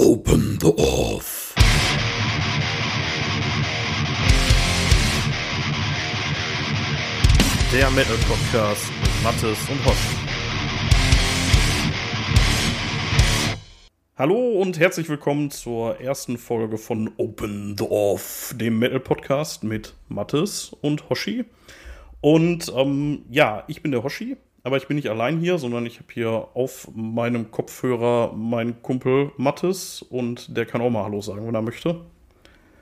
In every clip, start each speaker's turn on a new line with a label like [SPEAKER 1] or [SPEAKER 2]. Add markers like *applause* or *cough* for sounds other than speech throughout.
[SPEAKER 1] Open the Off.
[SPEAKER 2] Der Metal Podcast mit Mattes und Hosch. Hallo und herzlich willkommen zur ersten Folge von Open the Off, dem Metal Podcast mit Mattes und Hoshi. Und ähm, ja, ich bin der Hoshi, aber ich bin nicht allein hier, sondern ich habe hier auf meinem Kopfhörer meinen Kumpel Mattes und der kann auch mal Hallo sagen, wenn er möchte.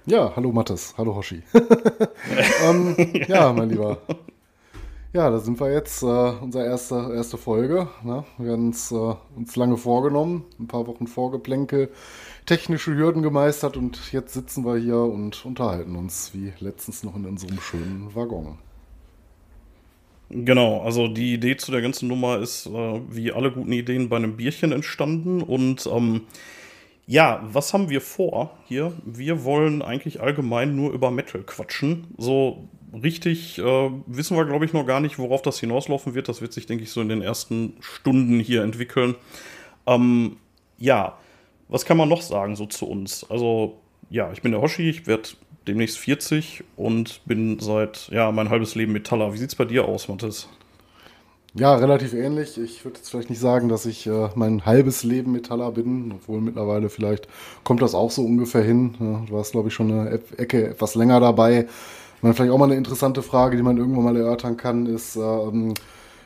[SPEAKER 3] Ja, hallo Mattes, hallo Hoshi. *laughs* ähm, ja, mein Lieber. Ja, da sind wir jetzt, äh, unsere erste, erste Folge. Ne? Wir haben uns, äh, uns lange vorgenommen, ein paar Wochen Vorgeplänkel, technische Hürden gemeistert und jetzt sitzen wir hier und unterhalten uns, wie letztens noch in unserem schönen Waggon.
[SPEAKER 2] Genau, also die Idee zu der ganzen Nummer ist, äh, wie alle guten Ideen bei einem Bierchen entstanden. Und ähm, ja, was haben wir vor hier? Wir wollen eigentlich allgemein nur über Metal quatschen. So richtig äh, wissen wir, glaube ich, noch gar nicht, worauf das hinauslaufen wird. Das wird sich, denke ich, so in den ersten Stunden hier entwickeln. Ähm, ja, was kann man noch sagen so zu uns? Also, ja, ich bin der Hoshi, ich werde demnächst 40 und bin seit, ja, mein halbes Leben Metaller. Wie sieht es bei dir aus, Mathis?
[SPEAKER 3] Ja, relativ ähnlich. Ich würde jetzt vielleicht nicht sagen, dass ich äh, mein halbes Leben Metaller bin, obwohl mittlerweile vielleicht kommt das auch so ungefähr hin. Ja, du warst, glaube ich, schon eine Ecke etwas länger dabei. Man vielleicht auch mal eine interessante Frage, die man irgendwann mal erörtern kann, ist, ähm,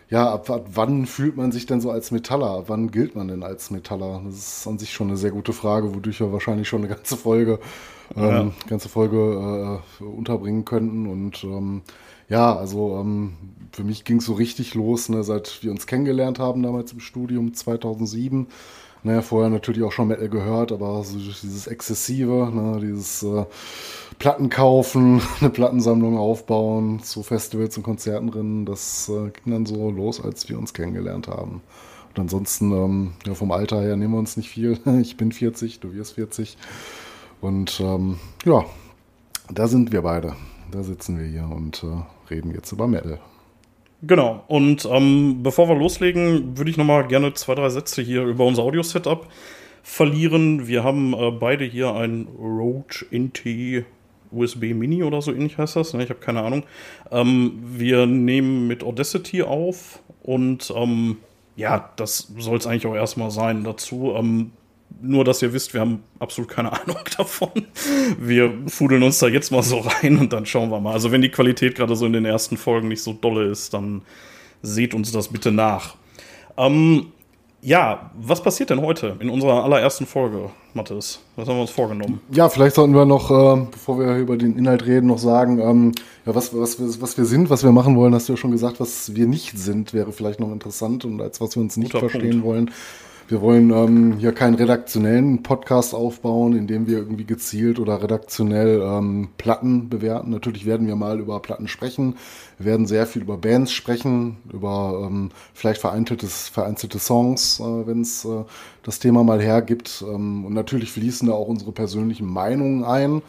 [SPEAKER 3] ja, ab, ab, wann fühlt man sich denn so als Metaller? Ab wann gilt man denn als Metaller? Das ist an sich schon eine sehr gute Frage, wodurch wir wahrscheinlich schon eine ganze Folge, ähm, ja. ganze Folge äh, unterbringen könnten. Und ähm, ja, also ähm, für mich ging es so richtig los, ne, seit wir uns kennengelernt haben damals im Studium 2007. Naja, vorher natürlich auch schon Metal gehört, aber so dieses Exzessive, ne, dieses äh, Platten kaufen, *laughs* eine Plattensammlung aufbauen, zu Festivals und Konzerten rennen, das äh, ging dann so los, als wir uns kennengelernt haben. Und ansonsten, ähm, ja, vom Alter her nehmen wir uns nicht viel. *laughs* Ich bin 40, du wirst 40. Und ähm, ja, da sind wir beide. Da sitzen wir hier und äh, reden jetzt über Metal.
[SPEAKER 2] Genau. Und ähm, bevor wir loslegen, würde ich noch mal gerne zwei, drei Sätze hier über unser Audio-Setup verlieren. Wir haben äh, beide hier ein Rode NT USB Mini oder so ähnlich heißt das. Ne? Ich habe keine Ahnung. Ähm, wir nehmen mit Audacity auf und ähm, ja, das soll es eigentlich auch erstmal sein dazu. Ähm, nur, dass ihr wisst, wir haben absolut keine *laughs* Ahnung davon. Wir fudeln uns da jetzt mal so rein und dann schauen wir mal. Also, wenn die Qualität gerade so in den ersten Folgen nicht so dolle ist, dann seht uns das bitte nach. Ähm, ja, was passiert denn heute in unserer allerersten Folge, Mathis? Was haben wir uns vorgenommen?
[SPEAKER 3] Ja, vielleicht sollten wir noch, äh, bevor wir über den Inhalt reden, noch sagen, ähm, ja, was, was, was wir sind, was wir machen wollen, hast du ja schon gesagt, was wir nicht sind, wäre vielleicht noch interessant und als was wir uns nicht Guter verstehen Punkt. wollen. Wir wollen ähm, hier keinen redaktionellen Podcast aufbauen, in dem wir irgendwie gezielt oder redaktionell ähm, Platten bewerten. Natürlich werden wir mal über Platten sprechen. Wir werden sehr viel über Bands sprechen, über ähm, vielleicht vereinzeltes, vereinzelte Songs, äh, wenn es äh, das Thema mal hergibt. Ähm, und natürlich fließen da auch unsere persönlichen Meinungen ein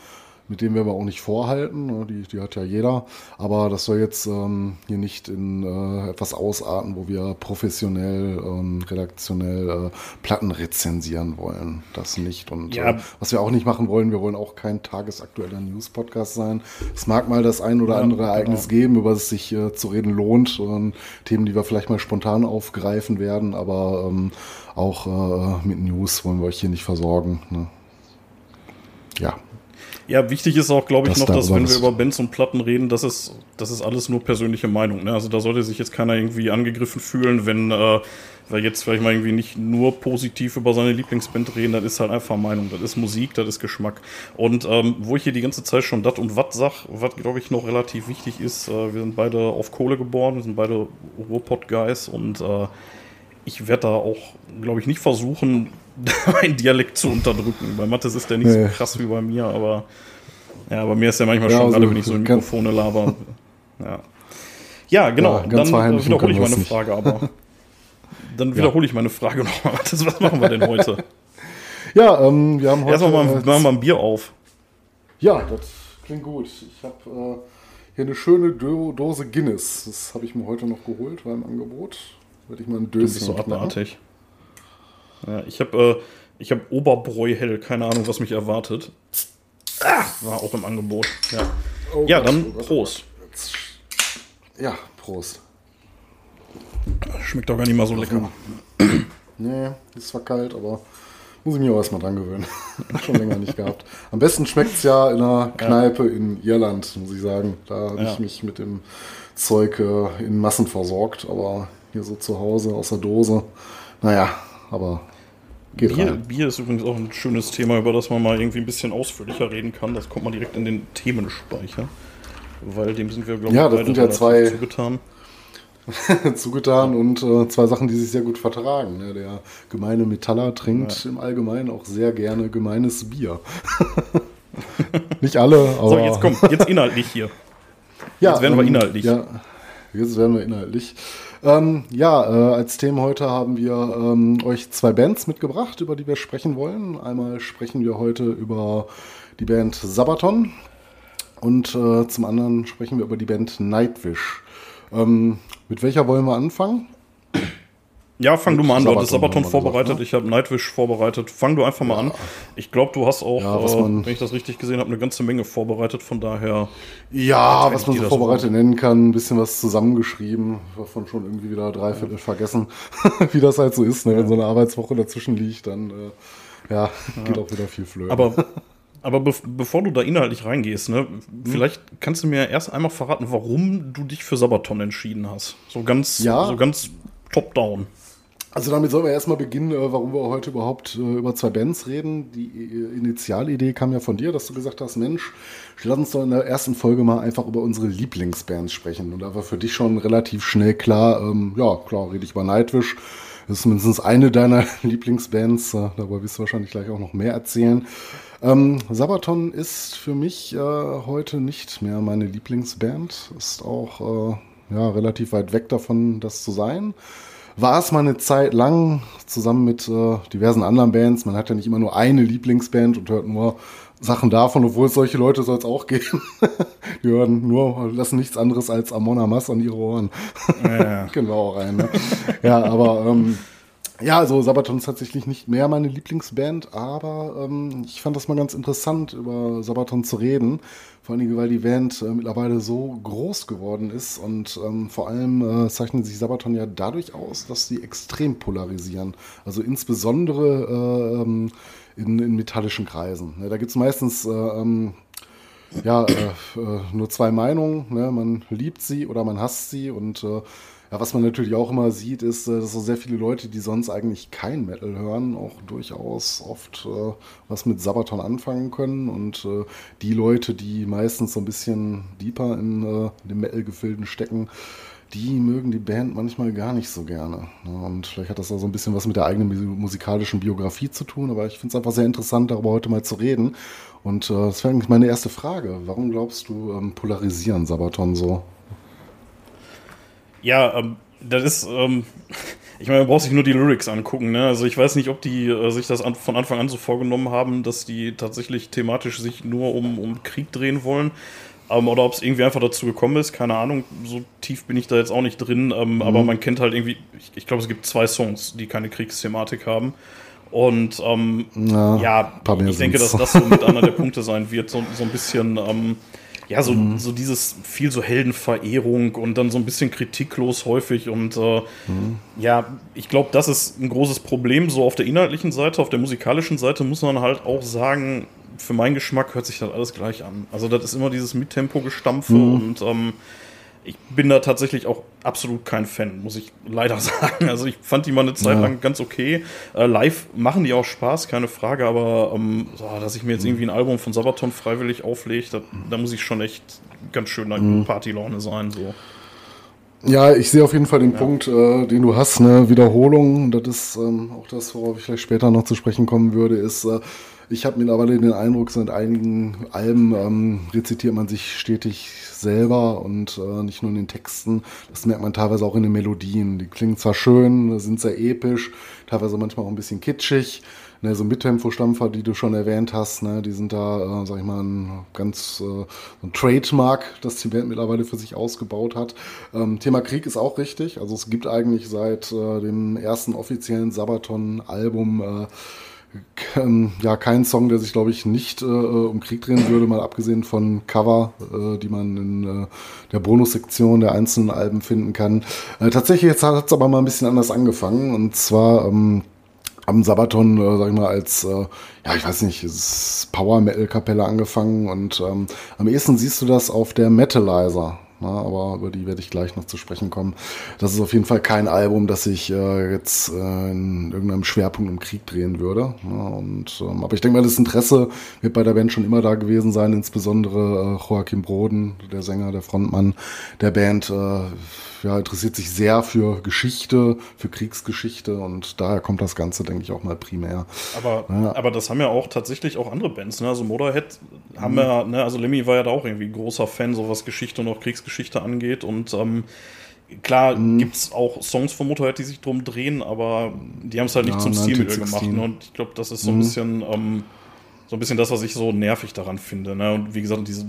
[SPEAKER 3] mit dem wir aber auch nicht vorhalten. Ne, die, die hat ja jeder. Aber das soll jetzt ähm, hier nicht in äh, etwas ausarten, wo wir professionell, ähm, redaktionell äh, Platten rezensieren wollen. Das nicht. Und ja. äh, was wir auch nicht machen wollen, wir wollen auch kein tagesaktueller News-Podcast sein. Es mag mal das ein oder andere ja, Ereignis genau. geben, über das sich äh, zu reden lohnt. Und Themen, die wir vielleicht mal spontan aufgreifen werden, aber ähm, auch äh, mit News wollen wir euch hier nicht versorgen. Ne? Ja.
[SPEAKER 2] Ja, wichtig ist auch, glaube ich, das noch, dass wenn wir über Bands und Platten reden, das ist, das ist alles nur persönliche Meinung. Ne? Also da sollte sich jetzt keiner irgendwie angegriffen fühlen, wenn äh, wir jetzt vielleicht mal irgendwie nicht nur positiv über seine Lieblingsband reden, das ist halt einfach Meinung, das ist Musik, das ist Geschmack. Und ähm, wo ich hier die ganze Zeit schon dat und wat sag, was glaube ich noch relativ wichtig ist, äh, wir sind beide auf Kohle geboren, wir sind beide Ruhrpott-Guys und äh, ich werde da auch, glaube ich, nicht versuchen, *laughs* meinen Dialekt zu unterdrücken. Bei Mathis ist der nicht nee. so krass wie bei mir, aber ja, bei mir ist der manchmal ja, schon also, gerade, wenn ich so in Mikrofone laber. *laughs* Ja, ja genau. Ja, dann wiederhole ich meine nicht. Frage aber. *laughs* Dann wiederhole ich meine Frage nochmal. Was machen wir denn heute?
[SPEAKER 3] ja, ähm, wir haben heute.
[SPEAKER 2] Erstmal mal, äh, machen wir ein Bier auf.
[SPEAKER 3] Ja, das klingt gut. Ich habe äh, hier eine schöne Do Dose Guinness. Das habe ich mir heute noch geholt, war im Angebot. Werde ich mal ein Döschen.
[SPEAKER 2] Das ist so abartig. Ja, ich habe Ich habe Oberbräuhell, keine Ahnung, was mich erwartet. Ah, war auch im Angebot. Ja, oh ja Gott, dann oh Gott, Prost.
[SPEAKER 3] Ja, Prost.
[SPEAKER 2] Schmeckt doch gar nicht mal so lecker.
[SPEAKER 3] nee, ist zwar kalt, aber muss ich mich auch erstmal dran gewöhnen. *laughs* Schon länger nicht gehabt. Am besten schmeckt es ja in einer Kneipe ja. in Irland, muss ich sagen. Da habe ja. ich mich mit dem Zeug äh, in Massen versorgt, aber hier so zu Hause aus der Dose. Naja, aber
[SPEAKER 2] geht Bier, rein. Bier ist übrigens auch ein schönes Thema, über das man mal irgendwie ein bisschen ausführlicher reden kann. Das kommt mal direkt in den Themenspeicher. Weil dem sind wir,
[SPEAKER 3] glaube ich, ja, das sind ja zwei, zugetan. *laughs* zugetan und äh, zwei Sachen, die sich sehr gut vertragen. Ne? Der gemeine Metaller trinkt ja. im Allgemeinen auch sehr gerne gemeines Bier. *laughs* Nicht alle, aber. So,
[SPEAKER 2] jetzt komm, jetzt inhaltlich hier.
[SPEAKER 3] Ja, jetzt werden ähm, wir inhaltlich. Ja, jetzt werden wir inhaltlich. Ähm, ja, äh, als Themen heute haben wir ähm, euch zwei Bands mitgebracht, über die wir sprechen wollen. Einmal sprechen wir heute über die Band Sabaton und äh, zum anderen sprechen wir über die Band Nightwish. Ähm, mit welcher wollen wir anfangen?
[SPEAKER 2] Ja, fang du mal an. Du hattest Sabaton vorbereitet, gesagt, ne? ich habe Nightwish vorbereitet. Fang du einfach mal ja. an. Ich glaube, du hast auch, ja, äh, wenn ich das richtig gesehen habe, eine ganze Menge vorbereitet. Von daher.
[SPEAKER 3] Ja, was man so vorbereitet so. nennen kann. Ein bisschen was zusammengeschrieben. Davon schon irgendwie wieder drei Viertel ja. vergessen. *laughs* Wie das halt so ist, ne? wenn so eine Arbeitswoche dazwischen liegt, dann äh, ja, *laughs* geht auch wieder viel flöten.
[SPEAKER 2] Aber *laughs* Aber be bevor du da inhaltlich reingehst, ne, hm. vielleicht kannst du mir erst einmal verraten, warum du dich für Sabaton entschieden hast. So ganz, ja. so ganz top-down.
[SPEAKER 3] Also damit sollen wir erstmal beginnen, äh, warum wir heute überhaupt äh, über zwei Bands reden. Die äh, Initialidee kam ja von dir, dass du gesagt hast, Mensch, lass uns doch in der ersten Folge mal einfach über unsere Lieblingsbands sprechen. Und da war für dich schon relativ schnell klar, ähm, ja, klar, rede ich über Nightwish. Das ist mindestens eine deiner *laughs* Lieblingsbands. darüber wirst du wahrscheinlich gleich auch noch mehr erzählen. Ähm, Sabaton ist für mich äh, heute nicht mehr meine Lieblingsband. Ist auch äh, ja, relativ weit weg davon, das zu sein. War es mal eine Zeit lang zusammen mit äh, diversen anderen Bands. Man hat ja nicht immer nur eine Lieblingsband und hört nur Sachen davon, obwohl es solche Leute soll es auch geben. *laughs* Die hören nur, lassen nichts anderes als Amon Amas an ihre Ohren. Ja. *laughs* genau rein. Ne? ja, aber ähm, ja, also Sabaton ist tatsächlich nicht mehr meine Lieblingsband, aber ähm, ich fand das mal ganz interessant, über Sabaton zu reden. Vor Dingen, weil die Band äh, mittlerweile so groß geworden ist und ähm, vor allem äh, zeichnet sich Sabaton ja dadurch aus, dass sie extrem polarisieren. Also insbesondere äh, ähm, in, in, metallischen Kreisen. Ja, da gibt es meistens äh, ähm, ja, äh, äh, nur zwei Meinungen. Ne? Man liebt sie oder man hasst sie und ja, was man natürlich auch immer sieht, ist, äh, dass so sehr viele Leute, die sonst eigentlich kein Metal hören, auch durchaus oft äh, was mit Sabaton anfangen können. Und äh, die Leute, die meistens so ein bisschen deeper in, äh, den Metal-Gefilden stecken, die mögen die Band manchmal gar nicht so gerne. Ne? Und vielleicht hat das auch so ein bisschen was mit der eigenen musikalischen Biografie zu tun, aber ich finde es einfach sehr interessant, darüber heute mal zu reden. Und äh, das wäre eigentlich meine erste Frage. Warum glaubst du, ähm, polarisieren Sabaton so?
[SPEAKER 2] Ja, ähm, das ist, ähm, ich meine, man braucht sich nur die Lyrics angucken. Ne? Also ich weiß nicht, ob die äh, sich das an, von Anfang an so vorgenommen haben, dass die tatsächlich thematisch sich nur um, um Krieg drehen wollen. Ähm, oder ob es irgendwie einfach dazu gekommen ist, keine Ahnung. So tief bin ich da jetzt auch nicht drin. Ähm, mhm. Aber man kennt halt irgendwie, ich, ich glaube, es gibt zwei Songs, die keine Kriegsthematik haben. Und ähm, ja, ja ich denke, dass das so mit einer der *laughs* Punkte sein wird. So, so ein bisschen ähm, ja, so, mhm. so dieses viel so Heldenverehrung und dann so ein bisschen kritiklos häufig. Und äh, mhm. ja, ich glaube, das ist ein großes Problem. So auf der inhaltlichen Seite, auf der musikalischen Seite muss man halt auch sagen, für meinen Geschmack hört sich das alles gleich an. Also, das ist immer dieses Mittempo-Gestampfe mhm. und ähm, ich bin da tatsächlich auch absolut kein Fan, muss ich leider *laughs* sagen. Also ich fand die mal eine Zeit ja. lang ganz okay. Äh, live machen die auch Spaß, keine Frage, aber ähm, so, dass ich mir jetzt irgendwie ein Album von Sabaton freiwillig auflege, da, da muss ich schon echt ganz schön in mhm. Partylaune sein. So.
[SPEAKER 3] Ja, ich sehe auf jeden Fall den ja. Punkt, äh, den du hast, ne? Wiederholung. Das ist ähm, auch das, worauf ich vielleicht später noch zu sprechen kommen würde, ist, äh, ich habe mittlerweile den Eindruck, seit einigen Alben ähm, rezitiert man sich stetig selber und äh, nicht nur in den Texten. Das merkt man teilweise auch in den Melodien. Die klingen zwar schön, sind sehr episch, teilweise manchmal auch ein bisschen kitschig. Ne, so Mittempo-Stampfer, die du schon erwähnt hast, ne, die sind da, äh, sag ich mal, ein ganz äh, ein Trademark, das die Band mittlerweile für sich ausgebaut hat. Ähm, Thema Krieg ist auch richtig. Also es gibt eigentlich seit äh, dem ersten offiziellen Sabaton-Album äh, ja kein Song, der sich, glaube ich, nicht äh, um Krieg drehen würde, mal abgesehen von Cover, äh, die man in äh, der Bonussektion der einzelnen Alben finden kann. Äh, tatsächlich hat es aber mal ein bisschen anders angefangen und zwar ähm, am Sabaton, äh, sag ich mal, als, äh, ja, ich weiß nicht, Power Metal Kapelle angefangen und ähm, am ehesten siehst du das auf der Metalizer. Na, aber über die werde ich gleich noch zu sprechen kommen. Das ist auf jeden Fall kein Album, das ich äh, jetzt äh, in irgendeinem Schwerpunkt im Krieg drehen würde. Na, und, ähm, aber ich denke mal, das Interesse wird bei der Band schon immer da gewesen sein, insbesondere äh, Joachim Broden, der Sänger, der Frontmann der Band. Äh, ja, interessiert sich sehr für Geschichte, für Kriegsgeschichte und daher kommt das Ganze, denke ich, auch mal primär.
[SPEAKER 2] Aber, ja. aber das haben ja auch tatsächlich auch andere Bands, ne? Also Motorhead haben mhm. ja, ne, also Lemmy war ja da auch irgendwie großer Fan, so was Geschichte und auch Kriegsgeschichte angeht und ähm, Klar mhm. gibt es auch Songs von Motorhead, die sich drum drehen, aber die haben es halt nicht ja, zum Stilmittel gemacht. Ne? Und ich glaube, das ist so ein mhm. bisschen ähm, so ein bisschen das, was ich so nervig daran finde. Ne? Und wie gesagt, diese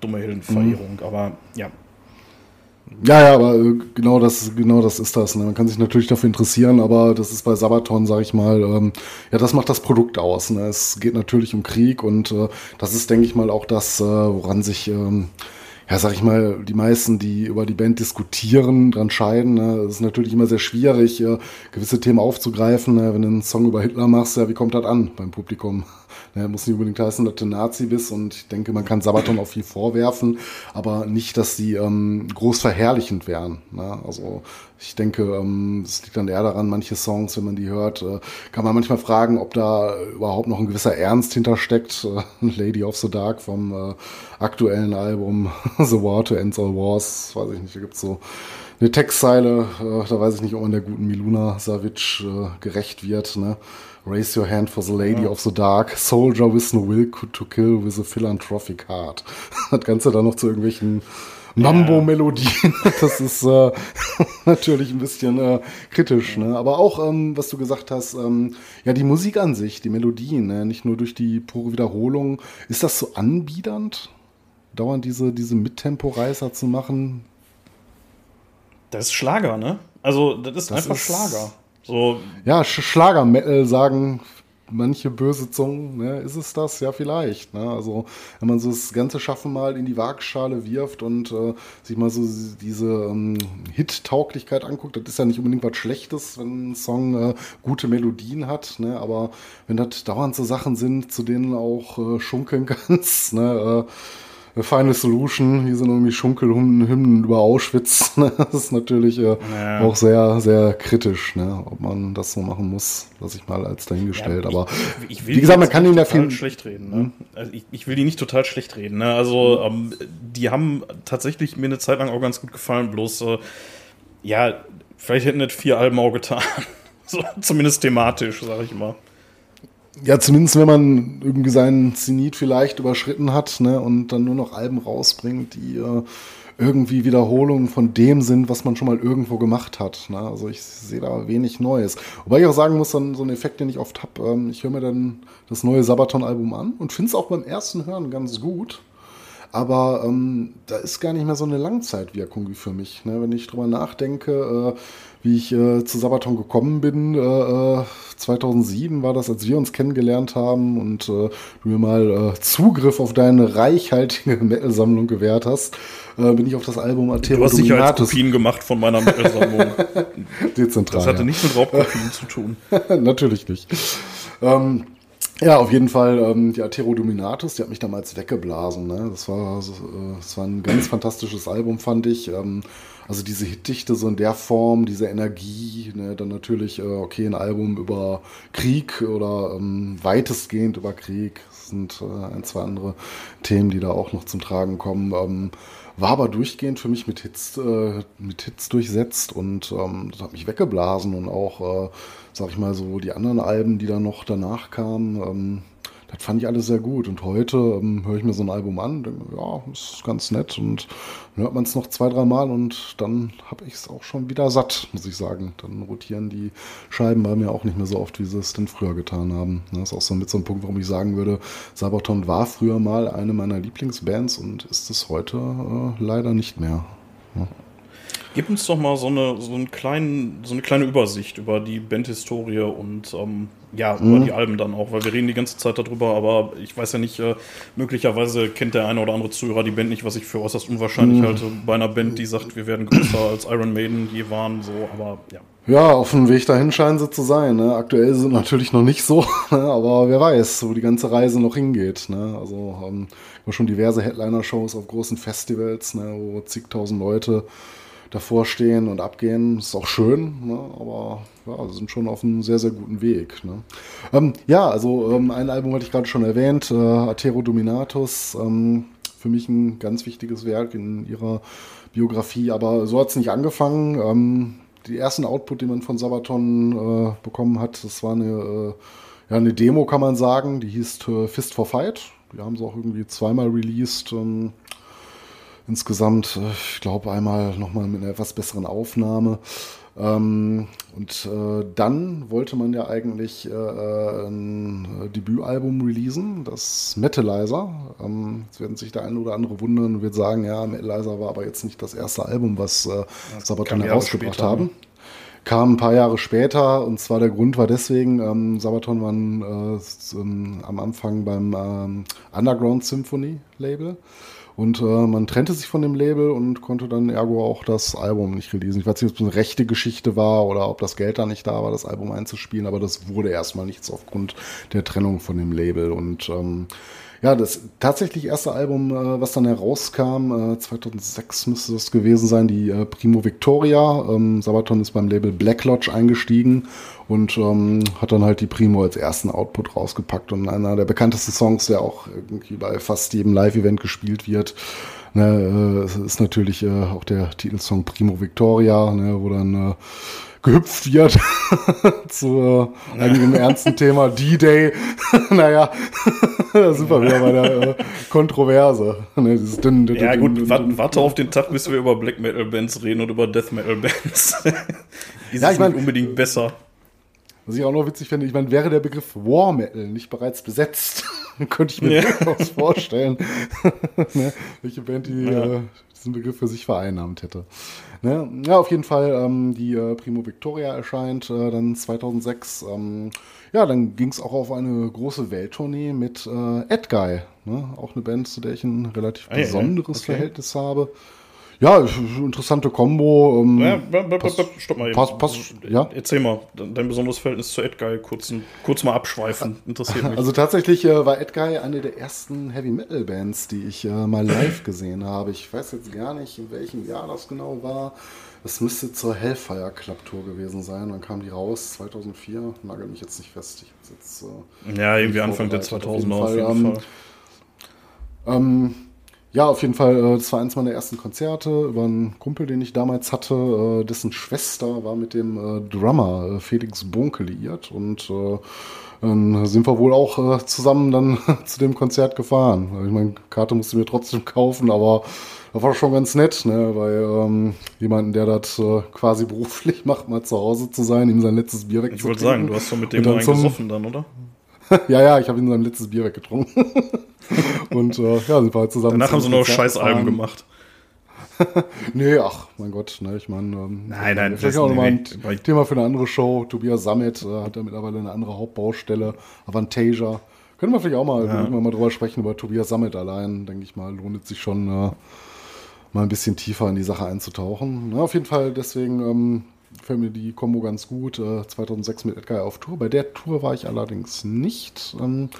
[SPEAKER 2] dumme Heldenverehrung. Mhm. Aber ja,
[SPEAKER 3] ja, ja, aber äh, genau das, genau das ist das. Ne? Man kann sich natürlich dafür interessieren, aber das ist bei Sabaton, sag ich mal, ähm, ja, das macht das Produkt aus. Ne? Es geht natürlich um Krieg und äh, das ist, denke ich mal, auch das, äh, woran sich, ähm, ja, sag ich mal, die meisten, die über die Band diskutieren, dran scheiden. Ne? Es ist natürlich immer sehr schwierig, äh, gewisse Themen aufzugreifen. Ne? Wenn du einen Song über Hitler machst, ja, wie kommt das an beim Publikum? Ja, muss nicht unbedingt heißen, dass du Nazi bist und ich denke, man kann Sabaton auch viel vorwerfen, aber nicht, dass sie ähm, groß verherrlichend wären. Ne? Also ich denke, ähm, es liegt dann eher daran, manche Songs, wenn man die hört, äh, kann man manchmal fragen, ob da überhaupt noch ein gewisser Ernst hintersteckt. Äh, Lady of the Dark vom äh, aktuellen Album *laughs* The Water Ends All Wars, weiß ich nicht, da gibt's so eine Textzeile, äh, da weiß ich nicht, ob man der guten Miluna Savic äh, gerecht wird. Ne? Raise your hand for the lady ja. of the dark, soldier with no will to kill with a philanthropic heart. *laughs* Das Ganze dann noch zu irgendwelchen Mambo-Melodien. *laughs* Das ist äh, *laughs* natürlich ein bisschen äh, kritisch, ne? Aber auch, ähm, was du gesagt hast, ähm, ja, die Musik an sich, die Melodien, ne? nicht nur durch die pure Wiederholung. Ist das so anbiedernd, dauernd diese, diese Mittempo-Reißer zu machen?
[SPEAKER 2] Das ist Schlager, ne? Also, das ist das einfach ist, Schlager. So.
[SPEAKER 3] Ja, Schlager-Metal sagen manche böse Zungen, ne, ist es das? Ja, vielleicht. Ne? Also, wenn man so das ganze Schaffen mal in die Waagschale wirft und äh, sich mal so diese ähm, Hit-Tauglichkeit anguckt, das ist ja nicht unbedingt was Schlechtes, wenn ein Song äh, gute Melodien hat, ne? aber wenn das dauernd so Sachen sind, zu denen auch äh, schunkeln *laughs* kannst, ne? Äh, Final Solution, hier sind irgendwie Schunkelhymnen über Auschwitz. *laughs* Ne? Das ist natürlich äh, ja. auch sehr, sehr kritisch, ne? ob man das so machen muss, lasse ich mal als dahingestellt. Ja, Aber
[SPEAKER 2] ich, ich wie gesagt, man kann ihn ja viel schlecht reden. Ne? Hm? Also ich, ich, will die nicht total schlecht reden. Ne? Also ähm, die haben tatsächlich mir eine Zeit lang auch ganz gut gefallen. Bloß äh, ja, vielleicht hätten nicht vier Alben auch getan. *laughs* so, zumindest thematisch, sage ich mal.
[SPEAKER 3] Ja, zumindest wenn man irgendwie seinen Zenit vielleicht überschritten hat ne, und dann nur noch Alben rausbringt, die äh, irgendwie Wiederholungen von dem sind, was man schon mal irgendwo gemacht hat. Ne? Also ich sehe da wenig Neues. Wobei ich auch sagen muss, dann so ein Effekt, den ich oft habe, ähm, ich höre mir dann das neue Sabaton-Album an und finde es auch beim ersten Hören ganz gut. Aber ähm, da ist gar nicht mehr so eine Langzeitwirkung für mich. Ne? Wenn ich drüber nachdenke, äh, wie ich äh, zu Sabaton gekommen bin. Äh, 2007 äh, war das, als wir uns kennengelernt haben und äh, du mir mal äh, Zugriff auf deine reichhaltige *laughs* Metal-Sammlung gewährt hast, bin ich auf das Album
[SPEAKER 2] Atero Du hast Sicherheitskopien gemacht von meiner Metal-Sammlung. *laughs*
[SPEAKER 3] Dezentral.
[SPEAKER 2] Das hatte ja. nichts mit Raubkopien zu tun. *laughs*
[SPEAKER 3] Natürlich nicht. Ähm, ja, auf jeden Fall ähm, die Atero Dominatus, die hat mich damals weggeblasen. Ne? Das, war, das war ein ganz fantastisches Album, fand ich. Ähm, also diese Hitdichte so in der Form, diese Energie, ne, dann natürlich, äh, okay, ein Album über Krieg oder ähm, weitestgehend über Krieg. Das sind äh, ein, zwei andere Themen, die da auch noch zum Tragen kommen. Ähm, war aber durchgehend für mich mit Hits, äh, mit Hits durchsetzt und ähm, das hat mich weggeblasen und auch, äh, sag ich mal, so die anderen Alben, die da noch danach kamen, ähm, das fand ich alles sehr gut. Und heute ähm, höre ich mir so ein Album an, denke, ja, ist ganz nett. Und dann hört man es noch zwei, drei Mal und dann habe ich es auch schon wieder satt, muss ich sagen. Dann rotieren die Scheiben bei mir auch nicht mehr so oft, wie sie es denn früher getan haben. Das ist auch so mit so einem Punkt, warum ich sagen würde, Sabaton war früher mal eine meiner Lieblingsbands und ist es heute äh, leider nicht mehr. Ja.
[SPEAKER 2] Gib uns doch mal so eine, so, einen kleinen, so eine kleine Übersicht über die Bandhistorie und ähm, ja, mhm. über die Alben dann auch, weil wir reden die ganze Zeit darüber, aber ich weiß ja nicht, äh, möglicherweise kennt der eine oder andere Zuhörer die Band nicht, was ich für äußerst unwahrscheinlich mhm. halte, bei einer Band, die sagt, wir werden größer als Iron Maiden je waren, so, aber ja.
[SPEAKER 3] Ja, auf dem Weg dahin scheinen sie zu sein. Ne? Aktuell sind natürlich noch nicht so, *laughs* ne? aber wer weiß, wo die ganze Reise noch hingeht. Ne? Also ähm, schon diverse Headliner-Shows auf großen Festivals, ne? wo zigtausend Leute davor stehen und abgehen. Ist auch schön, ne? aber ja, sind schon auf einem sehr, sehr guten Weg. Ne? Ähm, ja, also ähm, ein Album hatte ich gerade schon erwähnt, äh, Atero Dominatus. Ähm, für mich ein ganz wichtiges Werk in ihrer Biografie, aber so hat es nicht angefangen. Ähm, die ersten Output, die man von Sabaton äh, bekommen hat, das war eine, äh, ja, eine Demo, kann man sagen, die hieß äh, Fist for Fight. Die haben sie auch irgendwie zweimal released. Ähm, insgesamt, äh, ich glaube, einmal nochmal mit einer etwas besseren Aufnahme. Ähm, und äh, dann wollte man ja eigentlich äh, äh ein Debütalbum releasen, das Metalizer. Ähm, jetzt werden sich der eine oder andere wundern und wird sagen, ja, Metalizer war aber jetzt nicht das erste Album, was äh, Sabaton herausgebracht haben. Ne? Kam ein paar Jahre später und zwar der Grund war deswegen, ähm, Sabaton waren äh, am Anfang beim ähm, Underground Symphony Label und äh, man trennte sich von dem Label und konnte dann ergo auch das Album nicht releasen. Ich weiß nicht, ob es eine rechte Geschichte war oder ob das Geld da nicht da war, das Album einzuspielen, aber das wurde erstmal nichts aufgrund der Trennung von dem Label. Und ähm, ja, das tatsächlich erste Album, äh, was dann herauskam, äh, 2006 müsste das gewesen sein, die äh, Primo Victoria. Ähm, Sabaton ist beim Label Black Lodge eingestiegen und ähm, hat dann halt die Primo als ersten Output rausgepackt. Und einer der bekanntesten Songs, der auch irgendwie bei fast jedem Live-Event gespielt wird, ne, äh, ist natürlich äh, auch der Titelsong Primo Victoria, ne, wo dann äh, gehüpft wird *laughs* zu äh, einem ernsten Thema D-Day. *laughs* naja, *laughs* da sind wir wieder bei der äh, Kontroverse.
[SPEAKER 2] Ne, dünn, dünn, ja dünn, gut, warte, warte auf den Tag, bis wir über Black Metal Bands reden und über Death Metal Bands. Die ja, ich mein, unbedingt besser.
[SPEAKER 3] Was ich auch noch witzig finde, ich meine, wäre der Begriff War Metal nicht bereits besetzt, könnte ich mir ja. durchaus vorstellen, ne, welche Band die ja. äh, diesen Begriff für sich vereinnahmt hätte. Ne? Ja, auf jeden Fall, ähm, die äh, Primo Victoria erscheint äh, dann 2006. Ähm, ja, dann ging es auch auf eine große Welttournee mit äh, Edguy, ne? auch eine Band, zu der ich ein relativ ah, besonderes okay. Verhältnis habe. Ja, interessante Kombo. Ähm, ja,
[SPEAKER 2] pass, stopp mal eben. Pass, pass, ja? Erzähl mal, dein besonderes Verhältnis zu Edguy, kurz, kurz mal abschweifen, interessiert *laughs* mich.
[SPEAKER 3] Also tatsächlich äh, war Edguy eine der ersten Heavy-Metal-Bands, die ich äh, mal *clears throat* live gesehen habe. Ich weiß jetzt gar nicht, in welchem Jahr das genau war. Das müsste zur Hellfire Club Tour gewesen sein. Dann kam die raus, 2004. Nagel mich jetzt nicht fest. Jetzt,
[SPEAKER 2] äh, ja, irgendwie Anfang der 2000er auf jeden Fall. Auf jeden Fall.
[SPEAKER 3] Ähm, ja, auf jeden Fall, äh, das war eins meiner ersten Konzerte über einen Kumpel, den ich damals hatte. Äh, dessen Schwester war mit dem äh, Drummer Felix Bonke liiert und dann sind wir wohl auch zusammen dann *laughs* zu dem Konzert gefahren. Ich meine, Karte musste mir trotzdem kaufen, aber das war schon ganz nett, ne? weil ähm, jemanden, der das äh, quasi beruflich *laughs* macht, mal zu Hause zu sein, ihm sein letztes Bier wegzutrinken.
[SPEAKER 2] Ich wollte sagen, du hast doch mit dem gesoffen dann, oder? *laughs*
[SPEAKER 3] ja, ja, ich habe ihm sein letztes Bier weggetrunken. *laughs* Und äh, ja, sind wir halt zusammen.
[SPEAKER 2] Danach haben sie noch Scheißalben gemacht. *laughs*
[SPEAKER 3] nee, ach, mein Gott, ne, ich meine,
[SPEAKER 2] ähm, nein, nein,
[SPEAKER 3] vielleicht auch nochmal ein nee, Thema für eine andere Show. Tobias Sammet äh, hat ja mittlerweile eine andere Hauptbaustelle, Avantasia. Können wir vielleicht auch mal, ja. mal drüber sprechen, über Tobias Sammet allein, denke ich mal, lohnt es sich schon, äh, mal ein bisschen tiefer in die Sache einzutauchen. Na, auf jeden Fall, deswegen ähm, gefällt mir die Kombo ganz gut. Äh, 2006 mit Edgar auf Tour. Bei der Tour war ich allerdings nicht. Ähm,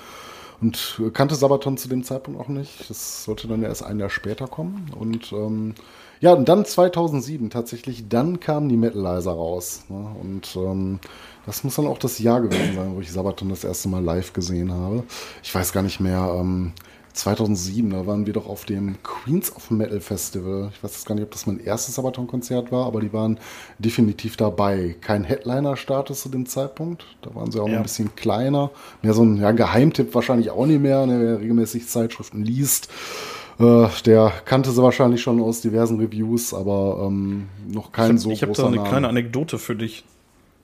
[SPEAKER 3] und kannte Sabaton zu dem Zeitpunkt auch nicht. Das sollte dann erst ein Jahr später kommen. Und ähm, ja, und dann 2007 tatsächlich, dann kamen die Metalizer raus. Ne? Und ähm, das muss dann auch das Jahr gewesen sein, wo ich Sabaton das erste Mal live gesehen habe. Ich weiß gar nicht mehr. Ähm, 2007, da waren wir doch auf dem Queens of Metal Festival. Ich weiß jetzt gar nicht, ob das mein erstes Sabaton-Konzert war, aber die waren definitiv dabei. Kein Headliner-Status zu dem Zeitpunkt. Da waren sie auch ja. ein bisschen kleiner. Mehr so ein ja, Geheimtipp wahrscheinlich auch nicht mehr, ne, wer regelmäßig Zeitschriften liest. Äh, der kannte sie wahrscheinlich schon aus diversen Reviews, aber ähm, noch kein
[SPEAKER 2] ich hab, so Ich habe da eine Name. kleine Anekdote für dich.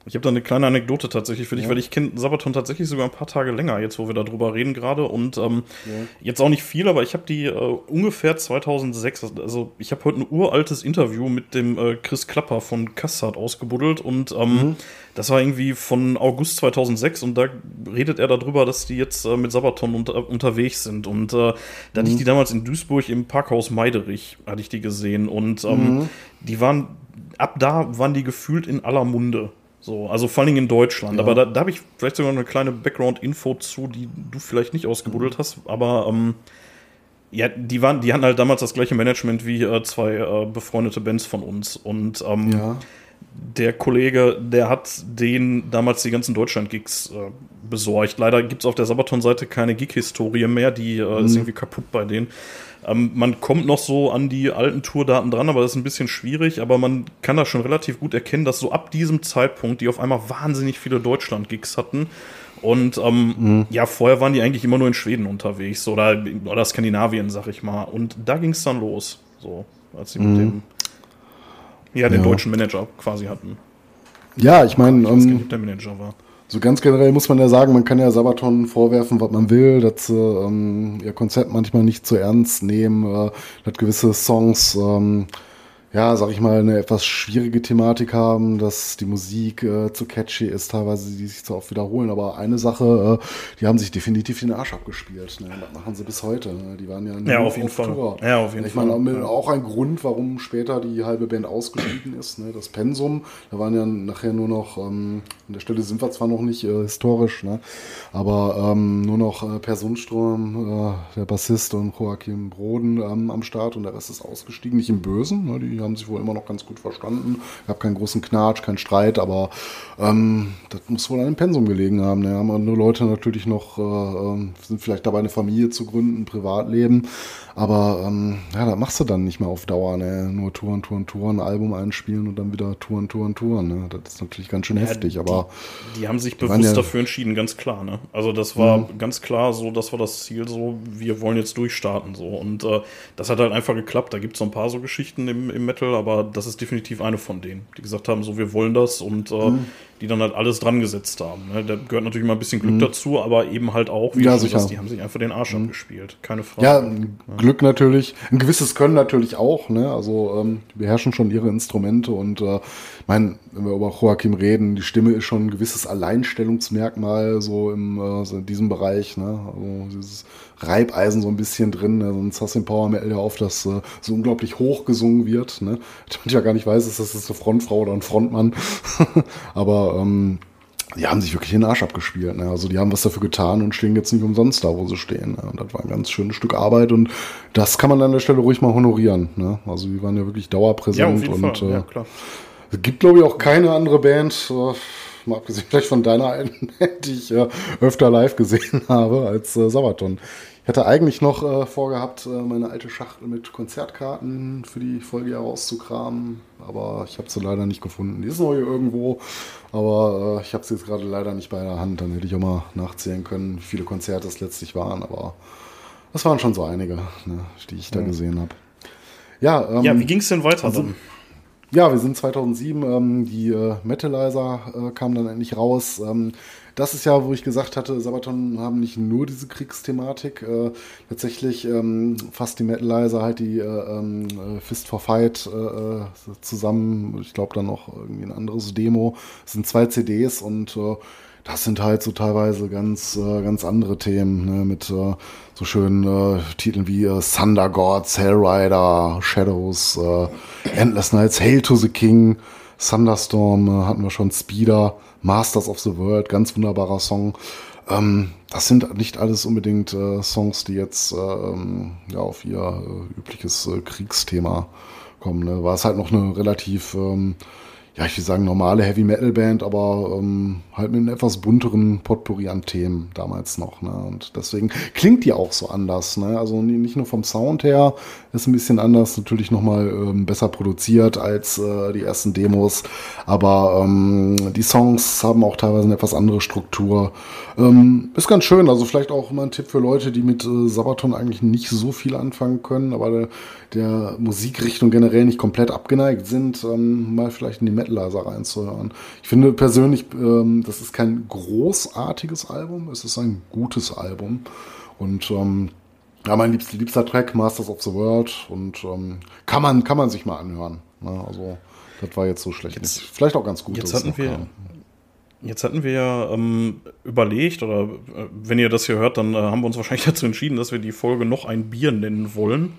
[SPEAKER 2] Ich habe da eine kleine Anekdote tatsächlich für dich, ja. weil ich kenne Sabaton tatsächlich sogar ein paar Tage länger, jetzt wo wir darüber reden gerade. Und ähm, ja. jetzt auch nicht viel, aber ich habe die äh, ungefähr 2006, also ich habe heute ein uraltes Interview mit dem äh, Chris Klapper von Kassad ausgebuddelt und ähm, mhm. das war irgendwie von August 2006 und da redet er darüber, dass die jetzt äh, mit Sabaton unter, unterwegs sind. Und äh, da mhm. hatte ich die damals in Duisburg im Parkhaus Meiderich, hatte ich die gesehen und ähm, mhm. die waren, ab da waren die gefühlt in aller Munde. So, also vor allem in Deutschland. Ja. Aber da, da habe ich vielleicht sogar eine kleine Background-Info zu, die du vielleicht nicht ausgebuddelt hast. Aber ähm, ja, die waren, die hatten halt damals das gleiche Management wie äh, zwei äh, befreundete Bands von uns. Und ähm, ja. der Kollege, der hat denen damals die ganzen Deutschland-Gigs äh, besorgt. Leider gibt es auf der Sabaton-Seite keine Gig-Historie mehr, die äh, mhm. ist irgendwie kaputt bei denen. Ähm, man kommt noch so an die alten Tourdaten dran, aber das ist ein bisschen schwierig. Aber man kann da schon relativ gut erkennen, dass so ab diesem Zeitpunkt die auf einmal wahnsinnig viele Deutschland-Gigs hatten. Und ähm, mhm. ja, vorher waren die eigentlich immer nur in Schweden unterwegs oder, oder Skandinavien, sag ich mal. Und da ging es dann los, so, als sie mhm. mit dem, ja, den ja. deutschen Manager quasi hatten.
[SPEAKER 3] Ja, ich meine, ähm,
[SPEAKER 2] der Manager war.
[SPEAKER 3] So ganz generell muss man ja sagen, man kann ja Sabaton vorwerfen, was man will, dass sie ähm, ihr Konzept manchmal nicht zu ernst nehmen, äh, dass gewisse Songs ähm, ja, sag ich mal, eine etwas schwierige Thematik haben, dass die Musik äh, zu catchy ist, teilweise die sich zu oft wiederholen. Aber eine Sache, äh, die haben sich definitiv den Arsch abgespielt. Ne? Das machen sie bis heute. Ne? Die waren ja
[SPEAKER 2] ja, auf, jeden auf Fall.
[SPEAKER 3] Tour.
[SPEAKER 2] Ja, auf jeden
[SPEAKER 3] ich Fall. Ich meine, auch ein Grund, warum später die halbe Band ausgestiegen ist. Ne? Das Pensum, da waren ja nachher nur noch, ähm, an der Stelle sind wir zwar noch nicht äh, historisch, ne? aber ähm, nur noch äh, Per Sundström, äh, der Bassist und Joachim Broden ähm, am Start und der Rest ist ausgestiegen. Nicht im Bösen, ne? die haben sich wohl immer noch ganz gut verstanden. Gab keinen großen Knatsch, keinen Streit, aber ähm, das muss wohl an dem Pensum gelegen haben. Ne? Haben andere Leute natürlich noch, äh, ähm, sind vielleicht dabei, eine Familie zu gründen, ein Privatleben. Aber ähm, ja, das machst du dann nicht mehr auf Dauer, ne? Nur Touren, Touren, Touren, Album einspielen und dann wieder Touren, Touren, Touren. Ne? Das ist natürlich ganz schön ja, heftig,
[SPEAKER 2] die,
[SPEAKER 3] aber.
[SPEAKER 2] Die haben sich bewusst ja, dafür entschieden, ganz klar, ne? Also das war mhm. ganz klar so, das war das Ziel, so, wir wollen jetzt durchstarten. so. Und äh, das hat halt einfach geklappt. Da gibt es so ein paar so Geschichten im, im Metal, aber das ist definitiv eine von denen, die gesagt haben, so, wir wollen das und äh, mhm die dann halt alles dran gesetzt haben. Ne? Da gehört natürlich mal ein bisschen Glück mhm. dazu, aber eben halt auch,
[SPEAKER 3] wie ja, du sagst,
[SPEAKER 2] die haben sich einfach den Arsch mhm. abgespielt. Keine Frage.
[SPEAKER 3] Ja, ja, Glück natürlich. Ein gewisses Können natürlich auch. Ne? Also ähm, die beherrschen schon ihre Instrumente und äh, mein, wenn wir über Joachim reden, die Stimme ist schon ein gewisses Alleinstellungsmerkmal so, im, äh, so in diesem Bereich. Ne? Also dieses Reibeisen so ein bisschen drin. Ne? Sonst hast du im Power Metal ja oft, dass äh, so unglaublich hoch gesungen wird. Ne? Ich ja gar nicht weiß, ist das eine Frontfrau oder ein Frontmann. *laughs* Aber ähm, die haben sich wirklich den Arsch abgespielt. Ne? Also die haben was dafür getan und stehen jetzt nicht umsonst da, wo sie stehen. Ne? Und das war ein ganz schönes Stück Arbeit und das kann man an der Stelle ruhig mal honorieren. Ne? Also die waren ja wirklich dauerpräsent ja, und äh, ja, es gibt, glaube ich, auch keine andere Band, äh, mal abgesehen vielleicht von deiner alten *laughs* Band, die ich äh, öfter live gesehen *laughs* habe als äh, Sabaton. Ich hatte eigentlich noch äh, vorgehabt, äh, meine alte Schachtel mit Konzertkarten für die Folge herauszukramen, aber ich habe sie leider nicht gefunden. Die ist noch hier irgendwo, aber äh, ich habe sie jetzt gerade leider nicht bei der Hand. Dann hätte ich auch mal nachzählen können, wie viele Konzerte es letztlich waren, aber das waren schon so einige, ne, die ich da ja. gesehen habe.
[SPEAKER 2] Ja, ähm, ja, wie ging es denn weiter? Also,
[SPEAKER 3] ja, wir sind 2007, ähm, die äh, Metalizer äh, kamen dann endlich raus. Ähm, das ist ja, wo ich gesagt hatte, Sabaton haben nicht nur diese Kriegsthematik. Äh, tatsächlich ähm, fasst die Metalizer halt die äh, ähm, äh, Fist for Fight äh, äh, zusammen. Ich glaube dann noch irgendwie ein anderes Demo. Es sind zwei CDs und äh, das sind halt so teilweise ganz, äh, ganz andere Themen, ne? mit äh, so schönen äh, Titeln wie äh, Thunder Gods, Hellrider, Shadows, äh, Endless Nights, Hail to the King, Thunderstorm äh, hatten wir schon, Speeder. Masters of the World, ganz wunderbarer Song. Ähm, das sind nicht alles unbedingt äh, Songs, die jetzt ähm, ja, auf ihr äh, übliches äh, Kriegsthema kommen. Ne? War es halt noch eine relativ ähm, ja, ich will sagen, normale Heavy Metal Band, aber ähm, halt mit einem etwas bunteren Potpourri an Themen damals noch. Ne? Und deswegen klingt die auch so anders. Ne? Also nicht nur vom Sound her ist ein bisschen anders, natürlich nochmal ähm, besser produziert als äh, die ersten Demos, aber ähm, die Songs haben auch teilweise eine etwas andere Struktur. Ähm, ist ganz schön, also vielleicht auch mal ein Tipp für Leute, die mit äh, Sabaton eigentlich nicht so viel anfangen können, aber der, der Musikrichtung generell nicht komplett abgeneigt sind, ähm, mal vielleicht in die Metalizer reinzuhören. Ich finde persönlich, ähm, das ist kein großartiges Album, es ist ein gutes Album. Und ähm, ja, mein liebster, liebster Track, Masters of the World. Und ähm, kann, man, kann man sich mal anhören. Ne? Also, das war jetzt so schlecht jetzt, nicht. Vielleicht auch ganz gut.
[SPEAKER 2] Jetzt hatten wir. Kam. Jetzt hatten wir ja ähm, überlegt, oder äh, wenn ihr das hier hört, dann äh, haben wir uns wahrscheinlich *laughs* dazu entschieden, dass wir die Folge noch ein Bier nennen wollen.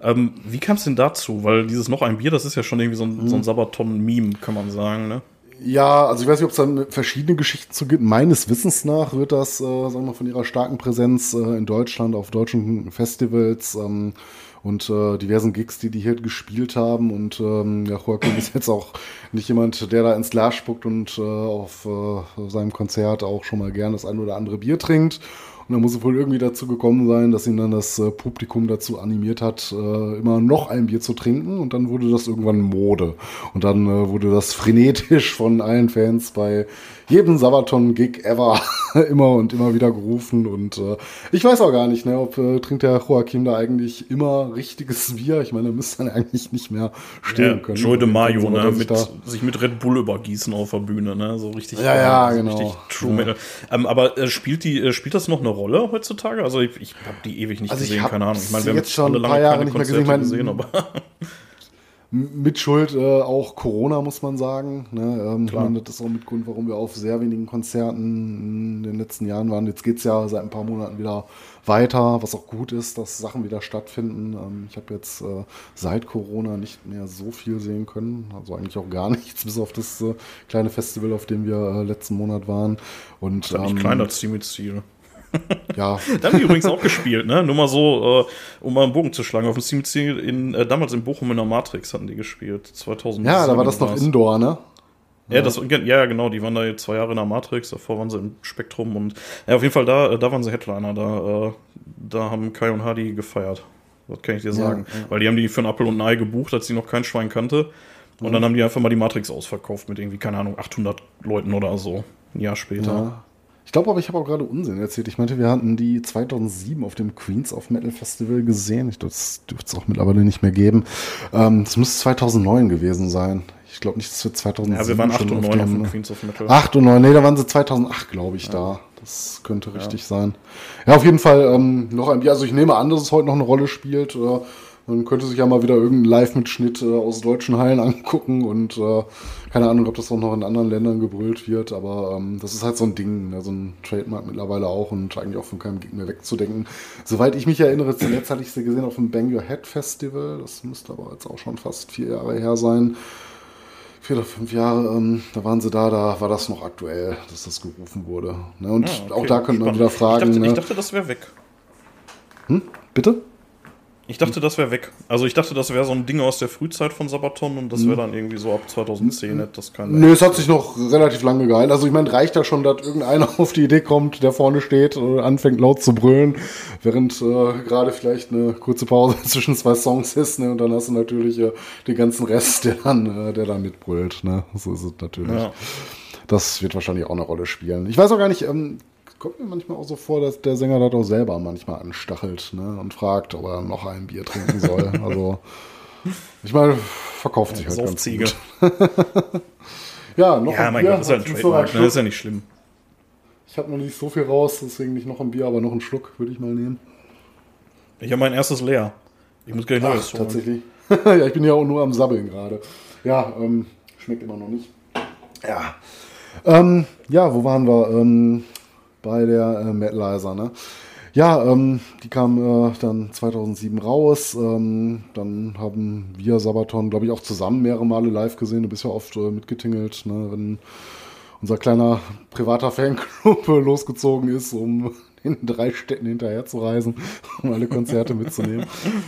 [SPEAKER 2] Ähm, wie kam es denn dazu? Weil dieses noch ein Bier, das ist ja schon irgendwie so ein, mhm. so ein Sabaton-Meme, kann man sagen, ne?
[SPEAKER 3] Ja, also ich weiß nicht, ob es da verschiedene Geschichten zu gibt. Meines Wissens nach wird das, äh, sagen wir mal, von ihrer starken Präsenz äh, in Deutschland auf deutschen Festivals ähm, und äh, diversen Gigs, die die hier gespielt haben. Und ähm, ja, Joaquin ist jetzt auch nicht jemand, der da ins Glas spuckt und äh, auf äh, seinem Konzert auch schon mal gern das ein oder andere Bier trinkt. Und dann muss es wohl irgendwie dazu gekommen sein, dass ihn dann das äh, Publikum dazu animiert hat, äh, immer noch ein Bier zu trinken. Und dann wurde das irgendwann Mode. Und dann äh, wurde das frenetisch von allen Fans bei jedem Sabaton-Gig ever *laughs* immer und immer wieder gerufen. Und äh, ich weiß auch gar nicht, ne, ob äh, trinkt der Joachim da eigentlich immer richtiges Bier. Ich meine, er müsste dann eigentlich nicht mehr stehen ja, können.
[SPEAKER 2] Joy de Mayo, ne, mit, sich mit Red Bull übergießen auf der Bühne, ne, so richtig.
[SPEAKER 3] Ja, ja, so genau.
[SPEAKER 2] Richtig True ja. Metal. Ähm, aber äh, spielt die, äh, spielt das noch eine Rolle heutzutage? Also ich, ich habe die ewig nicht
[SPEAKER 3] also
[SPEAKER 2] gesehen, keine Ahnung.
[SPEAKER 3] Ich meine, wir haben jetzt schon ein paar Jahre nicht mehr gesehen, gesehen aber mit Schuld äh, auch Corona, muss man sagen. Ne? Ähm, Klar. das ist auch mit Grund, warum wir auf sehr wenigen Konzerten in den letzten Jahren waren. Jetzt geht es ja seit ein paar Monaten wieder weiter, was auch gut ist, dass Sachen wieder stattfinden. Ähm, ich habe jetzt äh, seit Corona nicht mehr so viel sehen können, also eigentlich auch gar *laughs* nichts, bis auf das äh, kleine Festival, auf dem wir äh, letzten Monat waren. Und,
[SPEAKER 2] das ist ähm, kleiner Ziemlich Ziel. *laughs* Ja. da haben die übrigens auch gespielt, ne? Nur mal so, äh, um mal einen Bogen zu schlagen. Auf dem Steam Ziel in, äh, damals in Bochum in der Matrix hatten die gespielt. 2000.
[SPEAKER 3] Ja, da war das noch Indoor, ne?
[SPEAKER 2] Ja, das, ja, genau, die waren da jetzt zwei Jahre in der Matrix, davor waren sie im Spektrum und ja, auf jeden Fall da, äh, da waren sie Headliner, da, äh, da haben Kai und Hardy gefeiert. Das kann ich dir sagen. Ja, ja. Weil die haben die für ein Apple und ein Ei gebucht, als sie noch kein Schwein kannte. Und mhm. dann haben die einfach mal die Matrix ausverkauft mit irgendwie, keine Ahnung, 800 Leuten oder so. Ein Jahr später.
[SPEAKER 3] Ja. Ich glaube aber, ich habe auch gerade Unsinn erzählt. Ich meinte, wir hatten die 2007 auf dem Queens of Metal Festival gesehen. Ich, das dürfte es auch mittlerweile nicht mehr geben. Ähm, das müsste 2009 gewesen sein. Ich glaube nicht, dass wir 2007 Ja,
[SPEAKER 2] wir waren 8 und 9 auf dem Queens of Metal.
[SPEAKER 3] 8 und 9, nee, da waren sie 2008, glaube ich, ja. da. Das könnte richtig ja. sein. Ja, auf jeden Fall ähm, noch ein Bier. Also ich nehme an, dass es heute noch eine Rolle spielt. Äh, man könnte sich ja mal wieder irgendeinen Live-Mitschnitt äh, aus deutschen Hallen angucken und äh, keine Ahnung, ob das auch noch in anderen Ländern gebrüllt wird, aber ähm, das ist halt so ein Ding, ne, so ein Trademark mittlerweile auch und eigentlich auch von keinem Gegner wegzudenken. Soweit ich mich erinnere, zuletzt hatte ich sie gesehen auf dem Bang Your Head Festival, das müsste aber jetzt auch schon fast vier Jahre her sein. Vier oder fünf Jahre, ähm, da waren sie da, da war das noch aktuell, dass das gerufen wurde. Ne? Und ah, okay. auch da könnte man wieder fragen.
[SPEAKER 2] Ich dachte,
[SPEAKER 3] ne?
[SPEAKER 2] ich dachte das wäre weg.
[SPEAKER 3] Hm? Bitte?
[SPEAKER 2] Ich dachte, das wäre weg. Also ich dachte, das wäre so ein Ding aus der Frühzeit von Sabaton und das wäre hm. dann irgendwie so ab 2010 nicht. Das kann
[SPEAKER 3] Nö, es hat sich noch relativ lange gehalten. Also ich meine, reicht da schon, dass irgendeiner *laughs* auf die Idee kommt, der vorne steht und anfängt laut zu brüllen, während äh, gerade vielleicht eine kurze Pause *laughs* zwischen zwei Songs ist, ne? Und dann hast du natürlich äh, den ganzen Rest, der dann, äh, der dann mitbrüllt, ne? So ist es natürlich. Ja. Das wird wahrscheinlich auch eine Rolle spielen. Ich weiß auch gar nicht, ähm, kommt mir manchmal auch so vor, dass der Sänger da doch selber manchmal anstachelt ne, und fragt, ob er noch ein Bier trinken soll. *laughs* also, ich meine, verkauft sich halt ganz gut. *laughs* ja, noch
[SPEAKER 2] ja, ein mein Bier. Gott, ist halt ein Trademark, ne? ist ja nicht schlimm.
[SPEAKER 3] Ich habe noch nicht so viel raus, deswegen nicht noch ein Bier, aber noch einen Schluck würde ich mal nehmen.
[SPEAKER 2] Ich habe mein erstes leer. Ich muss gleich neues
[SPEAKER 3] Ach, Tatsächlich. *laughs* ja, ich bin ja auch nur am Sabbeln gerade. Ja, ähm, schmeckt immer noch nicht. Ja. Ähm, ja, wo waren wir? Ähm, bei der äh, Metalizer. Ne? Ja, ähm, die kam äh, dann 2007 raus. Ähm, dann haben wir Sabaton, glaube ich, auch zusammen mehrere Male live gesehen. Du bist ja oft äh, mitgetingelt, ne? wenn unser kleiner privater Fanclub *laughs* losgezogen ist, um *laughs* in drei Städten hinterher zu reisen, *laughs* um alle Konzerte mitzunehmen.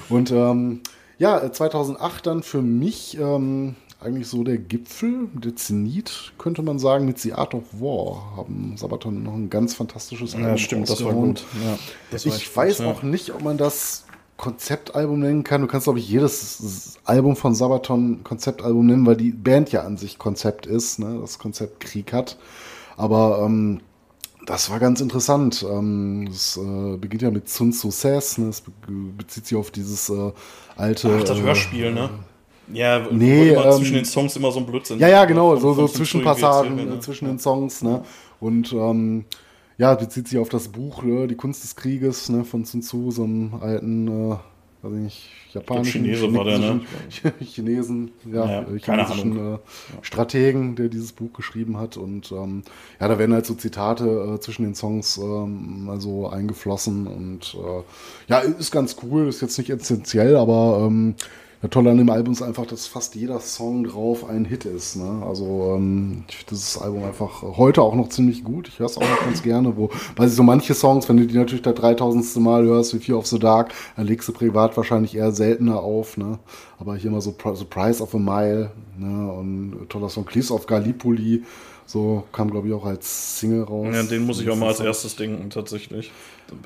[SPEAKER 3] Und ähm, ja, 2008 dann für mich ähm, eigentlich so der Gipfel, der Zenit, könnte man sagen, mit The Art of War haben Sabaton noch ein ganz fantastisches
[SPEAKER 2] Album. Ja, stimmt, das war gut. Ja,
[SPEAKER 3] das ich gut, weiß ja. auch nicht, ob man das Konzeptalbum nennen kann. Du kannst, glaube ich, jedes Album von Sabaton Konzeptalbum nennen, weil die Band ja an sich Konzept ist, ne? das Konzept Krieg hat. Aber ähm, das war ganz interessant. Ähm, es äh, beginnt ja mit Sun Tzu Says, ne? es be bezieht sich auf dieses äh, alte.
[SPEAKER 2] Ach, das Hörspiel, ne? Ja,
[SPEAKER 3] nee,
[SPEAKER 2] ähm, zwischen den Songs immer so ein Blödsinn.
[SPEAKER 3] Ja, ja, genau, so, so Zwischenpassagen ne? zwischen den Songs, ne? Und ähm, ja, bezieht sich auf das Buch, ne? Die Kunst des Krieges, ne, von Sun Tzu, so einem alten, äh, weiß ich nicht, japanischen,
[SPEAKER 2] Chinese war der, ne? *laughs*
[SPEAKER 3] Chinesen, ja, ja chinesischen äh, Strategen, der dieses Buch geschrieben hat. Und ähm, ja, da werden halt so Zitate äh, zwischen den Songs ähm, mal so eingeflossen. Und äh, ja, ist ganz cool, ist jetzt nicht essentiell, aber ähm, ja, toll an dem Album ist einfach, dass fast jeder Song drauf ein Hit ist. Ne? Also ähm, ich finde dieses Album einfach heute auch noch ziemlich gut. Ich höre es auch noch ganz gerne, wo, weil so manche Songs, wenn du die natürlich das 3000. Mal hörst, wie Fear of the Dark, dann legst du privat wahrscheinlich eher seltener auf. Ne? Aber hier mal so The Price of a Mile ne? und toller Song Cleese of Gallipoli so kam, glaube ich, auch als Single raus.
[SPEAKER 2] Ja, den muss ich auch mal als erstes denken, tatsächlich.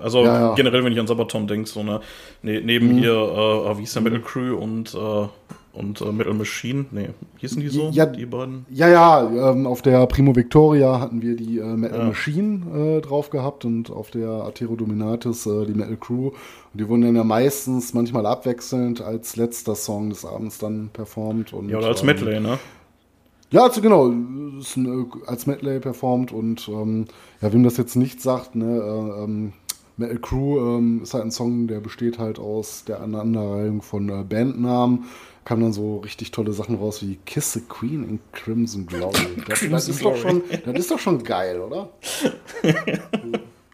[SPEAKER 2] Also ja, ja. generell, wenn ich an Sabaton denke, so eine, ne, neben mhm. hier, äh, wie hieß der Metal Crew und, äh, und äh, Metal Machine, nee, hießen die so,
[SPEAKER 3] ja,
[SPEAKER 2] die beiden?
[SPEAKER 3] Ja, ja, ähm, auf der Primo Victoria hatten wir die äh, Metal. Machine äh, drauf gehabt und auf der Atero Dominatis äh, die Metal Crew. Und die wurden dann ja meistens, manchmal abwechselnd, als letzter Song des Abends dann performt. Und,
[SPEAKER 2] ja, oder als ähm, Medley, ne?
[SPEAKER 3] Ja, also genau, als Medley performt und ähm, ja, wem das jetzt nicht sagt, ne, äh, ähm, Metal Crew ähm, ist halt ein Song, der besteht halt aus der Aneinanderreihung von äh, Bandnamen. Kam dann so richtig tolle Sachen raus wie Kiss the Queen in Crimson Glory. *laughs* Das, Crimson das, ist, Glory. Doch schon, das ist doch schon geil, oder? *laughs*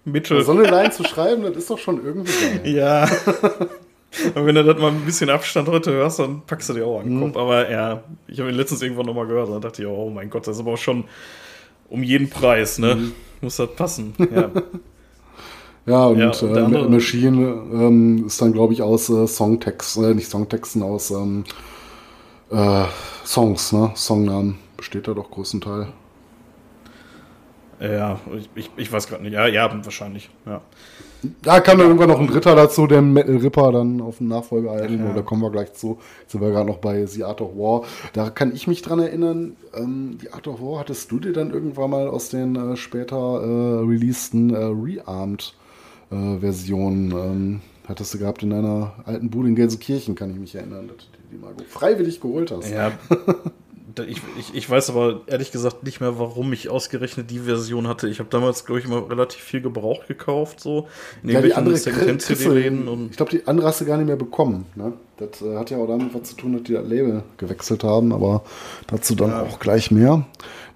[SPEAKER 3] Mitchell. So eine Line zu schreiben, das ist doch schon irgendwie geil.
[SPEAKER 2] Ja. *laughs* Und wenn du das mal ein bisschen Abstand heute hörst, dann packst du dir auch an den Kopf. Mhm. Aber ja, ich habe ihn letztens irgendwann nochmal gehört und dachte ich, oh mein Gott, das ist aber auch schon um jeden Preis, ne? Mhm. Muss das passen. Ja.
[SPEAKER 3] Ja, und, ja, und äh, Machine ähm, ist dann, glaube ich, aus äh, Songtexten, äh, nicht Songtexten, aus ähm, äh, Songs, ne? Songnamen besteht da doch größtenteils.
[SPEAKER 2] Ja, ich, ich, ich weiß gerade nicht. Ja, ja, wahrscheinlich. Ja.
[SPEAKER 3] Da kam dann irgendwann noch ein dritter dazu, der Metal Ripper dann auf dem Nachfolgealbum. Ja. Da kommen wir gleich zu. Jetzt sind wir gerade noch bei The Art of War. Da kann ich mich dran erinnern, ähm, The Art of War hattest du dir dann irgendwann mal aus den äh, später äh, releaseden äh, Rearmed-Versionen, äh, ähm, hattest du gehabt in deiner alten Bude in Gelsenkirchen, kann ich mich erinnern, dass du die mal freiwillig geholt hast.
[SPEAKER 2] Ja, *laughs* ich, ich, ich weiß aber ehrlich gesagt nicht mehr, warum ich ausgerechnet die Version hatte. Ich habe damals, glaube ich, immer relativ viel Gebraucht gekauft, so
[SPEAKER 3] in ja, irgendwelchen Secondhand-CD-Läden. Ich glaube, die andere hast du gar nicht mehr bekommen. Ne? Das äh, hat ja auch damit was zu tun, dass die das Label gewechselt haben, aber dazu dann ja. auch gleich mehr.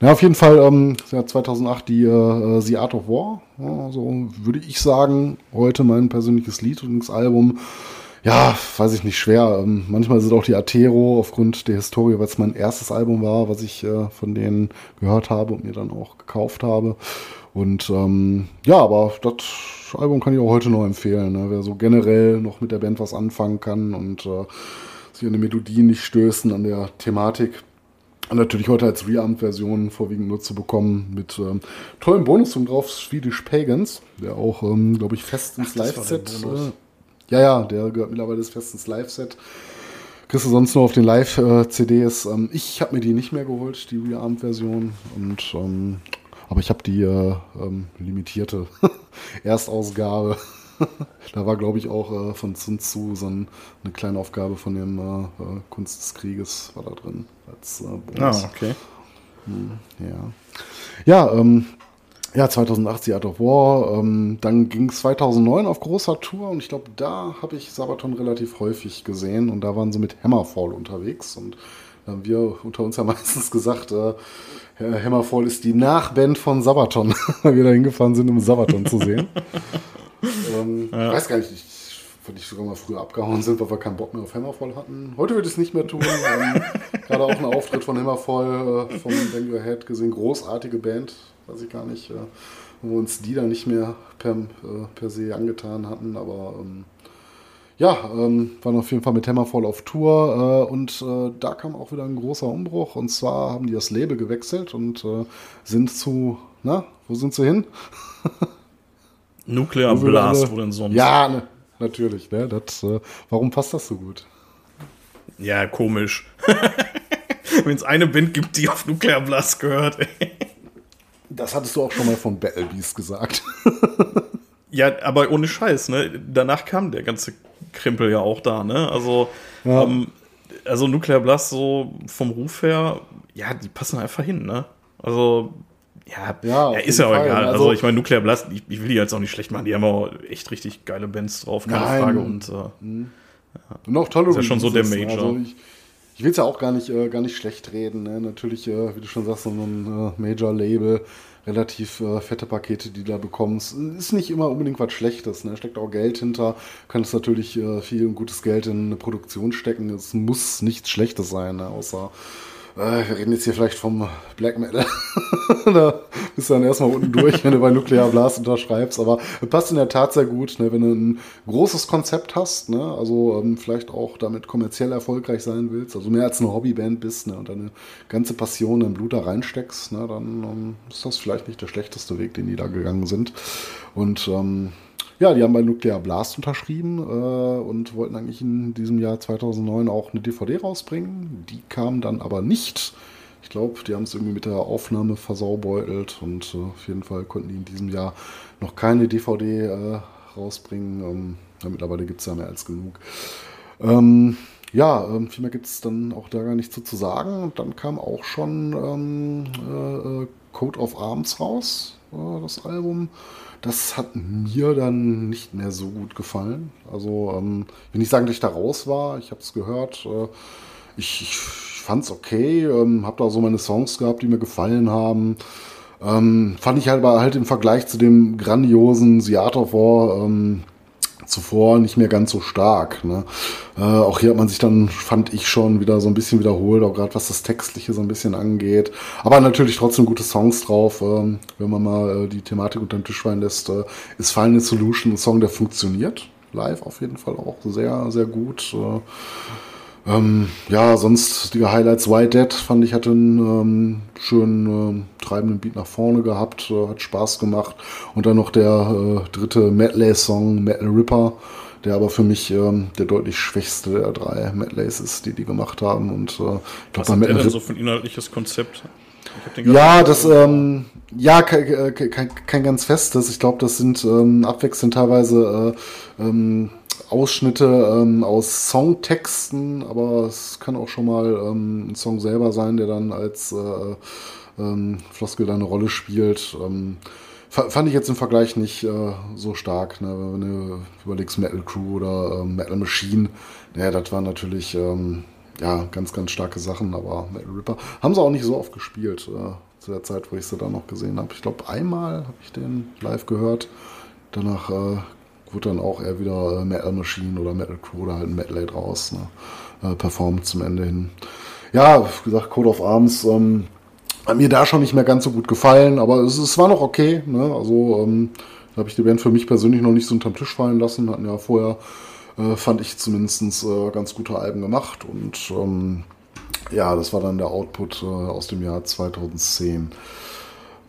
[SPEAKER 3] Na, auf jeden Fall, ähm, ja, 2008 die äh, The Art of War. Ja, so würde ich sagen, heute mein persönliches Lieblingsalbum. Album ja, weiß ich nicht, schwer. Ähm, manchmal sind auch die Atero aufgrund der Historie, weil es mein erstes Album war, was ich äh, von denen gehört habe und mir dann auch gekauft habe. Und ähm, ja, aber das Album kann ich auch heute noch empfehlen. Ne? Wer so generell noch mit der Band was anfangen kann und äh, sich an die Melodien nicht stößen, an der Thematik. Und natürlich heute als Rearmed-Version vorwiegend nur zu bekommen mit ähm, tollen Bonus und drauf Swedish Pagans, der auch, ähm, glaube ich, fest ins Live-Set ja, ja, der gehört mittlerweile des festens Live-Set. Kriegst du sonst nur auf den Live-CDs. Ähm, ich habe mir die nicht mehr geholt, die Rearmed-Version. Und ähm, aber ich habe die äh, ähm, limitierte *laughs* Erstausgabe. *laughs* da war, glaube ich, auch äh, von Sun Tzu so ein, eine kleine Aufgabe von dem äh, äh Kunst des Krieges war da drin. Als,
[SPEAKER 2] äh, Bonus. Ah, okay.
[SPEAKER 3] Hm, ja. Ja, ähm, ja, 2008 The Art of War. Ähm, dann ging es 2009 auf großer Tour und ich glaube, da habe ich Sabaton relativ häufig gesehen und da waren sie mit Hammerfall unterwegs und da haben wir unter uns ja *laughs* meistens gesagt, äh, Hammerfall ist die Nachband von Sabaton, *laughs* weil wir da hingefahren sind, um Sabaton zu sehen. *laughs* ähm, ja. Ich weiß gar nicht, ich, weil ich sogar mal früher abgehauen sind, weil wir keinen Bock mehr auf Hammerfall hatten. Heute würde ich es nicht mehr tun. ähm, gerade auch ein Auftritt von Hammerfall äh, vom Bang Your Head gesehen. Großartige Band weiß ich gar nicht, äh, wo uns die dann nicht mehr per, äh, per se angetan hatten, aber ähm, ja, ähm, waren auf jeden Fall mit Hammerfall auf Tour äh, und äh, da kam auch wieder ein großer Umbruch und zwar haben die das Label gewechselt und äh, sind zu, na, wo sind sie hin?
[SPEAKER 2] Nuclear wo Blast, alle, wo denn sonst?
[SPEAKER 3] Ja, ne, natürlich, ne, das, äh, warum passt das so gut?
[SPEAKER 2] Ja, komisch. *laughs* Wenn es eine Band gibt, die auf Nuclear Blast gehört.
[SPEAKER 3] Das hattest du auch schon mal von Battle Beast gesagt. *laughs*
[SPEAKER 2] ja, aber ohne Scheiß, ne? Danach kam der ganze Krimpel ja auch da, ne? Also, ja. ähm, also Nuclear Blast so vom Ruf her, ja, die passen einfach hin, ne? Also, ja, ja, ja ist ja auch Fall. egal. Also, also ich meine, Nuclear Blast, ich, ich, will die jetzt auch nicht schlecht machen, die haben auch echt richtig geile Bands drauf, keine Nein. Frage. Und, äh, mhm.
[SPEAKER 3] ja. und auch tolle
[SPEAKER 2] Ist ja schon so der Major. Also
[SPEAKER 3] ich, ich will es ja auch gar nicht, äh, gar nicht schlecht reden. Ne? Natürlich, äh, wie du schon sagst, so ein äh, Major-Label, relativ äh, fette Pakete, die du da bekommst. Ist nicht immer unbedingt was Schlechtes. Ne? Steckt auch Geld hinter. Kann es natürlich äh, viel gutes Geld in eine Produktion stecken. Es muss nichts Schlechtes sein, ne? außer äh, wir reden jetzt hier vielleicht vom Black Metal. *laughs* da bist du dann erstmal unten durch, wenn du bei Nuclear Blast unterschreibst. Aber passt in der Tat sehr gut, ne? wenn du ein großes Konzept hast, ne? also ähm, vielleicht auch damit kommerziell erfolgreich sein willst, also mehr als eine Hobbyband bist ne? und deine ganze Passion, dein Blut da reinsteckst, ne? dann ähm, ist das vielleicht nicht der schlechteste Weg, den die da gegangen sind. Und ähm, ja, die haben bei Nuclear Blast unterschrieben äh, und wollten eigentlich in diesem Jahr 2009 auch eine DVD rausbringen. Die kam dann aber nicht. Ich glaube, die haben es irgendwie mit der Aufnahme versaubeutelt und äh, auf jeden Fall konnten die in diesem Jahr noch keine DVD äh, rausbringen. Ähm, ja, mittlerweile gibt es ja mehr als genug. Ähm, ja, ähm, viel mehr gibt es dann auch da gar nicht so zu sagen. Und dann kam auch schon ähm, äh, äh, Code of Arms raus, das Album. Das hat mir dann nicht mehr so gut gefallen. Also, ähm, ich will nicht sagen, dass ich da raus war. Ich habe es gehört. Äh, ich, ich fand es okay. Ähm, habe da so meine Songs gehabt, die mir gefallen haben. Ähm, fand ich halt aber halt im Vergleich zu dem grandiosen Seattle War ähm, zuvor nicht mehr ganz so stark. Ne? Äh, auch hier hat man sich dann, fand ich schon, wieder so ein bisschen wiederholt, auch gerade was das Textliche so ein bisschen angeht. Aber natürlich trotzdem gute Songs drauf. Ähm, wenn man mal äh, die Thematik unter den Tisch fallen lässt, äh, ist Final Solution ein Song, der funktioniert. Live auf jeden Fall auch sehr, sehr gut. Äh, ähm, ja, sonst die Highlights White Dead fand ich hatte einen ähm, schönen äh, treibenden Beat nach vorne gehabt, äh, hat Spaß gemacht. Und dann noch der äh, dritte Medley-Song Metal Ripper, der aber für mich ähm, der deutlich schwächste der drei Medleys ist, die die gemacht haben. Und äh,
[SPEAKER 2] ich Was hat der denn so für ein inhaltliches Konzept?
[SPEAKER 3] Ja, das, ähm, ja, kein, kein, kein, ganz festes. Ich glaube, das sind ähm, abwechselnd teilweise äh, ähm, Ausschnitte ähm, aus Songtexten, aber es kann auch schon mal ähm, ein Song selber sein, der dann als äh, ähm, Floskel eine Rolle spielt. Ähm, fand ich jetzt im Vergleich nicht äh, so stark. Ne? Wenn du überlegst, Metal Crew oder äh, Metal Machine, naja, das waren natürlich ähm, ja, ganz, ganz starke Sachen, aber Metal Ripper haben sie auch nicht so oft gespielt. Äh, zu der Zeit, wo ich sie da noch gesehen habe. Ich glaube, einmal habe ich den live gehört. Danach äh, wurde dann auch eher wieder Metal Machine oder Metal Crew oder halt ein Metal draus ne? äh, performt zum Ende hin. Ja, wie gesagt, Code of Arms ähm, hat mir da schon nicht mehr ganz so gut gefallen, aber es, es war noch okay. Ne? Also ähm, da habe ich die Band für mich persönlich noch nicht so unterm Tisch fallen lassen. Hatten ja vorher, äh, fand ich zumindest äh, ganz gute Alben gemacht und ähm, ja, das war dann der Output äh, aus dem Jahr 2010.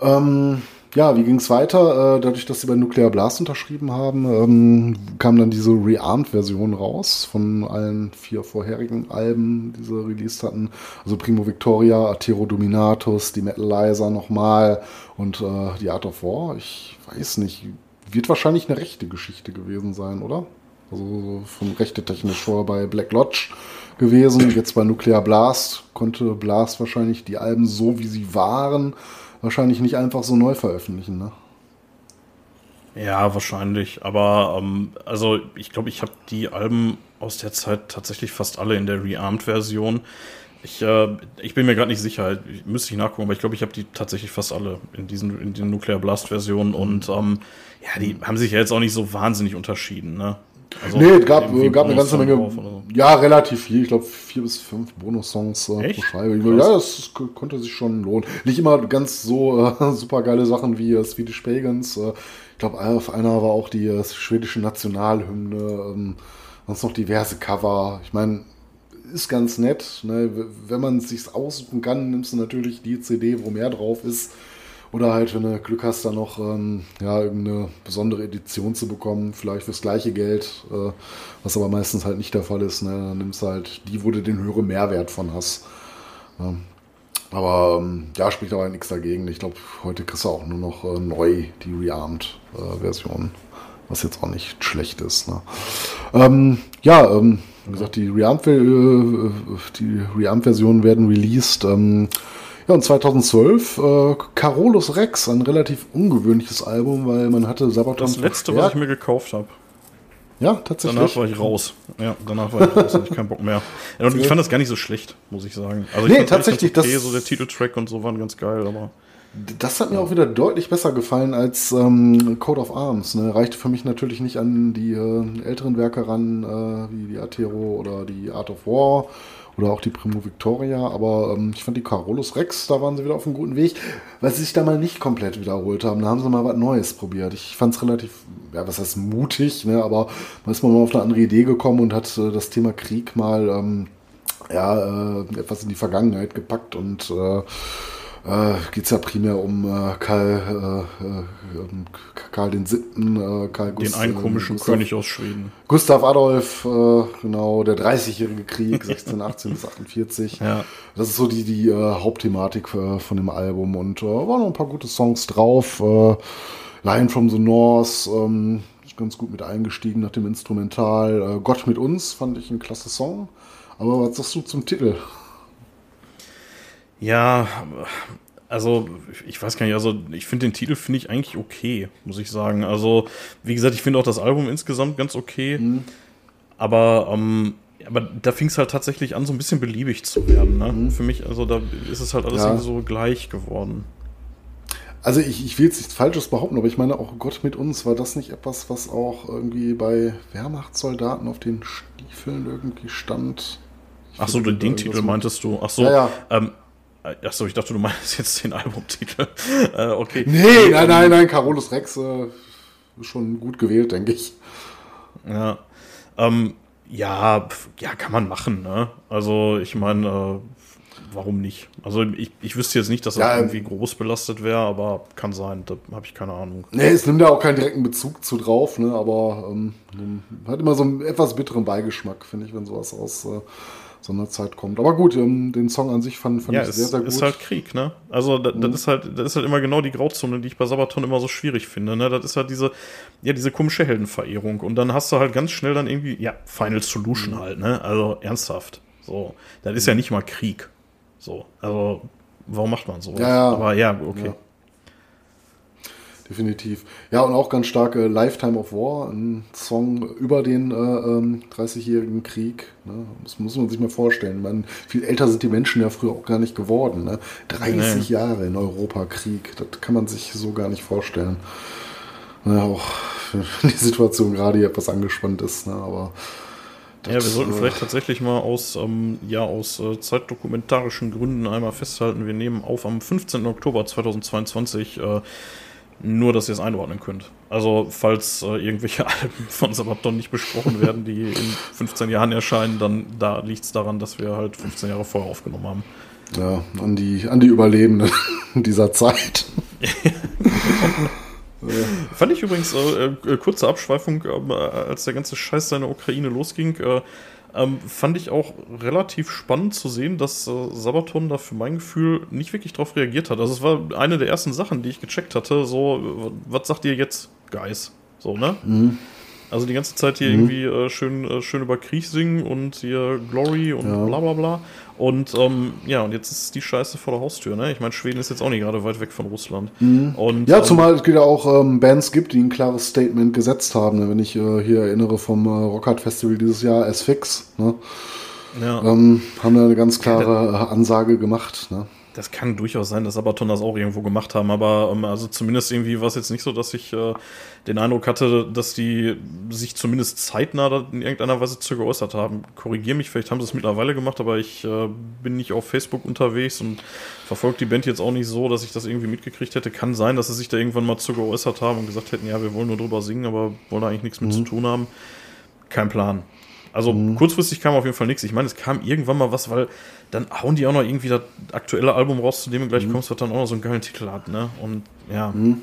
[SPEAKER 3] Ähm, ja, wie ging es weiter? Äh, dadurch, dass sie bei Nuclear Blast unterschrieben haben, ähm, kam dann diese Rearmed-Version raus von allen vier vorherigen Alben, die sie released hatten. Also Primo Victoria, Atero Dominatus, die Metalizer nochmal und äh, die Art of War. Ich weiß nicht, wird wahrscheinlich eine rechte Geschichte gewesen sein, oder? Also von rechte technisch vor bei Black Lodge gewesen. Jetzt bei Nuclear Blast konnte Blast wahrscheinlich die Alben so, wie sie waren, wahrscheinlich nicht einfach so neu veröffentlichen, ne?
[SPEAKER 2] Ja, wahrscheinlich. Aber ähm, also ich glaube, ich habe die Alben aus der Zeit tatsächlich fast alle in der Rearmed-Version. Ich, äh, ich bin mir gerade nicht sicher, ich, müsste ich nachgucken, aber ich glaube, ich habe die tatsächlich fast alle in diesen in den Nuclear Blast-Versionen und ähm, ja, die haben sich ja jetzt auch nicht so wahnsinnig unterschieden, ne?
[SPEAKER 3] Also nee, es gab, gab eine ganze Menge. So. Ja, relativ viel. Ich glaube, vier bis fünf Bonus-Songs äh, pro Scheibe. Ja, das konnte sich schon lohnen. Nicht immer ganz so äh, *laughs* super geile Sachen wie äh, Swedish Pagans. Äh, ich glaube, auf einer war auch die äh, schwedische Nationalhymne. Ähm, sonst noch diverse Cover. Ich meine, ist ganz nett. Ne? Wenn man es sich aussuchen kann, nimmst du natürlich die CD, wo mehr drauf ist. Oder halt, wenn du Glück hast, da noch ähm, ja, irgendeine besondere Edition zu bekommen, vielleicht fürs gleiche Geld, äh, was aber meistens halt nicht der Fall ist. Ne? Dann nimmst du halt die, wo du den höheren Mehrwert von hast. Ja. Aber ähm, ja, spricht aber nichts dagegen. Ich glaube, heute kriegst du auch nur noch äh, neu die Rearmed-Version, äh, was jetzt auch nicht schlecht ist. Ne? Ähm, ja, ähm, Wie gesagt, die Reamp-Versionen Reamp werden released. Ähm, ja, und 2012 äh, Carolus Rex, ein relativ ungewöhnliches Album, weil man hatte
[SPEAKER 2] Sabaton. Das letzte, was ich mir gekauft habe.
[SPEAKER 3] Ja, tatsächlich.
[SPEAKER 2] Danach war ich raus. Ja, danach war ich raus, hatte ich keinen Bock mehr. Und ich fand das gar nicht so schlecht, muss ich sagen.
[SPEAKER 3] Also ich nee, tatsächlich.
[SPEAKER 2] Okay, das so der Titeltrack und so waren ganz geil, aber.
[SPEAKER 3] Das hat mir auch wieder deutlich besser gefallen als ähm, Code of Arms. Ne? Reichte für mich natürlich nicht an die äh, älteren Werke ran, äh, wie die Atero oder die Art of War oder auch die Primo Victoria, aber ähm, ich fand die Carolus Rex, da waren sie wieder auf einem guten Weg, weil sie sich da mal nicht komplett wiederholt haben. Da haben sie mal was Neues probiert. Ich fand es relativ, ja, was heißt mutig, ne? aber man ist mal auf eine andere Idee gekommen und hat äh, das Thema Krieg mal ähm, ja, äh, etwas in die Vergangenheit gepackt und äh, äh, geht es ja primär um äh, Karl, äh, äh Karl den Siebten,
[SPEAKER 2] äh, Karl Den einen komischen Gustav, König aus Schweden.
[SPEAKER 3] Gustav Adolf, äh, genau, der 30-jährige Krieg, *laughs* 1618 bis 48. Ja. Das ist so die, die Hauptthematik von dem Album und äh, waren noch ein paar gute Songs drauf. Lion from the North, ähm, ganz gut mit eingestiegen nach dem Instrumental. Gott mit uns fand ich ein klasse Song. Aber was sagst du zum Titel?
[SPEAKER 2] Ja, also ich weiß gar nicht, also ich finde den Titel finde ich eigentlich okay, muss ich sagen. Also wie gesagt, ich finde auch das Album insgesamt ganz okay, mhm. aber ähm, aber da fing es halt tatsächlich an, so ein bisschen beliebig zu werden. Ne? Mhm. Für mich, also da ist es halt alles ja. so gleich geworden.
[SPEAKER 3] Also ich, ich will jetzt nichts Falsches behaupten, aber ich meine auch Gott mit uns, war das nicht etwas, was auch irgendwie bei Wehrmachtssoldaten auf den Stiefeln irgendwie stand?
[SPEAKER 2] Ich Ach so, den, den Titel meintest du. Ach so, ja, ja. Ähm, Achso, ich dachte, du meinst *laughs* jetzt den Albumtitel. *laughs*
[SPEAKER 3] äh, okay. Nee, nein, nein, nein, Carolus Rex äh, schon gut gewählt, denke ich.
[SPEAKER 2] Ja. Ähm, ja, ja, kann man machen, ne? Also, ich meine, äh, warum nicht? Also, ich, ich wüsste jetzt nicht, dass das ja, irgendwie groß belastet wäre, aber kann sein, da habe ich keine Ahnung.
[SPEAKER 3] Nee, es nimmt ja auch keinen direkten Bezug zu drauf, ne? Aber ähm, hat immer so einen etwas bitteren Beigeschmack, finde ich, wenn sowas aus. Äh, so eine Zeit kommt. Aber gut, ähm, den Song an sich fand, fand
[SPEAKER 2] ja, ich sehr, sehr gut. ist halt Krieg, ne? Also das, mhm. das, ist halt, das ist halt immer genau die Grauzone, die ich bei Sabaton immer so schwierig finde, ne? Das ist halt diese, ja, diese komische Heldenverehrung. Und dann hast du halt ganz schnell dann irgendwie, ja, Final Solution mhm. halt, ne? Also ernsthaft. So, das ist ja nicht mal Krieg. So, also warum macht man sowas?
[SPEAKER 3] Ja, ja.
[SPEAKER 2] Aber ja, okay. Ja
[SPEAKER 3] definitiv. Ja, und auch ganz stark äh, Lifetime of War, ein Song über den äh, ähm, 30-jährigen Krieg. Ne? Das muss man sich mal vorstellen. Man, viel älter sind die Menschen ja früher auch gar nicht geworden. Ne? 30 nee. Jahre in Europa Krieg, das kann man sich so gar nicht vorstellen. Ja, auch wenn *laughs* die Situation gerade hier etwas angespannt ist, ne? aber
[SPEAKER 2] ja, wir sollten äh, vielleicht tatsächlich mal aus, ähm, ja, aus äh, zeitdokumentarischen Gründen einmal festhalten, wir nehmen auf am 15. Oktober 2022. Äh, nur, dass ihr es einordnen könnt. Also, falls äh, irgendwelche *laughs* Alben von Sabaton nicht besprochen werden, die in 15 Jahren erscheinen, dann da liegt es daran, dass wir halt 15 Jahre vorher aufgenommen haben.
[SPEAKER 3] Ja, an die, an die Überlebenden *laughs* dieser Zeit. *laughs*
[SPEAKER 2] Fand ich übrigens, äh, äh, kurze Abschweifung, äh, als der ganze Scheiß seiner Ukraine losging, äh, ähm, fand ich auch relativ spannend zu sehen, dass äh, Sabaton da für mein Gefühl nicht wirklich drauf reagiert hat. Also es war eine der ersten Sachen, die ich gecheckt hatte. So, was sagt ihr jetzt, Guys? So, ne? Mhm. Also die ganze Zeit hier mhm. irgendwie äh, schön, äh, schön über Krieg singen und hier Glory und ja. bla bla bla. Und ähm, ja, und jetzt ist die Scheiße vor der Haustür. Ne? Ich meine, Schweden ist jetzt auch nicht gerade weit weg von Russland.
[SPEAKER 3] Mhm. Und, ja, ähm, zumal es ja auch ähm, Bands gibt, die ein klares Statement gesetzt haben. Ne? Wenn ich äh, hier erinnere vom äh, Rockhard Festival dieses Jahr, S-Fix, ne? ja. ähm, haben da eine ganz klare äh, Ansage gemacht. Ne?
[SPEAKER 2] Das kann durchaus sein, dass Sabaton das auch irgendwo gemacht haben, aber ähm, also zumindest irgendwie war es jetzt nicht so, dass ich äh, den Eindruck hatte, dass die sich zumindest zeitnah in irgendeiner Weise zu geäußert haben. Korrigiere mich, vielleicht haben sie es mittlerweile gemacht, aber ich äh, bin nicht auf Facebook unterwegs und verfolge die Band jetzt auch nicht so, dass ich das irgendwie mitgekriegt hätte. Kann sein, dass sie sich da irgendwann mal zu geäußert haben und gesagt hätten, ja, wir wollen nur drüber singen, aber wollen da eigentlich nichts mit mhm. zu tun haben. Kein Plan. Also mhm. kurzfristig kam auf jeden Fall nichts. Ich meine, es kam irgendwann mal was, weil dann hauen die auch noch irgendwie das aktuelle Album raus, zu dem du gleich mhm. kommst, was dann auch noch so einen geilen Titel hat, ne? Und ja. Mhm.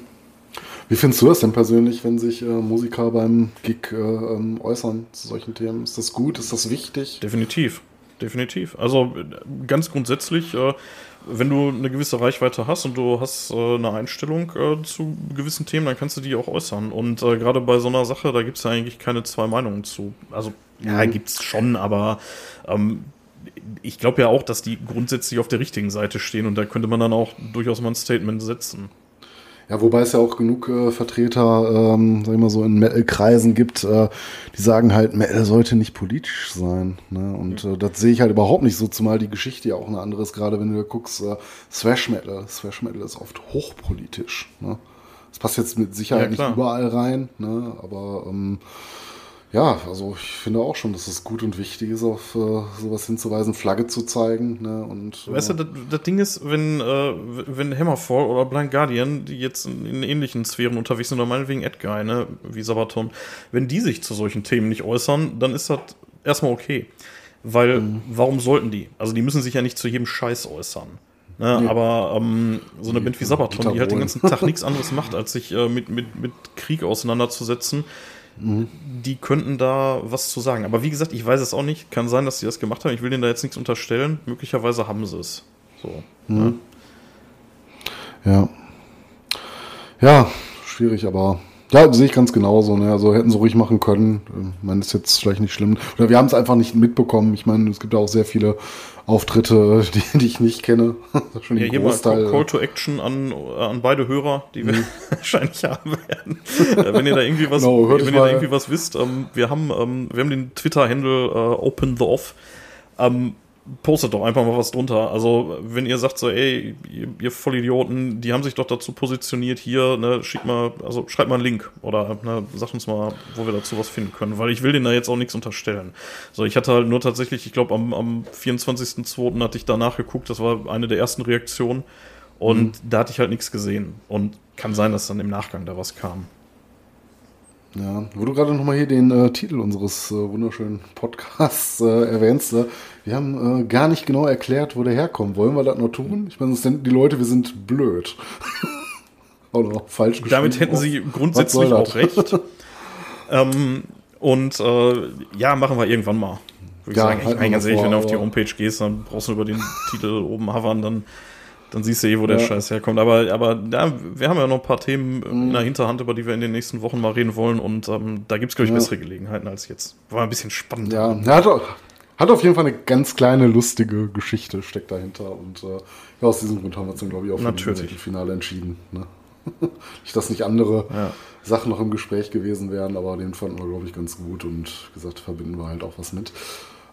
[SPEAKER 3] Wie findest du das denn persönlich, wenn sich äh, Musiker beim Gig äh, ähm, äußern zu solchen Themen? Ist das gut? Ist das wichtig?
[SPEAKER 2] Definitiv. definitiv. Also ganz grundsätzlich, äh, wenn du eine gewisse Reichweite hast und du hast äh, eine Einstellung äh, zu gewissen Themen, dann kannst du die auch äußern. Und äh, gerade bei so einer Sache, da gibt es ja eigentlich keine zwei Meinungen zu. Also, ja, mhm. gibt es schon, aber ähm, ich glaube ja auch, dass die grundsätzlich auf der richtigen Seite stehen und da könnte man dann auch durchaus mal ein Statement setzen.
[SPEAKER 3] Ja, wobei es ja auch genug äh, Vertreter, ähm, sag ich mal so, in Metal-Kreisen gibt, äh, die sagen halt, Metal sollte nicht politisch sein. Ne? Und äh, das sehe ich halt überhaupt nicht so, zumal die Geschichte ja auch eine andere ist, gerade wenn du da guckst, äh, Thrash Metal. Thrash Metal ist oft hochpolitisch. Ne? Das passt jetzt mit Sicherheit ja, nicht überall rein, ne? aber ähm, ja, also ich finde auch schon, dass es gut und wichtig ist, auf äh, sowas hinzuweisen, Flagge zu zeigen. Ne? Und,
[SPEAKER 2] äh, weißt du, das, das, Ding ist, wenn, äh, wenn Hammerfall oder Blind Guardian, die jetzt in, in, ähnlichen Sphären unterwegs sind, oder meinetwegen Edguy, ne, wie Sabaton, wenn die sich zu solchen Themen nicht äußern, dann ist das erstmal okay. Weil, mhm. warum sollten die? Also die müssen sich ja nicht zu jedem Scheiß äußern. Ne, nee. Aber ähm, so eine Band wie Sabaton, die halt den ganzen Tag nichts *laughs* anderes macht, als sich äh, mit, mit, mit Krieg auseinanderzusetzen, die könnten da was zu sagen. Aber wie gesagt, ich weiß es auch nicht. Kann sein, dass sie das gemacht haben. Ich will denen da jetzt nichts unterstellen. Möglicherweise haben sie es. So.
[SPEAKER 3] Mhm. Ja. Ja, schwierig, aber ja, sehe ich ganz genauso. Ne? Also hätten sie ruhig machen können. Ich meine, ist jetzt vielleicht nicht schlimm. Oder wir haben es einfach nicht mitbekommen. Ich meine, es gibt ja auch sehr viele Auftritte, *laughs* die, die ich nicht kenne. *laughs*
[SPEAKER 2] Schon ja, hier Großteil. mal Call to Action an, an beide Hörer, die wir mhm. *laughs* wahrscheinlich haben werden. Äh, wenn ihr da irgendwie was, genau, wenn ihr da irgendwie was wisst, ähm, wir haben, ähm, wir haben den Twitter-Handle äh, Open the Off. Ähm, postet doch einfach mal was drunter. Also, wenn ihr sagt so, ey, ihr, ihr Vollidioten, die haben sich doch dazu positioniert hier, ne, schickt mal, also schreibt mal einen Link oder ne, sagt uns mal, wo wir dazu was finden können, weil ich will denen da jetzt auch nichts unterstellen. So, ich hatte halt nur tatsächlich, ich glaube, am, am 24.02. hatte ich danach geguckt, das war eine der ersten Reaktionen und mhm. da hatte ich halt nichts gesehen. Und kann sein, dass dann im Nachgang da was kam.
[SPEAKER 3] Ja, wo du gerade nochmal hier den äh, Titel unseres äh, wunderschönen Podcasts äh, erwähnst, äh, wir haben äh, gar nicht genau erklärt, wo der herkommt. Wollen wir das noch tun? Ich meine, sind die Leute, wir sind blöd. *laughs*
[SPEAKER 2] Oder falsch Damit hätten sie grundsätzlich auch recht. *laughs* ähm, und äh, ja, machen wir irgendwann mal. Würde ich ja, sagen, ich meine ganz ehrlich, wenn du auf die Homepage gehst, dann brauchst du über den *laughs* Titel oben hovern, dann dann siehst du eh, wo der Scheiß herkommt. Aber, aber ja, wir haben ja noch ein paar Themen mhm. in der Hinterhand, über die wir in den nächsten Wochen mal reden wollen. Und ähm, da gibt es, glaube ich, ja. bessere Gelegenheiten als jetzt. War ein bisschen spannend.
[SPEAKER 3] Ja, hat, hat auf jeden Fall eine ganz kleine, lustige Geschichte steckt dahinter. Und äh, ja, aus diesem Grund haben wir uns dann, glaube ich, auch für das Finale entschieden. Ne? *laughs* nicht, dass nicht andere ja. Sachen noch im Gespräch gewesen wären, aber den fanden wir, glaube ich, ganz gut und gesagt, verbinden wir halt auch was mit.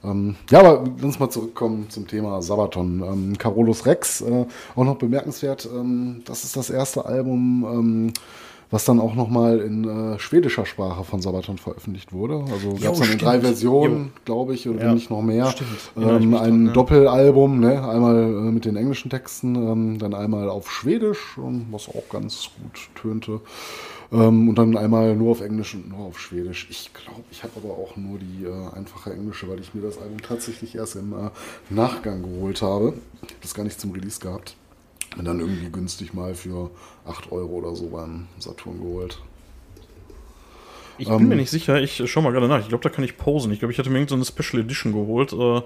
[SPEAKER 3] Ähm, ja, aber lass mal zurückkommen zum Thema Sabaton. Ähm, Carolus Rex, äh, auch noch bemerkenswert, ähm, das ist das erste Album, ähm, was dann auch nochmal in äh, schwedischer Sprache von Sabaton veröffentlicht wurde. Also gab es dann in drei Versionen, glaube ich, oder ja. nicht noch mehr. Ähm, ein dran. Doppelalbum, ne? einmal äh, mit den englischen Texten, ähm, dann einmal auf Schwedisch, was auch ganz gut tönte. Ähm, und dann einmal nur auf Englisch und nur auf Schwedisch. Ich glaube, ich habe aber auch nur die äh, einfache englische, weil ich mir das Album tatsächlich erst im äh, Nachgang geholt habe. Ich habe das gar nicht zum Release gehabt. Und dann irgendwie günstig mal für 8 Euro oder so beim Saturn geholt.
[SPEAKER 2] Ich bin ähm, mir nicht sicher, ich schau mal gerade nach. Ich glaube, da kann ich posen. Ich glaube, ich hatte mir irgendeine so Special Edition geholt. Äh,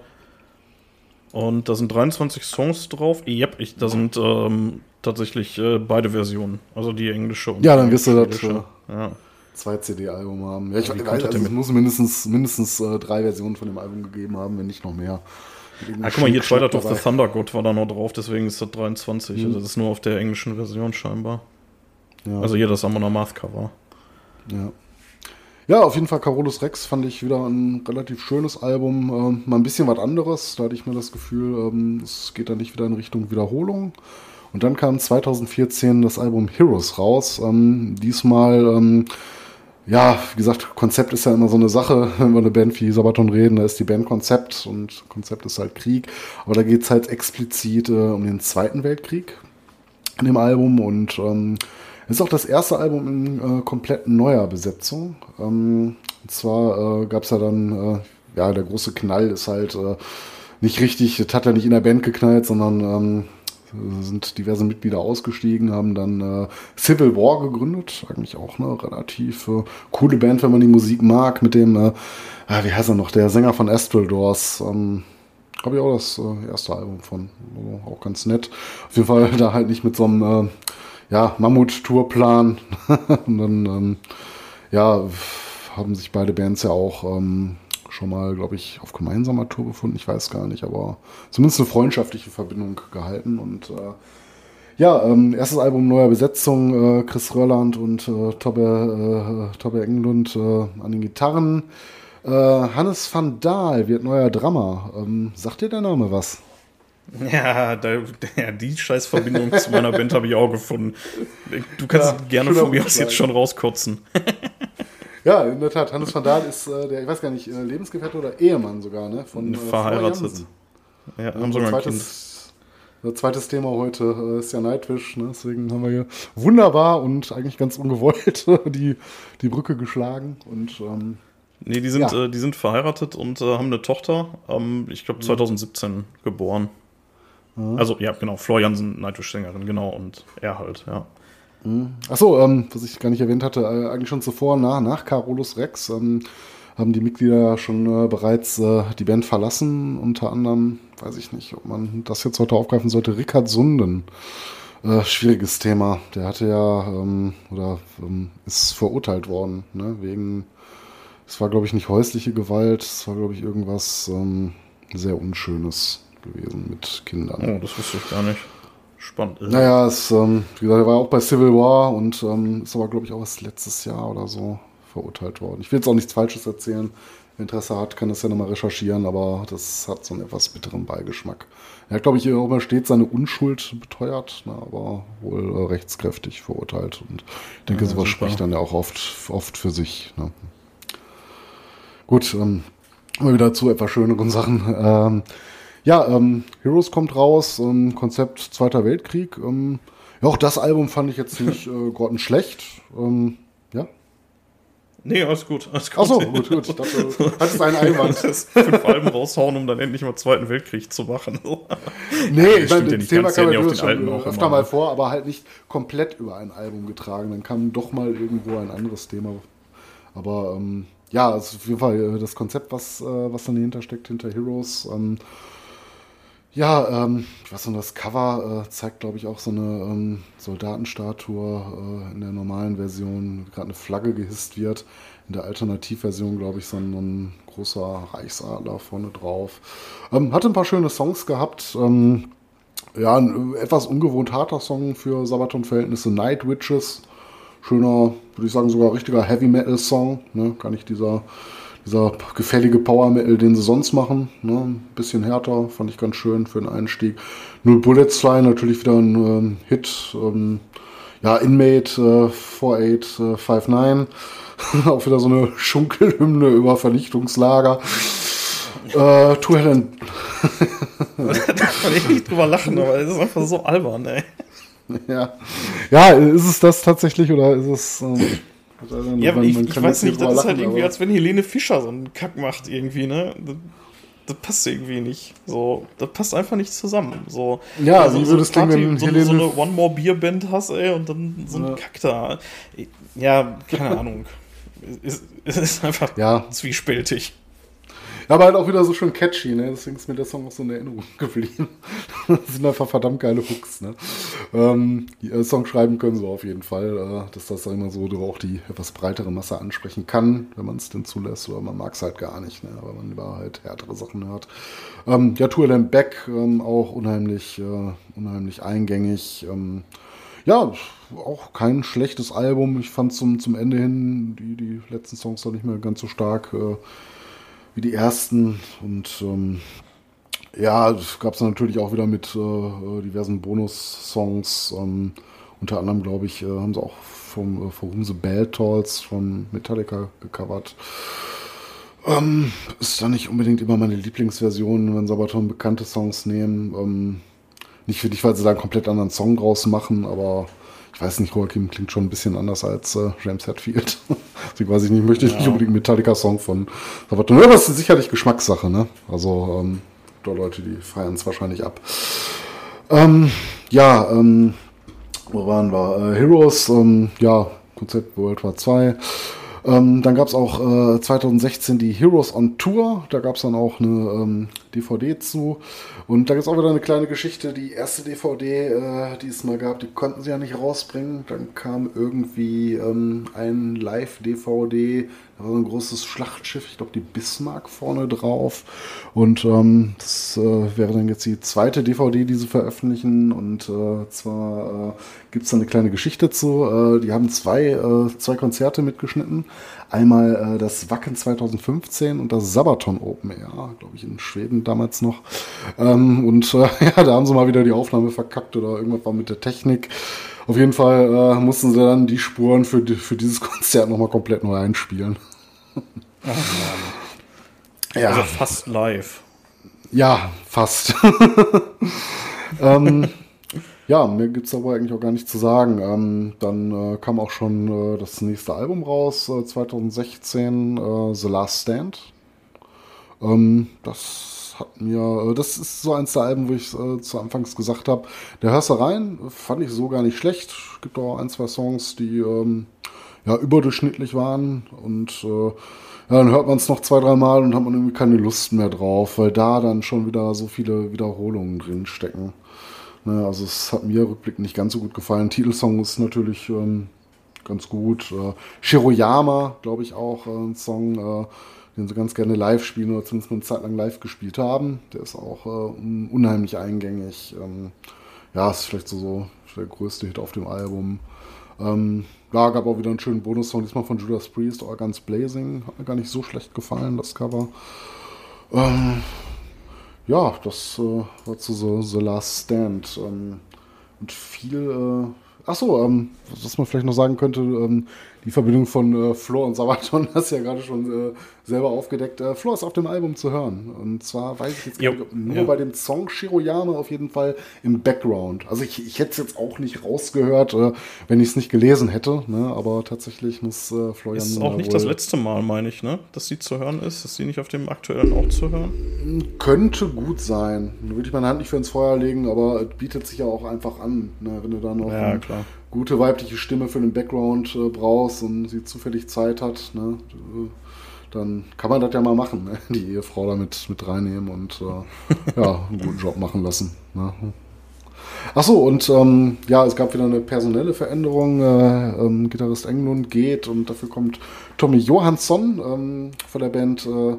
[SPEAKER 2] und da sind 23 Songs drauf. Yep, ich, da sind ähm, tatsächlich äh, beide Versionen. Also die englische
[SPEAKER 3] und Ja, dann wirst du das äh, ja. zwei CD-Album haben. Ja, ich ja, weiß, also es muss mindestens, mindestens äh, drei Versionen von dem Album gegeben haben, wenn nicht noch mehr.
[SPEAKER 2] Ah, guck mal, hier Twilight of the Thunder God war da noch drauf, deswegen ist das 23. Mhm. Also das ist nur auf der englischen Version scheinbar. Ja. Also hier das Amon Amarth Cover.
[SPEAKER 3] Ja. Ja, auf jeden Fall Carolus Rex fand ich wieder ein relativ schönes Album. Ähm, mal ein bisschen was anderes. Da hatte ich mir das Gefühl, ähm, es geht da nicht wieder in Richtung Wiederholung. Und dann kam 2014 das Album Heroes raus. Ähm, diesmal, ähm, ja, wie gesagt, Konzept ist ja immer so eine Sache, wenn wir eine Band wie Sabaton reden, da ist die Band Konzept und Konzept ist halt Krieg. Aber da geht es halt explizit äh, um den Zweiten Weltkrieg in dem Album und ähm, ist auch das erste Album in äh, komplett neuer Besetzung. Ähm, und zwar äh, gab es ja dann, äh, ja, der große Knall ist halt äh, nicht richtig, das hat er nicht in der Band geknallt, sondern ähm, sind diverse Mitglieder ausgestiegen, haben dann äh, Civil War gegründet. Eigentlich auch eine relativ äh, coole Band, wenn man die Musik mag, mit dem, äh, ah, wie heißt er noch, der Sänger von Astral Doors. Ähm, habe ich auch das äh, erste Album von. Also auch ganz nett. Auf jeden Fall da halt nicht mit so einem äh, ja, Mammut-Tourplan. *laughs* Und dann, ähm, ja, haben sich beide Bands ja auch ähm, schon mal, glaube ich, auf gemeinsamer Tour befunden. Ich weiß gar nicht, aber zumindest eine freundschaftliche Verbindung gehalten. Und äh, ja, ähm, erstes Album neuer Besetzung, äh, Chris Rörland und äh, Tobbe, äh, Tobbe Englund äh, an den Gitarren. Äh, Hannes van Dahl wird neuer Drummer. Ähm, sagt dir der Name was? *laughs*
[SPEAKER 2] Ja, da, ja die Scheißverbindung zu meiner Band habe ich auch gefunden. Du kannst ja, gerne von mir aus jetzt schon rauskotzen. *laughs*
[SPEAKER 3] ja, in der Tat. Hannes van Dahl ist äh, der, ich weiß gar nicht, äh, Lebensgefährte oder Ehemann sogar, ne? Von,
[SPEAKER 2] äh, Verheiratet.
[SPEAKER 3] Ja, haben sogar ein Kind. Zweites Thema heute äh, ist ja Nightwish, ne? deswegen haben wir hier wunderbar und eigentlich ganz ungewollt *laughs* die, die Brücke geschlagen und ähm,
[SPEAKER 2] Nee, die sind, ja. äh, die sind verheiratet und äh, haben eine Tochter, ähm, ich glaube 2017 mhm. geboren. Mhm. Also, ja, genau, Flor Nightwish-Sängerin, genau, und er halt, ja.
[SPEAKER 3] Mhm. Achso, ähm, was ich gar nicht erwähnt hatte, äh, eigentlich schon zuvor, nach, nach Carolus Rex, ähm, haben die Mitglieder schon äh, bereits äh, die Band verlassen. Unter anderem, weiß ich nicht, ob man das jetzt heute aufgreifen sollte, Rickard Sunden. Äh, schwieriges Thema. Der hatte ja, ähm, oder ähm, ist verurteilt worden, ne, wegen es war, glaube ich, nicht häusliche Gewalt, es war, glaube ich, irgendwas ähm, sehr Unschönes gewesen mit Kindern.
[SPEAKER 2] Oh, das wusste ich gar nicht. Spannend.
[SPEAKER 3] Naja, es, ähm, wie gesagt, er war auch bei Civil War und ähm, ist aber, glaube ich, auch erst letztes Jahr oder so verurteilt worden. Ich will jetzt auch nichts Falsches erzählen. Wer Interesse hat, kann das ja nochmal recherchieren, aber das hat so einen etwas bitteren Beigeschmack. Er hat, glaube ich, auch immer stets seine Unschuld beteuert, na, aber wohl äh, rechtskräftig verurteilt. Und ich denke, ja, sowas super. spricht dann ja auch oft, oft für sich. Ne? Gut, ähm, mal wieder zu etwas schöneren Sachen. Ähm, ja, ähm, Heroes kommt raus, ähm, Konzept Zweiter Weltkrieg. Ähm, ja, auch das Album fand ich jetzt nicht *laughs* äh, grottenschlecht. Ähm, ja.
[SPEAKER 2] Nee, alles gut. Alles
[SPEAKER 3] gut. Achso, gut, gut. Ich dachte, *laughs* das ist ein Einwand.
[SPEAKER 2] Das fünf Alben raushauen, um dann endlich mal Zweiten Weltkrieg zu machen. *laughs*
[SPEAKER 3] nee, ja, ich meine, das Thema kam ja schon öfter mal vor, aber halt nicht komplett über ein Album getragen. Dann kam doch mal irgendwo ein anderes Thema. Aber ähm, ja, also auf jeden Fall äh, das Konzept, was, äh, was dann dahinter steckt, hinter Heroes. Ähm, ja, ähm, ich weiß noch, das Cover äh, zeigt, glaube ich, auch so eine ähm, Soldatenstatue äh, in der normalen Version, gerade eine Flagge gehisst wird. In der Alternativversion, glaube ich, so ein, ein, großer Reichsadler vorne drauf. Ähm, hatte ein paar schöne Songs gehabt. Ähm, ja, ein etwas ungewohnt harter Song für Sabaton-Verhältnisse, Night Witches schöner, würde ich sagen, sogar richtiger Heavy Metal Song. Ne? Gar nicht dieser, dieser gefällige Power Metal, den sie sonst machen. Ne? Ein bisschen härter, fand ich ganz schön für den Einstieg. Null Bullets Fly, natürlich wieder ein ähm, Hit. Ähm, ja, Inmate äh, 4859. Äh, *laughs* Auch wieder so eine Schunkelhymne über Vernichtungslager. äh, Two Helen. *laughs*
[SPEAKER 2] da kann ich nicht drüber lachen, aber es ist einfach so albern, ey.
[SPEAKER 3] Ja. ja, ist es das tatsächlich oder ist es. Ähm,
[SPEAKER 2] ja, man, ich, man ich weiß nicht, das ist halt irgendwie, als wenn Helene Fischer so einen Kack macht, irgendwie, ne? Das, das, passt irgendwie nicht. So, das passt einfach nicht zusammen. So,
[SPEAKER 3] ja, also, wie würde es klingen, wenn
[SPEAKER 2] so, Helene so eine One More Beer Band hast, ey, und dann so ein ja. Kack da. Ja, keine *laughs* Ahnung. Es, es ist einfach ja. zwiespältig.
[SPEAKER 3] Aber halt auch wieder so schön catchy, ne? Deswegen ist mir der Song auch so in Erinnerung *laughs* geblieben. das sind einfach verdammt geile Hooks, ne? Ähm, die, äh, Song schreiben können sie auf jeden Fall, äh, dass das immer so auch die etwas breitere Masse ansprechen kann, wenn man es denn zulässt, oder man mag es halt gar nicht, ne? Aber man lieber halt härtere Sachen hört. Ähm, ja, Tour Lamb Back ähm, auch unheimlich, äh, unheimlich eingängig. Ähm, ja, auch kein schlechtes Album. Ich fand zum, zum Ende hin die, die letzten Songs noch nicht mehr ganz so stark. Äh, wie die ersten. Und ähm, ja, gab es natürlich auch wieder mit äh, diversen Bonus-Songs. Ähm, unter anderem, glaube ich, äh, haben sie auch vom äh, From the Bell Tolls von Metallica gecovert. Ähm, ist da nicht unbedingt immer meine Lieblingsversion, wenn Sabaton bekannte Songs nehmen. Ähm, nicht für dich, weil sie da einen komplett anderen Song draus machen, aber ich weiß nicht, Joachim klingt schon ein bisschen anders als äh, James Hetfield. *laughs* Weiß ich nicht, möchte ich ja. nicht unbedingt Metallica-Song von Sabaton. Ja, das ist sicherlich Geschmackssache, ne? Also, ähm, da Leute, die feiern es wahrscheinlich ab. Ähm, ja, ähm, wo waren wir? Äh, Heroes, ähm, ja, Konzept World War 2. Ähm, dann gab es auch äh, 2016 die Heroes on Tour. Da gab es dann auch eine ähm, DVD zu. Und da gibt es auch wieder eine kleine Geschichte. Die erste DVD, äh, die es mal gab, die konnten sie ja nicht rausbringen. Dann kam irgendwie ähm, ein Live-DVD. Da war so ein großes Schlachtschiff. Ich glaube, die Bismarck vorne drauf. Und ähm, das äh, wäre dann jetzt die zweite DVD, die sie veröffentlichen. Und äh, zwar äh, gibt es da eine kleine Geschichte zu. Äh, die haben zwei, äh, zwei Konzerte mitgeschnitten. Einmal äh, das Wacken 2015 und das Sabaton Open Air, glaube ich, in Schweden damals noch. Ähm, und äh, *laughs* ja, da haben sie mal wieder die Aufnahme verkackt oder irgendwas war mit der Technik. Auf jeden Fall äh, mussten sie dann die Spuren für, die, für dieses *laughs* Konzert nochmal komplett neu einspielen.
[SPEAKER 2] Ach, ja. Also fast live.
[SPEAKER 3] Ja, fast. *laughs* ähm, ja, mir gibt es aber eigentlich auch gar nichts zu sagen. Ähm, dann äh, kam auch schon äh, das nächste Album raus, äh, 2016, äh, The Last Stand. Ähm, das hat mir, äh, das ist so eins der Alben, wo ich äh, zu Anfangs gesagt habe, der hörst du rein, fand ich so gar nicht schlecht. Gibt auch ein, zwei Songs, die ähm, ja überdurchschnittlich waren und ja, dann hört man es noch zwei, drei Mal und hat man irgendwie keine Lust mehr drauf, weil da dann schon wieder so viele Wiederholungen drin stecken. Ne, also es hat mir rückblickend nicht ganz so gut gefallen. Titelsong ist natürlich ähm, ganz gut. Äh, Shiroyama, glaube ich, auch äh, ein Song, äh, den sie ganz gerne live spielen oder zumindest eine Zeit lang live gespielt haben. Der ist auch äh, unheimlich eingängig. Ähm, ja, ist vielleicht so, so der größte Hit auf dem Album. Ähm, ja, gab auch wieder einen schönen Bonus-Song, diesmal von Judas Priest, Organs Blazing. Hat mir gar nicht so schlecht gefallen, das Cover. Ähm, ja, das äh, war zu The, The Last Stand. Ähm, und viel. Äh, achso, ähm, was man vielleicht noch sagen könnte, ähm, die Verbindung von äh, Flo und Sabaton *laughs* hast du ja gerade schon äh, selber aufgedeckt. Äh, Flo ist auf dem Album zu hören. Und zwar weiß ich jetzt gar nicht, nur ja. bei dem Song Shiroyama auf jeden Fall im Background. Also ich, ich hätte es jetzt auch nicht rausgehört, äh, wenn ich es nicht gelesen hätte. Ne? Aber tatsächlich muss äh, Florian.
[SPEAKER 2] Ist auch nicht das letzte Mal, meine ich, ne? dass sie zu hören ist. Ist sie nicht auf dem aktuellen auch zu hören?
[SPEAKER 3] Könnte gut sein. Da würde ich meine Hand nicht für ins Feuer legen, aber es bietet sich ja auch einfach an, ne? wenn du da noch ja, eine gute weibliche Stimme für den Background äh, brauchst und sie zufällig Zeit hat. Ne? dann kann man das ja mal machen, ne? die Ehefrau damit mit reinnehmen und äh, *laughs* ja, einen guten Job machen lassen. Ne? Achso, und ähm, ja, es gab wieder eine personelle Veränderung. Äh, ähm, Gitarrist Englund geht und dafür kommt Tommy Johansson ähm, von der Band, äh,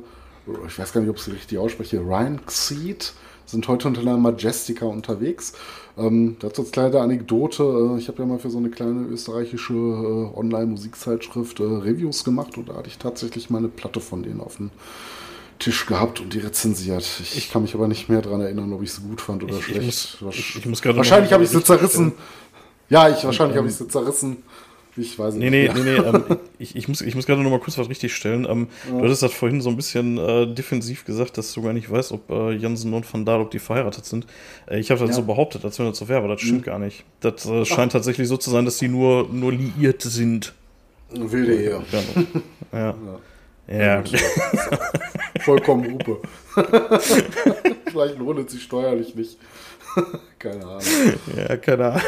[SPEAKER 3] ich weiß gar nicht, ob ich es richtig ausspreche, Ryan Xeed, sind heute unter der Majestica unterwegs. Ähm, dazu als kleine Anekdote, äh, ich habe ja mal für so eine kleine österreichische äh, Online-Musikzeitschrift äh, Reviews gemacht und da hatte ich tatsächlich meine Platte von denen auf dem Tisch gehabt und die rezensiert. Ich, ich kann mich aber nicht mehr daran erinnern, ob ich sie gut fand oder ich, schlecht.
[SPEAKER 2] Ich muss, ich,
[SPEAKER 3] wahrscheinlich habe ich sie zerrissen. Ja, ich, wahrscheinlich habe ich sie zerrissen. Ich weiß
[SPEAKER 2] nicht. Nee, nee, nee, nee. *laughs* Ähm, ich, ich muss, ich muss gerade noch mal kurz was richtig stellen. Ähm, ja. Du hattest das vorhin so ein bisschen äh, defensiv gesagt, dass du gar nicht weißt, ob äh, Jansen und Van Dahl, ob die verheiratet sind. Äh, ich habe das ja. so behauptet, als wenn das so wäre, aber das stimmt mhm. gar nicht. Das äh, scheint tatsächlich so zu sein, dass sie nur, nur liiert sind.
[SPEAKER 3] Wilde Ehe.
[SPEAKER 2] Ja. *laughs* ja. ja. *laughs*
[SPEAKER 3] Vollkommen Hupe. Vielleicht lohnt es sich steuerlich nicht. *laughs* keine Ahnung.
[SPEAKER 2] Ja, keine Ahnung.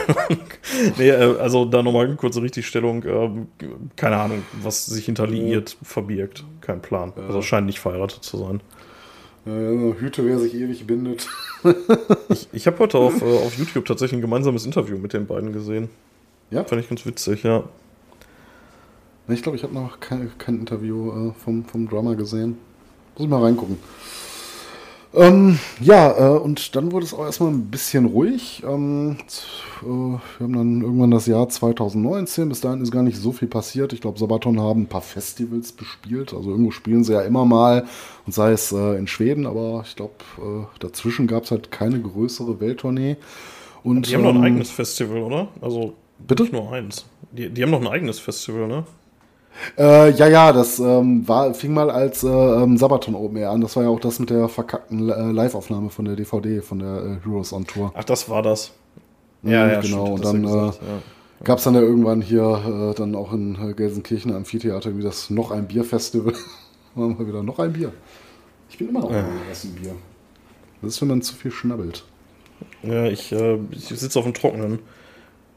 [SPEAKER 2] nee, äh, also da nochmal eine kurze Richtigstellung. Ähm, keine Ahnung, was sich hinter liiert verbirgt. Kein Plan. Ja. Also scheint nicht verheiratet zu sein.
[SPEAKER 3] Ja, Hüte, wer sich ewig bindet. *laughs*
[SPEAKER 2] ich ich habe heute auf, äh, auf YouTube tatsächlich ein gemeinsames Interview mit den beiden gesehen. Ja? Fand ich ganz witzig, ja.
[SPEAKER 3] Ich glaube, ich habe noch kein, kein Interview äh, vom, vom Drummer gesehen. Muss ich mal reingucken. Ähm, ja, äh, und dann wurde es auch erstmal ein bisschen ruhig. Ähm, äh, wir haben dann irgendwann das Jahr 2019. Bis dahin ist gar nicht so viel passiert. Ich glaube, Sabaton haben ein paar Festivals bespielt. Also irgendwo spielen sie ja immer mal. Und sei es äh, in Schweden, aber ich glaube, äh, dazwischen gab es halt keine größere Welttournee.
[SPEAKER 2] Und, die haben ähm, noch ein eigenes Festival, oder? Also bitte? nicht nur eins. Die, die haben noch ein eigenes Festival, ne?
[SPEAKER 3] Äh, ja, ja, das ähm, war, fing mal als äh, ähm, Sabaton Open Air an. Das war ja auch das mit der verkackten äh, Live-Aufnahme von der DVD, von der äh, Heroes on Tour.
[SPEAKER 2] Ach, das war das.
[SPEAKER 3] Ja, ja, genau. Stimmt, und dann ja äh, ja. gab es dann ja irgendwann hier äh, dann auch in äh, Gelsenkirchen Amphitheater wie das noch ein Bierfestival. *laughs* Machen wir wieder noch ein Bier. Ich bin immer noch ja. ein Bier. Das ist, wenn man zu viel schnabbelt.
[SPEAKER 2] Ja, ich, äh, ich sitze auf dem Trockenen.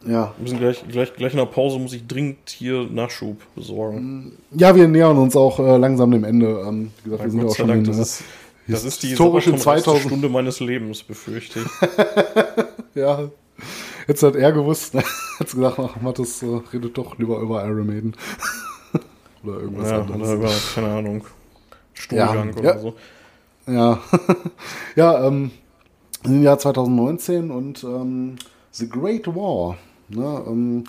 [SPEAKER 2] Ja. Wir müssen gleich, gleich, gleich in der Pause muss ich dringend hier Nachschub besorgen.
[SPEAKER 3] Ja, wir nähern uns auch äh, langsam dem Ende. Ähm, wie gesagt, wir sind
[SPEAKER 2] Gott
[SPEAKER 3] auch schon
[SPEAKER 2] Dank,
[SPEAKER 3] in,
[SPEAKER 2] das, ist, das ist die
[SPEAKER 3] historische 2000
[SPEAKER 2] Stunde *laughs* meines Lebens, befürchte ich. *laughs*
[SPEAKER 3] ja. Jetzt hat er gewusst, ne? *laughs* hat gesagt, ach, Mathis äh, redet doch lieber über Iron Maiden.
[SPEAKER 2] oder irgendwas ja, anderes. Oder über, keine Ahnung, Stuhlgang
[SPEAKER 3] ja,
[SPEAKER 2] oder
[SPEAKER 3] ja.
[SPEAKER 2] so.
[SPEAKER 3] Ja, ja, ähm, im Jahr 2019 und ähm, The Great War. Ne, ähm,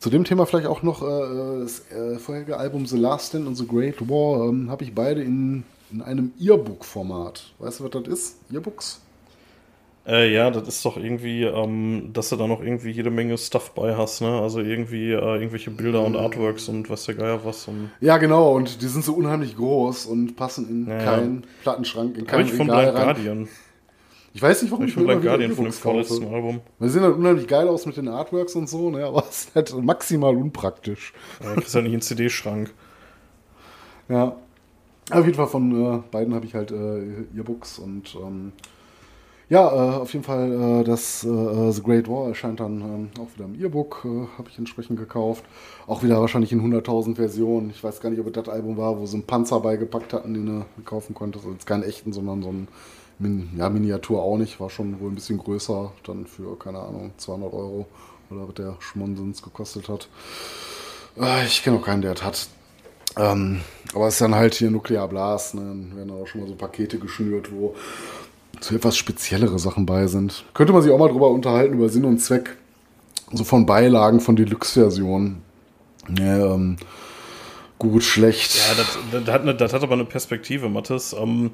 [SPEAKER 3] zu dem Thema vielleicht auch noch äh, das äh, vorherige Album The Last Stand und The Great War ähm, habe ich beide in, in einem Earbook-Format. Weißt du, was das ist? Earbooks?
[SPEAKER 2] Äh, ja, das ist doch irgendwie, ähm, dass du da noch irgendwie jede Menge Stuff bei hast, ne? Also irgendwie äh, irgendwelche Bilder und Artworks und was der Geier was. Und
[SPEAKER 3] ja, genau, und die sind so unheimlich groß und passen in ja, keinen Plattenschrank, in keinen
[SPEAKER 2] ich von Blind Guardian.
[SPEAKER 3] Ich weiß nicht, warum
[SPEAKER 2] ich, ich Blind Guardian von dem vorletzten Album.
[SPEAKER 3] Die sehen halt unheimlich geil aus mit den Artworks und so, ne? aber *laughs* es ist halt maximal unpraktisch.
[SPEAKER 2] Ja, kriegst halt nicht einen CD-Schrank.
[SPEAKER 3] Ja. Auf jeden Fall von äh, beiden habe ich halt äh, Earbooks und ähm, ja, äh, auf jeden Fall äh, das äh, The Great War erscheint dann ähm, auch wieder im E-Book, äh, habe ich entsprechend gekauft. Auch wieder wahrscheinlich in 100.000 Versionen. Ich weiß gar nicht, ob es das Album war, wo sie einen Panzer beigepackt hatten, den du kaufen konntest. Also jetzt keinen echten, sondern so ein Min ja, Miniatur auch nicht. War schon wohl ein bisschen größer, dann für, keine Ahnung, 200 Euro oder was der Schmonsens gekostet hat. Äh, ich kenne auch keinen, der das hat. Ähm, aber es ist dann halt hier Nuclear Blast, ne? Dann werden auch schon mal so Pakete geschnürt, wo so etwas speziellere Sachen bei sind. Könnte man sich auch mal drüber unterhalten, über Sinn und Zweck. So von Beilagen von Deluxe-Versionen. Ja, ähm, gut, schlecht.
[SPEAKER 2] Ja, das, das, hat, eine, das hat aber eine Perspektive, Mathis. Ähm,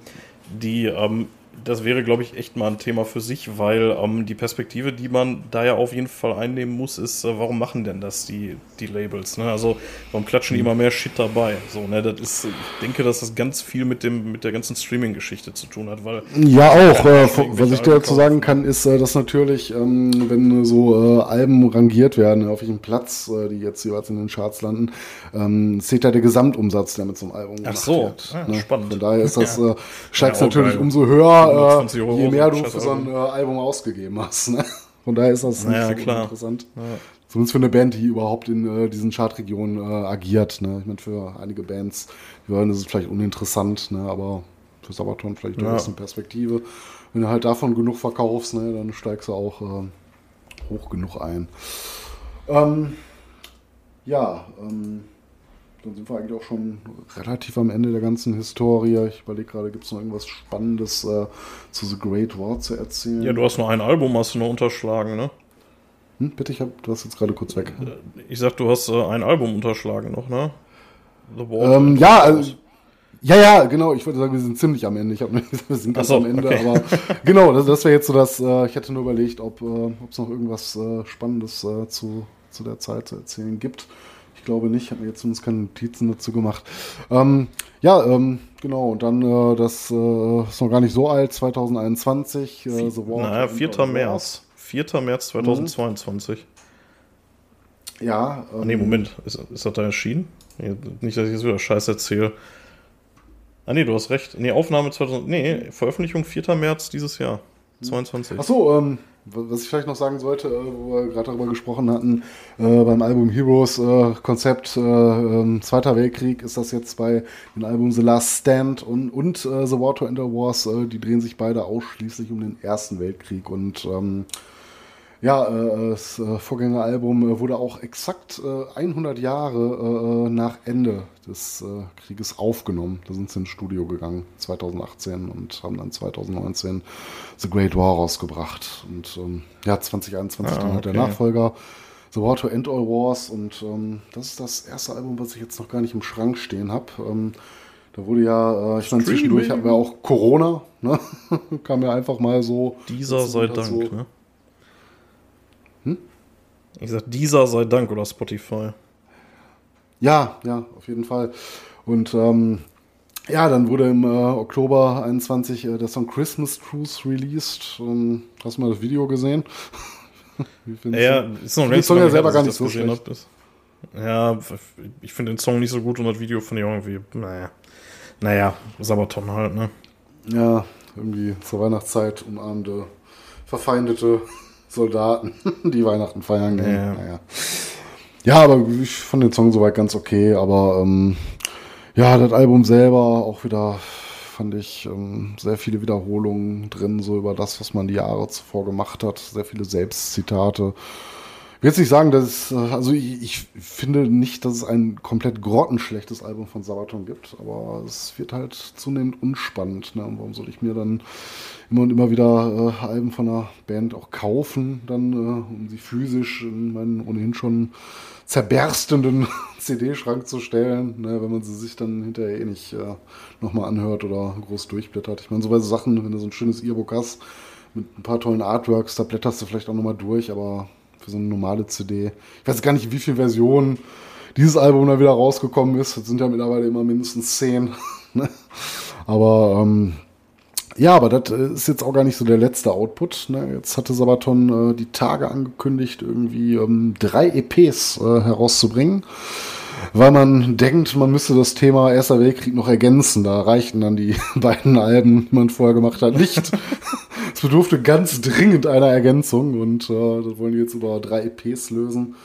[SPEAKER 2] die ähm, das wäre, glaube ich, echt mal ein Thema für sich, weil ähm, die Perspektive, die man da ja auf jeden Fall einnehmen muss, ist, äh, warum machen denn das die, die Labels? Ne? Also, warum klatschen die immer mehr Shit dabei? So, ne? das ist, ich denke, dass das ganz viel mit, dem, mit der ganzen Streaming-Geschichte zu tun hat, weil.
[SPEAKER 3] Ja, auch. Äh, was ich dazu sagen kann, ist, äh, dass natürlich, ähm, wenn so äh, Alben rangiert werden, auf welchem Platz äh, die jetzt jeweils in den Charts landen, ähm, zählt da der Gesamtumsatz, der mit so einem Album
[SPEAKER 2] Ach so, wird.
[SPEAKER 3] Ah, ne? spannend. Von daher ist das, ja. äh, steigt ja, natürlich geil. umso höher äh, je mehr du für so ein äh, Album ausgegeben hast. Ne? Von daher ist das
[SPEAKER 2] naja,
[SPEAKER 3] so interessant. Ja. Zumindest für eine Band, die überhaupt in äh, diesen Chartregionen äh, agiert. Ne? Ich meine, für einige Bands, die hören, ist es vielleicht uninteressant, ne? aber für Sabaton vielleicht ja. eine Perspektive. Wenn du halt davon genug verkaufst, ne, dann steigst du auch äh, hoch genug ein. Ähm, ja, ähm, dann sind wir eigentlich auch schon relativ am Ende der ganzen Historie. Ich überlege gerade, gibt es noch irgendwas Spannendes äh, zu The Great War zu erzählen?
[SPEAKER 2] Ja, du hast noch ein Album, hast du noch unterschlagen, ne?
[SPEAKER 3] Hm, bitte, ich hab, du hast jetzt gerade kurz weg. Äh,
[SPEAKER 2] ich sag, du hast äh, ein Album unterschlagen noch, ne?
[SPEAKER 3] The War. Ähm, ja, also, ja, ja, genau. Ich würde sagen, wir sind ziemlich am Ende. Ich habe *laughs* nicht gesagt, wir sind ganz so, am Ende, okay. aber *laughs* genau, das, das wäre jetzt so das. Äh, ich hätte nur überlegt, ob es noch irgendwas äh, Spannendes äh, zu, zu der Zeit zu erzählen gibt. Ich glaube nicht, ich habe mir jetzt zumindest keine Notizen dazu gemacht. Ähm, ja, ähm, genau, und dann, äh, das äh, ist noch gar nicht so alt, 2021.
[SPEAKER 2] Äh, The War naja, 4. März. 4. März 2022.
[SPEAKER 3] Mhm. Ja.
[SPEAKER 2] Ähm, nee, Moment, ist, ist das da erschienen? Nicht, dass ich jetzt wieder Scheiß erzähle. Ah, nee, du hast recht. Nee, Aufnahme 2000. Nee, Veröffentlichung 4. März dieses Jahr. 22.
[SPEAKER 3] Achso, ähm, was ich vielleicht noch sagen sollte, äh, wo wir gerade darüber gesprochen hatten, äh, beim Album Heroes äh, Konzept äh, ähm, Zweiter Weltkrieg ist das jetzt bei den Album The Last Stand und, und äh, The War to Ender Wars, äh, die drehen sich beide ausschließlich um den Ersten Weltkrieg und ähm, ja, das Vorgängeralbum wurde auch exakt 100 Jahre nach Ende des Krieges aufgenommen. Da sind sie ins Studio gegangen, 2018, und haben dann 2019 The Great War rausgebracht. Und ähm, ja, 2021 ah, dann halt okay. der Nachfolger. The War to End All Wars und ähm, das ist das erste Album, was ich jetzt noch gar nicht im Schrank stehen habe. Ähm, da wurde ja, äh, ich meine, zwischendurch hatten wir auch Corona, ne? *laughs* kam ja einfach mal so.
[SPEAKER 2] Dieser sei Dank, so, ne? Ich sag, dieser sei Dank oder Spotify.
[SPEAKER 3] Ja, ja, auf jeden Fall. Und ähm, ja, dann wurde im äh, Oktober 21 äh, der Song Christmas Cruise released. Ähm, hast du mal das Video gesehen? *laughs*
[SPEAKER 2] ja, ist noch ein
[SPEAKER 3] Song ja selber gar nicht so schlecht.
[SPEAKER 2] Hab, ja, ich finde den Song nicht so gut und das Video finde ich irgendwie, naja. Naja, Sabaton halt, ne?
[SPEAKER 3] Ja, irgendwie zur Weihnachtszeit umarmende, verfeindete *laughs* Soldaten, die Weihnachten feiern gehen. Ja. Naja. Ja, aber ich fand den Song soweit ganz okay, aber ähm, ja, das Album selber auch wieder fand ich ähm, sehr viele Wiederholungen drin, so über das, was man die Jahre zuvor gemacht hat, sehr viele Selbstzitate. Ich will jetzt nicht sagen, dass also ich, ich, finde nicht, dass es ein komplett grottenschlechtes Album von Sabaton gibt, aber es wird halt zunehmend unspannend. Ne? warum soll ich mir dann immer und immer wieder äh, Alben von einer Band auch kaufen, dann, äh, um sie physisch in meinen ohnehin schon zerberstenden *laughs* CD-Schrank zu stellen, ne? wenn man sie sich dann hinterher eh nicht äh, nochmal anhört oder groß durchblättert. Ich meine, so bei so Sachen, wenn du so ein schönes E-Book hast mit ein paar tollen Artworks, da blätterst du vielleicht auch nochmal durch, aber für so eine normale CD. Ich weiß gar nicht, wie viele Versionen dieses Album da wieder rausgekommen ist. Das sind ja mittlerweile immer mindestens zehn. *laughs* Ne? aber ähm, ja, aber das ist jetzt auch gar nicht so der letzte Output. Ne? Jetzt hatte Sabaton äh, die Tage angekündigt, irgendwie ähm, drei EPs äh, herauszubringen, weil man denkt, man müsste das Thema Erster Weltkrieg noch ergänzen. Da reichten dann die *laughs* beiden Alben, die man vorher gemacht hat, nicht. *laughs* Es bedurfte ganz dringend einer Ergänzung und äh, das wollen die jetzt über drei EPs lösen.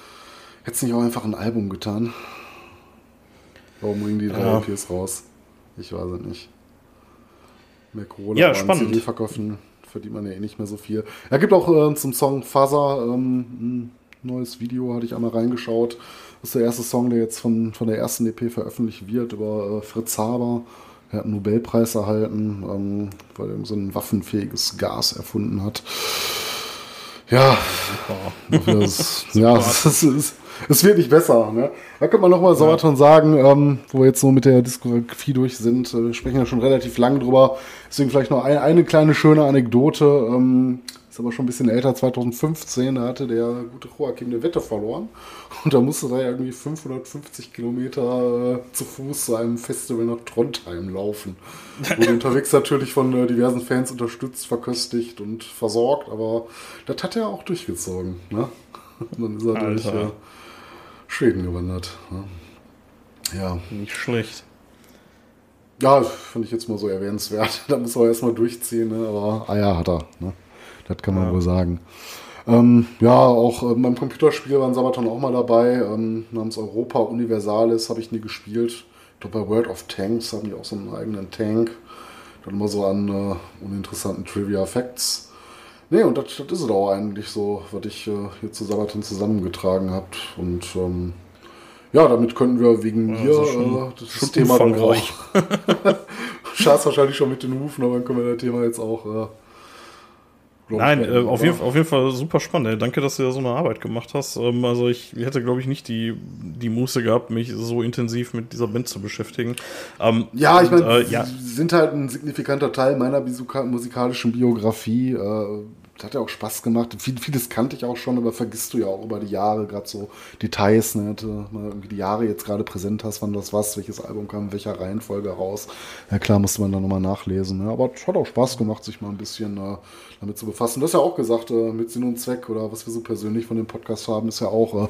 [SPEAKER 3] Hätte es nicht auch einfach ein Album getan? Warum bringen die drei ja. EPs raus? Ich weiß es nicht. Mehr Corona
[SPEAKER 2] ja, spannend. CD
[SPEAKER 3] verkaufen verdient man ja eh nicht mehr so viel. Er gibt auch äh, zum Song Faser ähm, ein neues Video, hatte ich einmal reingeschaut. Das ist der erste Song, der jetzt von, von der ersten EP veröffentlicht wird, über äh, Fritz Haber. Er hat einen Nobelpreis erhalten, ähm, weil er so ein waffenfähiges Gas erfunden hat. Ja, das, *laughs* ja, es, ist, es wird nicht besser. Ne? Da könnte man nochmal ja. sagen, ähm, wo wir jetzt so mit der Diskografie durch sind. Äh, wir sprechen ja schon relativ lang drüber. Deswegen vielleicht noch ein, eine kleine schöne Anekdote. Ähm, ist aber schon ein bisschen älter, 2015, da hatte der gute Joachim eine Wette verloren. Und da musste er irgendwie 550 Kilometer äh, zu Fuß zu einem Festival nach Trondheim laufen. *laughs* Wurde unterwegs natürlich von äh, diversen Fans unterstützt, verköstigt und versorgt, aber das hat er auch durchgezogen. Ne? Und dann ist er Alter. durch äh, Schweden gewandert. Ne?
[SPEAKER 2] Ja. Nicht schlecht.
[SPEAKER 3] Ja, fand ich jetzt mal so erwähnenswert. *laughs* Da muss er erstmal durchziehen, ne? aber Eier hat er. Ne? Das kann man ja. wohl sagen. Ähm, ja, auch äh, beim Computerspiel war ein Sabaton auch mal dabei. Ähm, namens Europa Universalis habe ich nie gespielt. Ich glaube, bei World of Tanks haben die auch so einen eigenen Tank. Dann immer so an äh, uninteressanten Trivia Facts. Nee, und das, das ist es auch eigentlich so, was ich äh, hier zu Sabaton zusammengetragen habe. Und ähm, ja, damit könnten wir wegen mir also schon, äh, das schon Thema auch. *laughs* Schaß wahrscheinlich schon mit den Hufen, aber dann können wir das Thema jetzt auch äh,
[SPEAKER 2] Nein, äh, auf, jeden, auf jeden Fall super spannend. Danke, dass du da so eine Arbeit gemacht hast. Ähm, also ich hätte, glaube ich, nicht die, die Muße gehabt, mich so intensiv mit dieser Band zu beschäftigen.
[SPEAKER 3] Ähm, ja, ich meine, äh, ja. sie sind halt ein signifikanter Teil meiner musikalischen Biografie. Äh, hat ja auch Spaß gemacht. Viel, vieles kannte ich auch schon, aber vergisst du ja auch über die Jahre, gerade so Details, ne? Mal irgendwie die Jahre jetzt gerade präsent hast, wann das was, welches Album kam, in welcher Reihenfolge raus. Ja klar, musste man dann nochmal nachlesen. Ne? Aber es hat auch Spaß gemacht, sich mal ein bisschen äh, damit zu befassen. Das ist ja auch gesagt, äh, mit Sinn und Zweck oder was wir so persönlich von dem Podcast haben, ist ja auch, äh,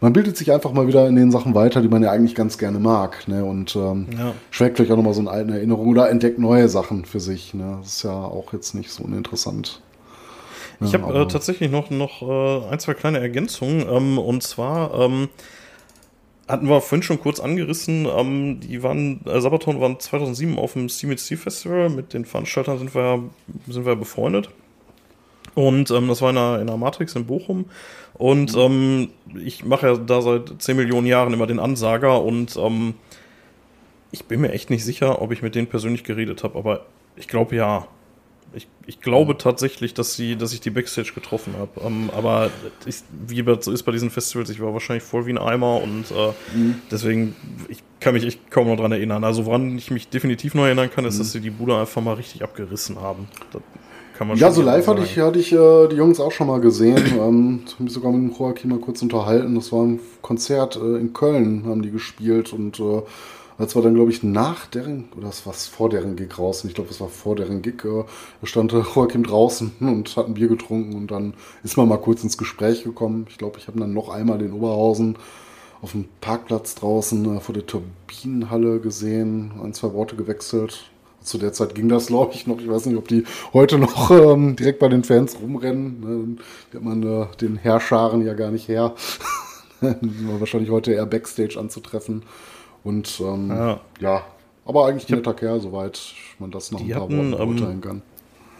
[SPEAKER 3] man bildet sich einfach mal wieder in den Sachen weiter, die man ja eigentlich ganz gerne mag. Ne? Und ähm, ja. schwelgt vielleicht auch nochmal so eine alte Erinnerung oder entdeckt neue Sachen für sich. Ne? Das ist ja auch jetzt nicht so uninteressant.
[SPEAKER 2] Ich habe äh, tatsächlich noch, noch äh, ein, zwei kleine Ergänzungen. Ähm, und zwar ähm, hatten wir vorhin schon kurz angerissen, ähm, die waren, äh, Sabaton waren 2007 auf dem CMC Festival. Mit den Veranstaltern sind wir, sind wir befreundet. Und ähm, das war in der, in der Matrix in Bochum. Und mhm. ähm, ich mache ja da seit 10 Millionen Jahren immer den Ansager und ähm, ich bin mir echt nicht sicher, ob ich mit denen persönlich geredet habe, aber ich glaube ja. Ich, ich glaube tatsächlich, dass, sie, dass ich die Backstage getroffen habe. Ähm, aber ich, wie so ist bei diesen Festivals, ich war wahrscheinlich voll wie ein Eimer und äh, mhm. deswegen, ich kann mich echt kaum noch dran erinnern. Also woran ich mich definitiv noch erinnern kann, ist, mhm. dass sie die Bude einfach mal richtig abgerissen haben. Das
[SPEAKER 3] kann man ja, so live hatte ich, hatte ich äh, die Jungs auch schon mal gesehen. *clears throat* ähm, ich habe mich sogar mit dem Joachim mal kurz unterhalten. Das war ein Konzert äh, in Köln, haben die gespielt und äh, als wir dann, glaube ich, nach deren, oder das war vor deren Gig raus, ich glaube, das war vor deren Gig, äh, da stand *laughs* Joachim draußen und hat ein Bier getrunken und dann ist man mal kurz ins Gespräch gekommen. Ich glaube, ich habe dann noch einmal den Oberhausen auf dem Parkplatz draußen äh, vor der Turbinenhalle gesehen, ein, zwei Worte gewechselt. zu der Zeit ging das, glaube ich, noch. Ich weiß nicht, ob die heute noch *laughs* ähm, direkt bei den Fans rumrennen. Ne? Wird man äh, den Herrscharen ja gar nicht her. *laughs* wahrscheinlich heute eher Backstage anzutreffen. Und ähm, ja. ja. aber eigentlich ein netter Kerl, soweit man das noch
[SPEAKER 2] ein paar hatten, Worten beurteilen ähm, kann.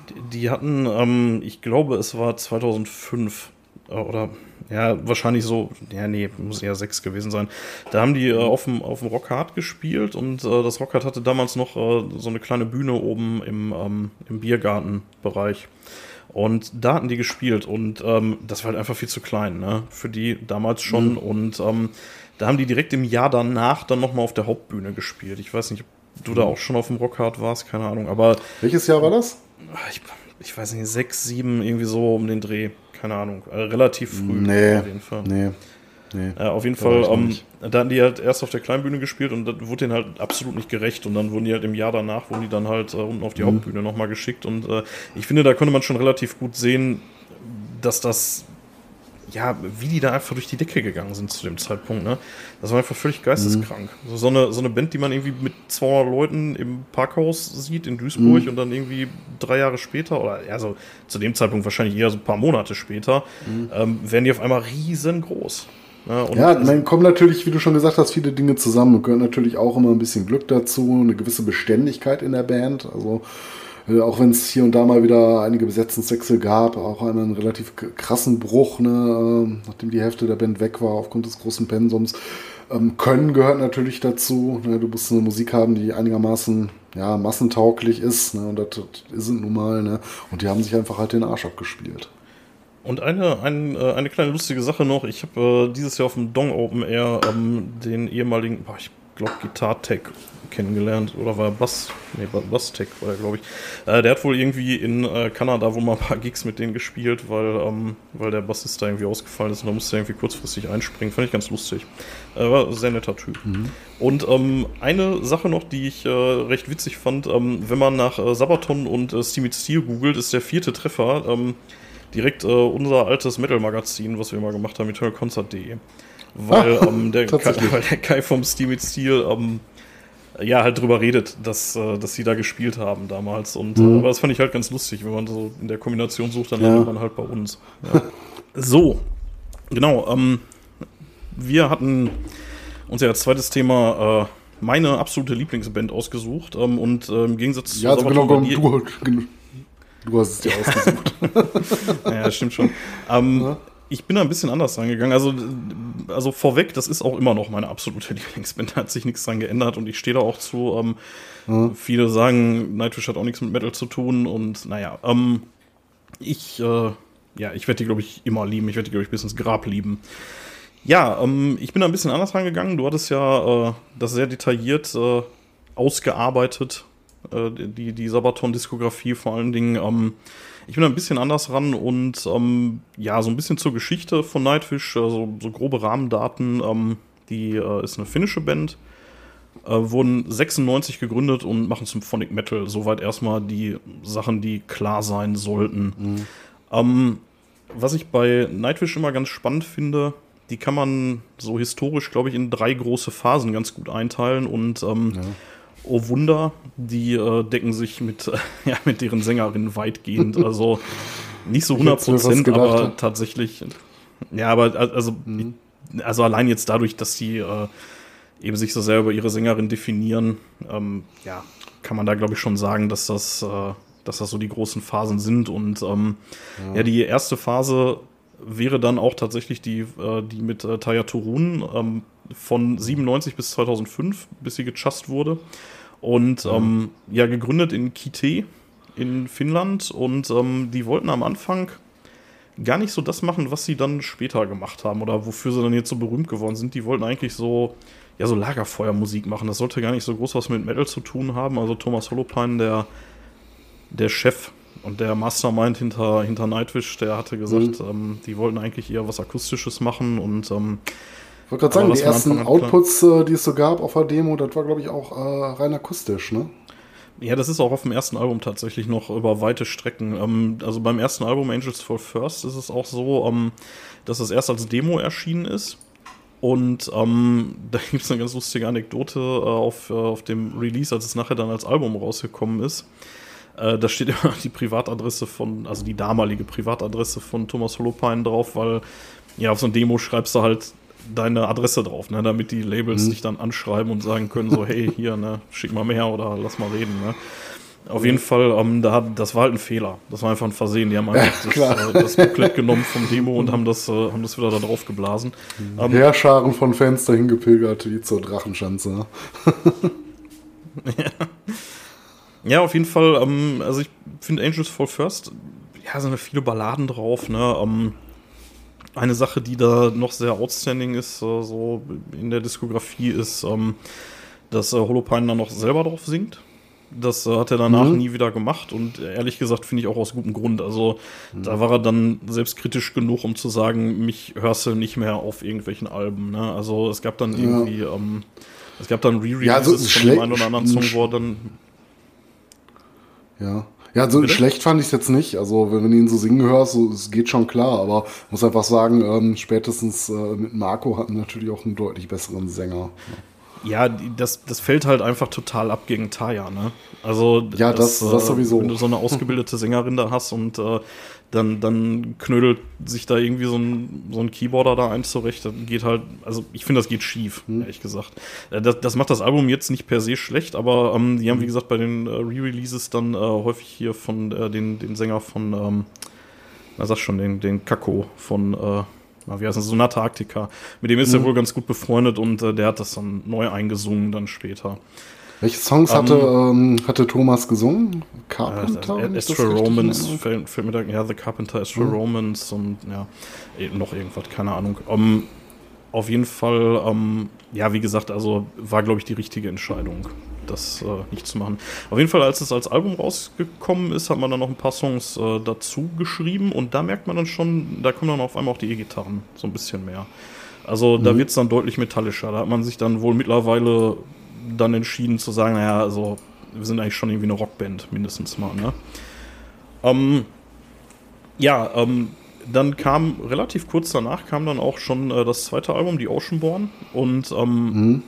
[SPEAKER 2] Die, die hatten, ähm, ich glaube, es war 2005 äh, oder ja, wahrscheinlich so, ja, nee, muss ja sechs gewesen sein. Da haben die äh, auf, dem, auf dem Rockhard gespielt und äh, das Rockhard hatte damals noch äh, so eine kleine Bühne oben im, ähm, im Biergartenbereich. Und da hatten die gespielt und ähm, das war halt einfach viel zu klein, ne? Für die damals schon. Mhm. Und ähm, da haben die direkt im Jahr danach dann nochmal auf der Hauptbühne gespielt. Ich weiß nicht, ob du mhm. da auch schon auf dem Rockhard warst, keine Ahnung. Aber.
[SPEAKER 3] Welches Jahr war das?
[SPEAKER 2] Ich, ich weiß nicht, sechs, sieben, irgendwie so um den Dreh. Keine Ahnung. Äh, relativ früh.
[SPEAKER 3] Nee. Auf jeden Fall. Nee.
[SPEAKER 2] Nee, äh, auf jeden Fall, ähm, da hatten die halt erst auf der Kleinbühne gespielt und das wurde denen halt absolut nicht gerecht. Und dann wurden die halt im Jahr danach, wurden die dann halt äh, unten auf die mhm. Hauptbühne nochmal geschickt. Und äh, ich finde, da konnte man schon relativ gut sehen, dass das, ja, wie die da einfach durch die Decke gegangen sind zu dem Zeitpunkt. Ne? Das war einfach völlig geisteskrank. Mhm. So, so, eine, so eine Band, die man irgendwie mit 200 Leuten im Parkhaus sieht in Duisburg mhm. und dann irgendwie drei Jahre später, oder also zu dem Zeitpunkt wahrscheinlich eher so ein paar Monate später, mhm. ähm, werden die auf einmal riesengroß.
[SPEAKER 3] Ja, ja dann kommen natürlich, wie du schon gesagt hast, viele Dinge zusammen und gehört natürlich auch immer ein bisschen Glück dazu, eine gewisse Beständigkeit in der Band. Also äh, auch wenn es hier und da mal wieder einige Besetzungswechsel gab, auch einen relativ krassen Bruch, ne, äh, nachdem die Hälfte der Band weg war aufgrund des großen Pensums. Ähm, Können gehört natürlich dazu. Ne, du musst eine Musik haben, die einigermaßen ja, massentauglich ist. Ne, und das, das es nun mal. Ne, und die haben sich einfach halt den Arsch abgespielt.
[SPEAKER 2] Und eine, ein, äh, eine kleine lustige Sache noch. Ich habe äh, dieses Jahr auf dem Dong Open Air ähm, den ehemaligen, boah, ich glaube, Guitar Tech kennengelernt. Oder war Bass, nee, Bass Tech war er, glaube ich. Äh, der hat wohl irgendwie in äh, Kanada wohl mal ein paar Gigs mit denen gespielt, weil, ähm, weil der Bassist da irgendwie ausgefallen ist und da musste er irgendwie kurzfristig einspringen. Fand ich ganz lustig. Äh, war ein sehr netter Typ. Mhm. Und ähm, eine Sache noch, die ich äh, recht witzig fand, ähm, wenn man nach Sabaton und äh, Steamy Steel googelt, ist der vierte Treffer ähm, direkt äh, unser altes Metal-Magazin, was wir mal gemacht haben, eternalconcert.de. Weil, ah, ähm, der *laughs* Kai, *laughs* weil der Kai vom Steam Steel ähm, ja halt drüber redet, dass, äh, dass sie da gespielt haben damals. Und mhm. äh, aber das fand ich halt ganz lustig, wenn man so in der Kombination sucht, dann ja. landet man halt bei uns. Ja. so, genau. Ähm, wir hatten uns ja als zweites Thema äh, meine absolute Lieblingsband ausgesucht ähm, und äh, im Gegensatz
[SPEAKER 3] ja, zu also genau, du, Du hast es dir *laughs* ausgesucht.
[SPEAKER 2] ja, stimmt schon. Ähm, ja. Ich bin da ein bisschen anders rangegangen. Also, also vorweg, das ist auch immer noch meine absolute *laughs* Lieblingsband. Da hat sich nichts dran geändert und ich stehe da auch zu. Ähm, ja. Viele sagen, Nightwish hat auch nichts mit Metal zu tun und naja, ähm, ich, äh, ja, ich werde die, glaube ich, immer lieben. Ich werde die, glaube ich, bis ins Grab lieben. Ja, ähm, ich bin da ein bisschen anders rangegangen. Du hattest ja äh, das sehr detailliert äh, ausgearbeitet, äh, die, die Sabaton-Diskografie vor allen Dingen. Ähm, ich bin ein bisschen anders ran und ähm, ja, so ein bisschen zur Geschichte von Nightwish, also so grobe Rahmendaten. Ähm, die äh, ist eine finnische Band, äh, wurden 96 gegründet und machen Symphonic Metal. Soweit erstmal die Sachen, die klar sein sollten. Mhm. Ähm, was ich bei Nightwish immer ganz spannend finde, die kann man so historisch, glaube ich, in drei große Phasen ganz gut einteilen und ähm, ja oh Wunder, die äh, decken sich mit, äh, *laughs* ja, mit deren Sängerin weitgehend. *laughs* Also nicht so 100 Prozent, aber tatsächlich. Ja, aber also, mhm. also allein jetzt dadurch, dass die äh, eben sich so sehr über ihre Sängerin definieren, ähm, ja, kann man da glaube ich schon sagen, dass das, äh, dass das so die großen Phasen sind. Und ähm, ja. ja. die erste Phase wäre dann auch tatsächlich die, äh, die mit äh, Taya Turun ähm, von 97 bis 2005, bis sie gechast wurde. Und mhm. ähm, ja, gegründet in Kite in Finnland. Und ähm, die wollten am Anfang gar nicht so das machen, was sie dann später gemacht haben oder wofür sie dann jetzt so berühmt geworden sind. Die wollten eigentlich so, ja, so Lagerfeuermusik machen. Das sollte gar nicht so groß was mit Metal zu tun haben. Also Thomas Holopine, der, der Chef und der Mastermind hinter, hinter Nightwish, der hatte gesagt, mhm. ähm, die wollten eigentlich eher was Akustisches machen und ähm,
[SPEAKER 3] ich wollte gerade sagen, die ersten Outputs, äh, die es so gab auf der Demo, das war, glaube ich, auch äh, rein akustisch, ne?
[SPEAKER 2] Ja, das ist auch auf dem ersten Album tatsächlich noch über weite Strecken. Ähm, also beim ersten Album Angels for First ist es auch so, ähm, dass es erst als Demo erschienen ist. Und ähm, *laughs* da gibt es eine ganz lustige Anekdote äh, auf, äh, auf dem Release, als es nachher dann als Album rausgekommen ist. Äh, da steht *laughs* immer die Privatadresse von, also die damalige Privatadresse von Thomas Holopine drauf, weil ja, auf so ein Demo schreibst du halt deine Adresse drauf, ne, damit die Labels mhm. dich dann anschreiben und sagen können, so, *laughs* hey, hier, ne, schick mal mehr oder lass mal reden, ne. Auf jeden Fall, ähm, da hat, das war halt ein Fehler. Das war einfach ein Versehen. Die haben *laughs* einfach ja, das, äh, das Booklet genommen vom Demo und haben das, äh, haben das wieder da drauf geblasen.
[SPEAKER 3] Ähm, Heerscharen von Fans dahin gepilgert, wie zur Drachenschanze. *laughs*
[SPEAKER 2] Ja. ja, auf jeden Fall. Ähm, also ich finde Angels Fall First, ja, sind da viele Balladen drauf. Ne? Ähm, eine Sache, die da noch sehr outstanding ist, äh, so in der Diskografie, ist, ähm, dass äh, Holopine dann noch selber drauf singt. Das äh, hat er danach mhm. nie wieder gemacht und ehrlich gesagt finde ich auch aus gutem Grund. Also mhm. da war er dann selbstkritisch genug, um zu sagen, mich hörst du nicht mehr auf irgendwelchen Alben. Ne? Also es gab dann ja. irgendwie, ähm, es gab dann Re-Releases
[SPEAKER 3] ja, also
[SPEAKER 2] von dem einen oder anderen Song, wo er dann
[SPEAKER 3] ja. Ja, so Bitte? schlecht fand ich es jetzt nicht. Also, wenn, wenn du ihn so singen hörst, so, es geht schon klar, aber muss einfach sagen, ähm, spätestens äh, mit Marco hatten wir natürlich auch einen deutlich besseren Sänger.
[SPEAKER 2] Ja, das, das fällt halt einfach total ab gegen Taya, ne? Also,
[SPEAKER 3] ja, das, das, das äh, sowieso.
[SPEAKER 2] Wenn du so eine ausgebildete *laughs* Sängerin da hast und äh, dann, dann knödelt sich da irgendwie so ein, so ein Keyboarder da ein zurecht. Dann geht halt, also ich finde, das geht schief, hm. ehrlich gesagt. Äh, das, das macht das Album jetzt nicht per se schlecht, aber ähm, die haben, wie hm. gesagt, bei den äh, Re-Releases dann äh, häufig hier von äh, den, den Sänger von, ähm, na sag schon, den, den Kako von, äh, na, wie heißt das, Sonata Arctica. Mit dem ist hm. er wohl ganz gut befreundet und äh, der hat das dann neu eingesungen dann später.
[SPEAKER 3] Welche Songs hatte, ähm, hatte Thomas gesungen?
[SPEAKER 2] Carpenter? Äh, Astral Romans, fällt, mir da, ja, The Carpenter, Astral mhm. Romans und ja, eh, noch irgendwas, keine Ahnung. Um, auf jeden Fall, um, ja, wie gesagt, also war, glaube ich, die richtige Entscheidung, das äh, nicht zu machen. Auf jeden Fall, als es als Album rausgekommen ist, hat man dann noch ein paar Songs äh, dazu geschrieben und da merkt man dann schon, da kommen dann auf einmal auch die E-Gitarren so ein bisschen mehr. Also da mhm. wird es dann deutlich metallischer. Da hat man sich dann wohl mittlerweile dann entschieden zu sagen, naja, also wir sind eigentlich schon irgendwie eine Rockband, mindestens mal, ne? Ähm, ja, ähm, dann kam relativ kurz danach kam dann auch schon äh, das zweite Album, die Oceanborn. Und ähm, mhm.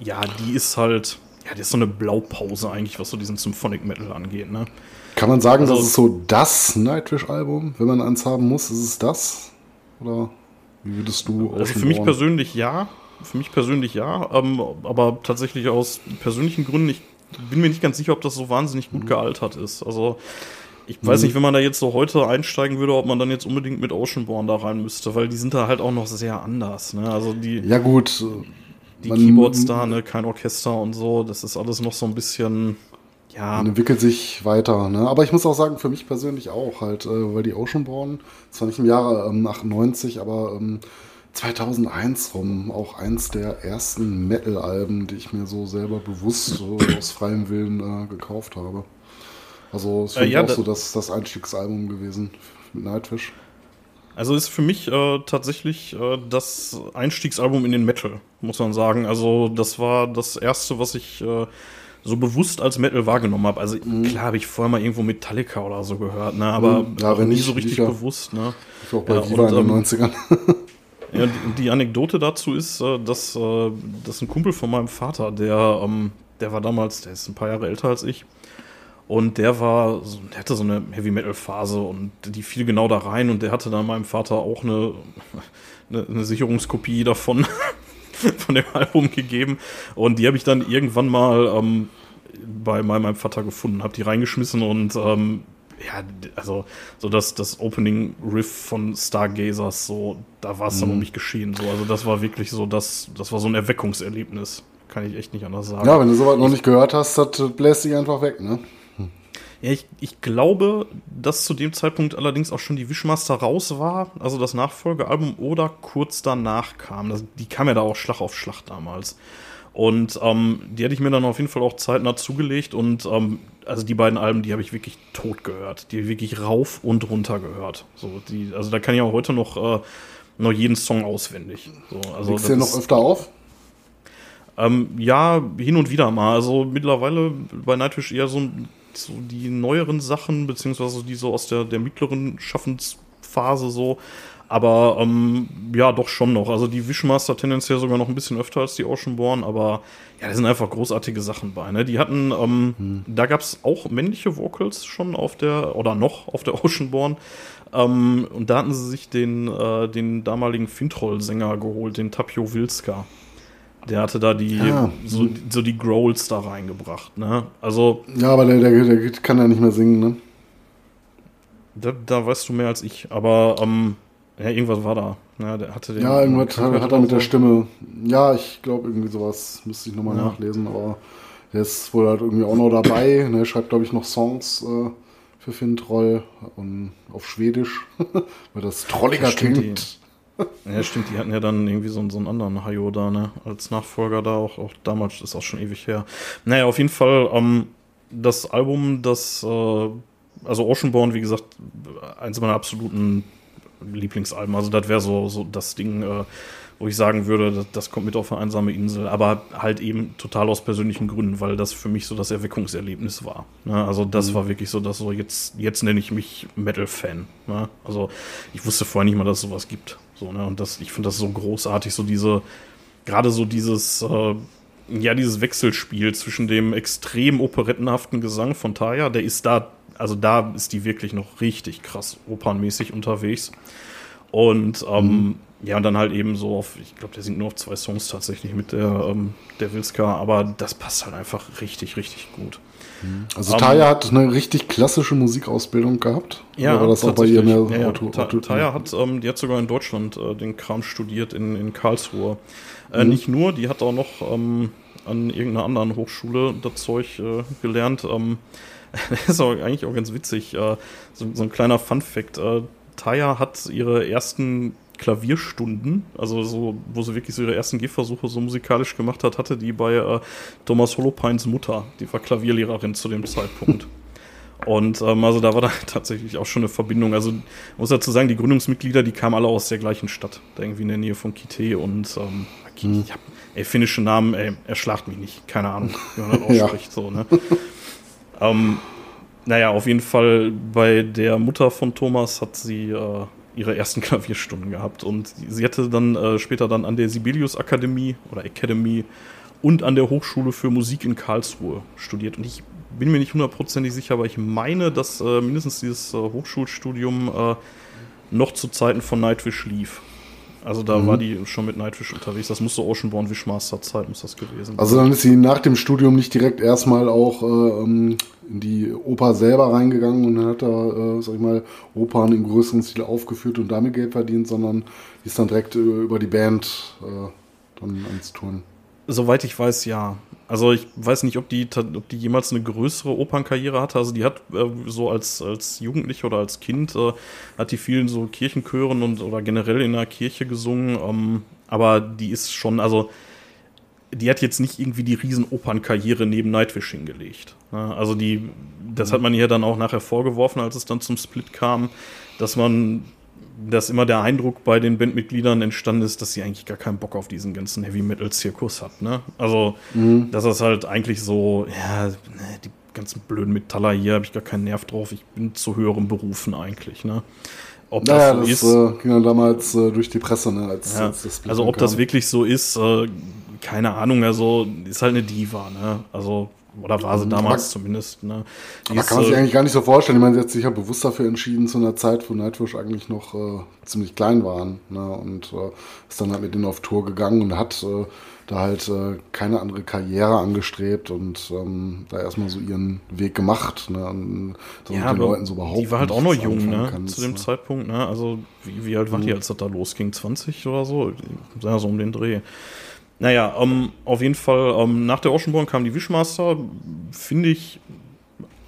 [SPEAKER 2] ja, die ist halt, ja, die ist so eine Blaupause eigentlich, was so diesen Symphonic Metal angeht, ne?
[SPEAKER 3] Kann man sagen, also, das ist so das Nightwish-Album, wenn man eins haben muss, ist es das? Oder wie würdest du
[SPEAKER 2] Also für mich persönlich ja. Für mich persönlich ja, ähm, aber tatsächlich aus persönlichen Gründen, ich bin mir nicht ganz sicher, ob das so wahnsinnig gut mhm. gealtert ist. Also ich weiß mhm. nicht, wenn man da jetzt so heute einsteigen würde, ob man dann jetzt unbedingt mit Oceanborn da rein müsste, weil die sind da halt auch noch sehr anders. Ne? Also die.
[SPEAKER 3] Ja gut.
[SPEAKER 2] Die Keyboards da, ne, kein Orchester und so, das ist alles noch so ein bisschen. Ja.
[SPEAKER 3] Man entwickelt sich weiter, ne? Aber ich muss auch sagen, für mich persönlich auch halt, äh, weil die Oceanborn, zwar nicht im Jahre ähm, 98, aber ähm, 2001 rum auch eins der ersten Metal-Alben, die ich mir so selber bewusst so aus freiem Willen äh, gekauft habe. Also es ist äh, ja, auch so das, das Einstiegsalbum gewesen mit Nightwish.
[SPEAKER 2] Also ist für mich äh, tatsächlich äh, das Einstiegsalbum in den Metal, muss man sagen. Also das war das erste, was ich äh, so bewusst als Metal wahrgenommen habe. Also mhm. klar habe ich vorher mal irgendwo Metallica oder so gehört, ne? aber mhm. ja, nie so richtig bewusst. Ne?
[SPEAKER 3] Ich auch bei ja, Viva in den 90ern. *laughs*
[SPEAKER 2] Ja, die, die, Anekdote dazu ist, äh, dass, äh, dass ein Kumpel von meinem Vater, der, ähm, der war damals, der ist ein paar Jahre älter als ich, und der war, der hatte so eine Heavy Metal Phase und die fiel genau da rein und der hatte dann meinem Vater auch eine, *laughs* eine, eine Sicherungskopie davon, *laughs* von dem Album gegeben. Und die habe ich dann irgendwann mal ähm, bei meinem Vater gefunden, habe die reingeschmissen und ähm, ja, also so das, das Opening Riff von Stargazers, so, da war es dann mhm. um mich geschehen. So, also das war wirklich so, das, das war so ein Erweckungserlebnis. Kann ich echt nicht anders sagen.
[SPEAKER 3] Ja, wenn du sowas noch nicht gehört hast, das bläst dich einfach weg, ne?
[SPEAKER 2] Ja, ich, ich glaube, dass zu dem Zeitpunkt allerdings auch schon die Wishmaster raus war, also das Nachfolgealbum, oder kurz danach kam. Das, die kam ja da auch Schlag auf Schlag damals. Und ähm, die hätte ich mir dann auf jeden Fall auch zeitnah zugelegt. Und ähm, also die beiden Alben, die habe ich wirklich tot gehört. Die wirklich rauf und runter gehört. So, die, also da kann ich auch heute noch, äh, noch jeden Song auswendig. So, also
[SPEAKER 3] Legst du noch öfter auf?
[SPEAKER 2] Ähm, ja, hin und wieder mal. Also mittlerweile bei Nightwish eher so, so die neueren Sachen, beziehungsweise die so aus der, der mittleren Schaffensphase so. Aber ähm, ja, doch schon noch. Also die Wishmaster tendenziell sogar noch ein bisschen öfter als die Oceanborn, aber ja, da sind einfach großartige Sachen bei. Ne? Die hatten, ähm, hm. da gab es auch männliche Vocals schon auf der, oder noch auf der *laughs* Oceanborn. Ähm, und da hatten sie sich den, äh, den damaligen Fintroll-Sänger geholt, den Tapio Wilska. Der hatte da die, ah, so, hm. so die Growls da reingebracht, ne? Also.
[SPEAKER 3] Ja, aber der, der, der kann ja nicht mehr singen, ne?
[SPEAKER 2] Da, da weißt du mehr als ich, aber ähm, ja, irgendwas war da. Ja, der hatte den
[SPEAKER 3] ja irgendwas hat, hat er mit der Stimme. Ja, ich glaube, irgendwie sowas müsste ich nochmal ja. nachlesen, aber der ist wohl halt irgendwie auch noch dabei. Ne, schreibt, glaube ich, noch Songs äh, für Finn Troll und auf Schwedisch, *laughs* weil das trolliger klingt. *laughs*
[SPEAKER 2] Ja, stimmt, die hatten ja dann irgendwie so, so einen anderen Hayo da, ne, als Nachfolger da, auch, auch damals, ist auch schon ewig her. Naja, auf jeden Fall, ähm, das Album, das, äh, also Oceanborn, wie gesagt, eins meiner absoluten Lieblingsalben. Also das wäre so, so das Ding, äh, wo ich sagen würde, das, das, kommt mit auf eine einsame Insel, aber halt eben total aus persönlichen Gründen, weil das für mich so das Erweckungserlebnis war. Ne? Also das mhm. war wirklich so, dass so jetzt, jetzt nenne ich mich Metal-Fan. Ne? Also ich wusste vorher nicht mal, dass es sowas gibt. So, ne? Und das, ich finde das so großartig, so diese, gerade so dieses, äh, ja, dieses Wechselspiel zwischen dem extrem operettenhaften Gesang von Taya, der ist da also da ist die wirklich noch richtig krass opernmäßig unterwegs. Und ähm, mhm. ja, und dann halt eben so auf, ich glaube, der singt nur auf zwei Songs tatsächlich mit der, ähm, der Wilska, aber das passt halt einfach richtig, richtig gut.
[SPEAKER 3] Mhm. Also um, Taya hat eine richtig klassische Musikausbildung gehabt.
[SPEAKER 2] Ja, Oder war das auch bei ihr mehr ja, ja. Auto, Auto, Taya hat, ähm, die hat sogar in Deutschland äh, den Kram studiert in, in Karlsruhe. Äh, mhm. Nicht nur, die hat auch noch ähm, an irgendeiner anderen Hochschule das Zeug äh, gelernt. Ähm, das *laughs* ist auch eigentlich auch ganz witzig. Äh, so, so ein kleiner Fun-Fact. Äh, Taya hat ihre ersten Klavierstunden, also so, wo sie wirklich so ihre ersten Gehversuche so musikalisch gemacht hat, hatte die bei äh, Thomas Holopines Mutter. Die war Klavierlehrerin zu dem Zeitpunkt. *laughs* Und ähm, also da war da *laughs* tatsächlich auch schon eine Verbindung. Also muss dazu sagen, die Gründungsmitglieder, die kamen alle aus der gleichen Stadt, da irgendwie in der Nähe von Kite und ähm, ich hab, ey, finnische Namen, ey, erschlagt mich nicht, keine Ahnung, wie man das ausspricht, ja. so, ne? Ähm, naja, auf jeden Fall bei der Mutter von Thomas hat sie äh, ihre ersten *laughs* Klavierstunden gehabt und sie hatte dann äh, später dann an der Sibelius Akademie oder Academy und an der Hochschule für Musik in Karlsruhe studiert. Und ich bin mir nicht hundertprozentig sicher, aber ich meine, dass äh, mindestens dieses äh, Hochschulstudium äh, noch zu Zeiten von Nightwish lief. Also da mhm. war die schon mit Nightwish unterwegs. Das muss so Oceanborn Wishmaster Zeit muss das gewesen sein.
[SPEAKER 3] Also dann ist sie nach dem Studium nicht direkt erstmal auch äh, ähm, in die Oper selber reingegangen und hat da, äh, sag ich mal, Opern im größeren Stil aufgeführt und damit Geld verdient, sondern die ist dann direkt äh, über die Band äh, dann ans Touren.
[SPEAKER 2] Soweit ich weiß, ja. Also ich weiß nicht, ob die, ob die jemals eine größere Opernkarriere hatte. Also die hat äh, so als, als Jugendliche oder als Kind äh, hat die vielen so Kirchenchören und oder generell in der Kirche gesungen. Ähm, aber die ist schon, also die hat jetzt nicht irgendwie die riesen Opernkarriere neben Nightwish hingelegt. Ne? Also die, das hat man ihr dann auch nachher vorgeworfen, als es dann zum Split kam, dass man dass immer der Eindruck bei den Bandmitgliedern entstanden ist, dass sie eigentlich gar keinen Bock auf diesen ganzen Heavy Metal Zirkus hat. Ne? Also, mhm. dass das halt eigentlich so, ja, die ganzen blöden Metaller hier habe ich gar keinen Nerv drauf. Ich bin zu höheren Berufen eigentlich. Ne?
[SPEAKER 3] Ob das naja, so das, ist, äh, ging dann damals äh, durch die Presse, ne, als,
[SPEAKER 2] ja, als das Also, ob kam. das wirklich so ist, äh, keine Ahnung. Also, ist halt eine Diva. Ne? Also, oder war sie damals aber, zumindest. Ne?
[SPEAKER 3] aber kann man sich eigentlich gar nicht so vorstellen. Ich meine, sie hat sich ja bewusst dafür entschieden, zu einer Zeit, wo Nightwish eigentlich noch äh, ziemlich klein waren. Ne? Und äh, ist dann halt mit denen auf Tour gegangen und hat äh, da halt äh, keine andere Karriere angestrebt und ähm, da erstmal so ihren Weg gemacht. Ne? Und
[SPEAKER 2] ja, den Leuten so überhaupt die war halt auch noch jung, ne? Kannst, zu dem ne? Zeitpunkt. Ne? Also, wie, wie alt war mhm. die, als das da losging? 20 oder so? Ja, so um den Dreh. Naja, ähm, auf jeden Fall, ähm, nach der Oceanborn kam die Wishmaster, finde ich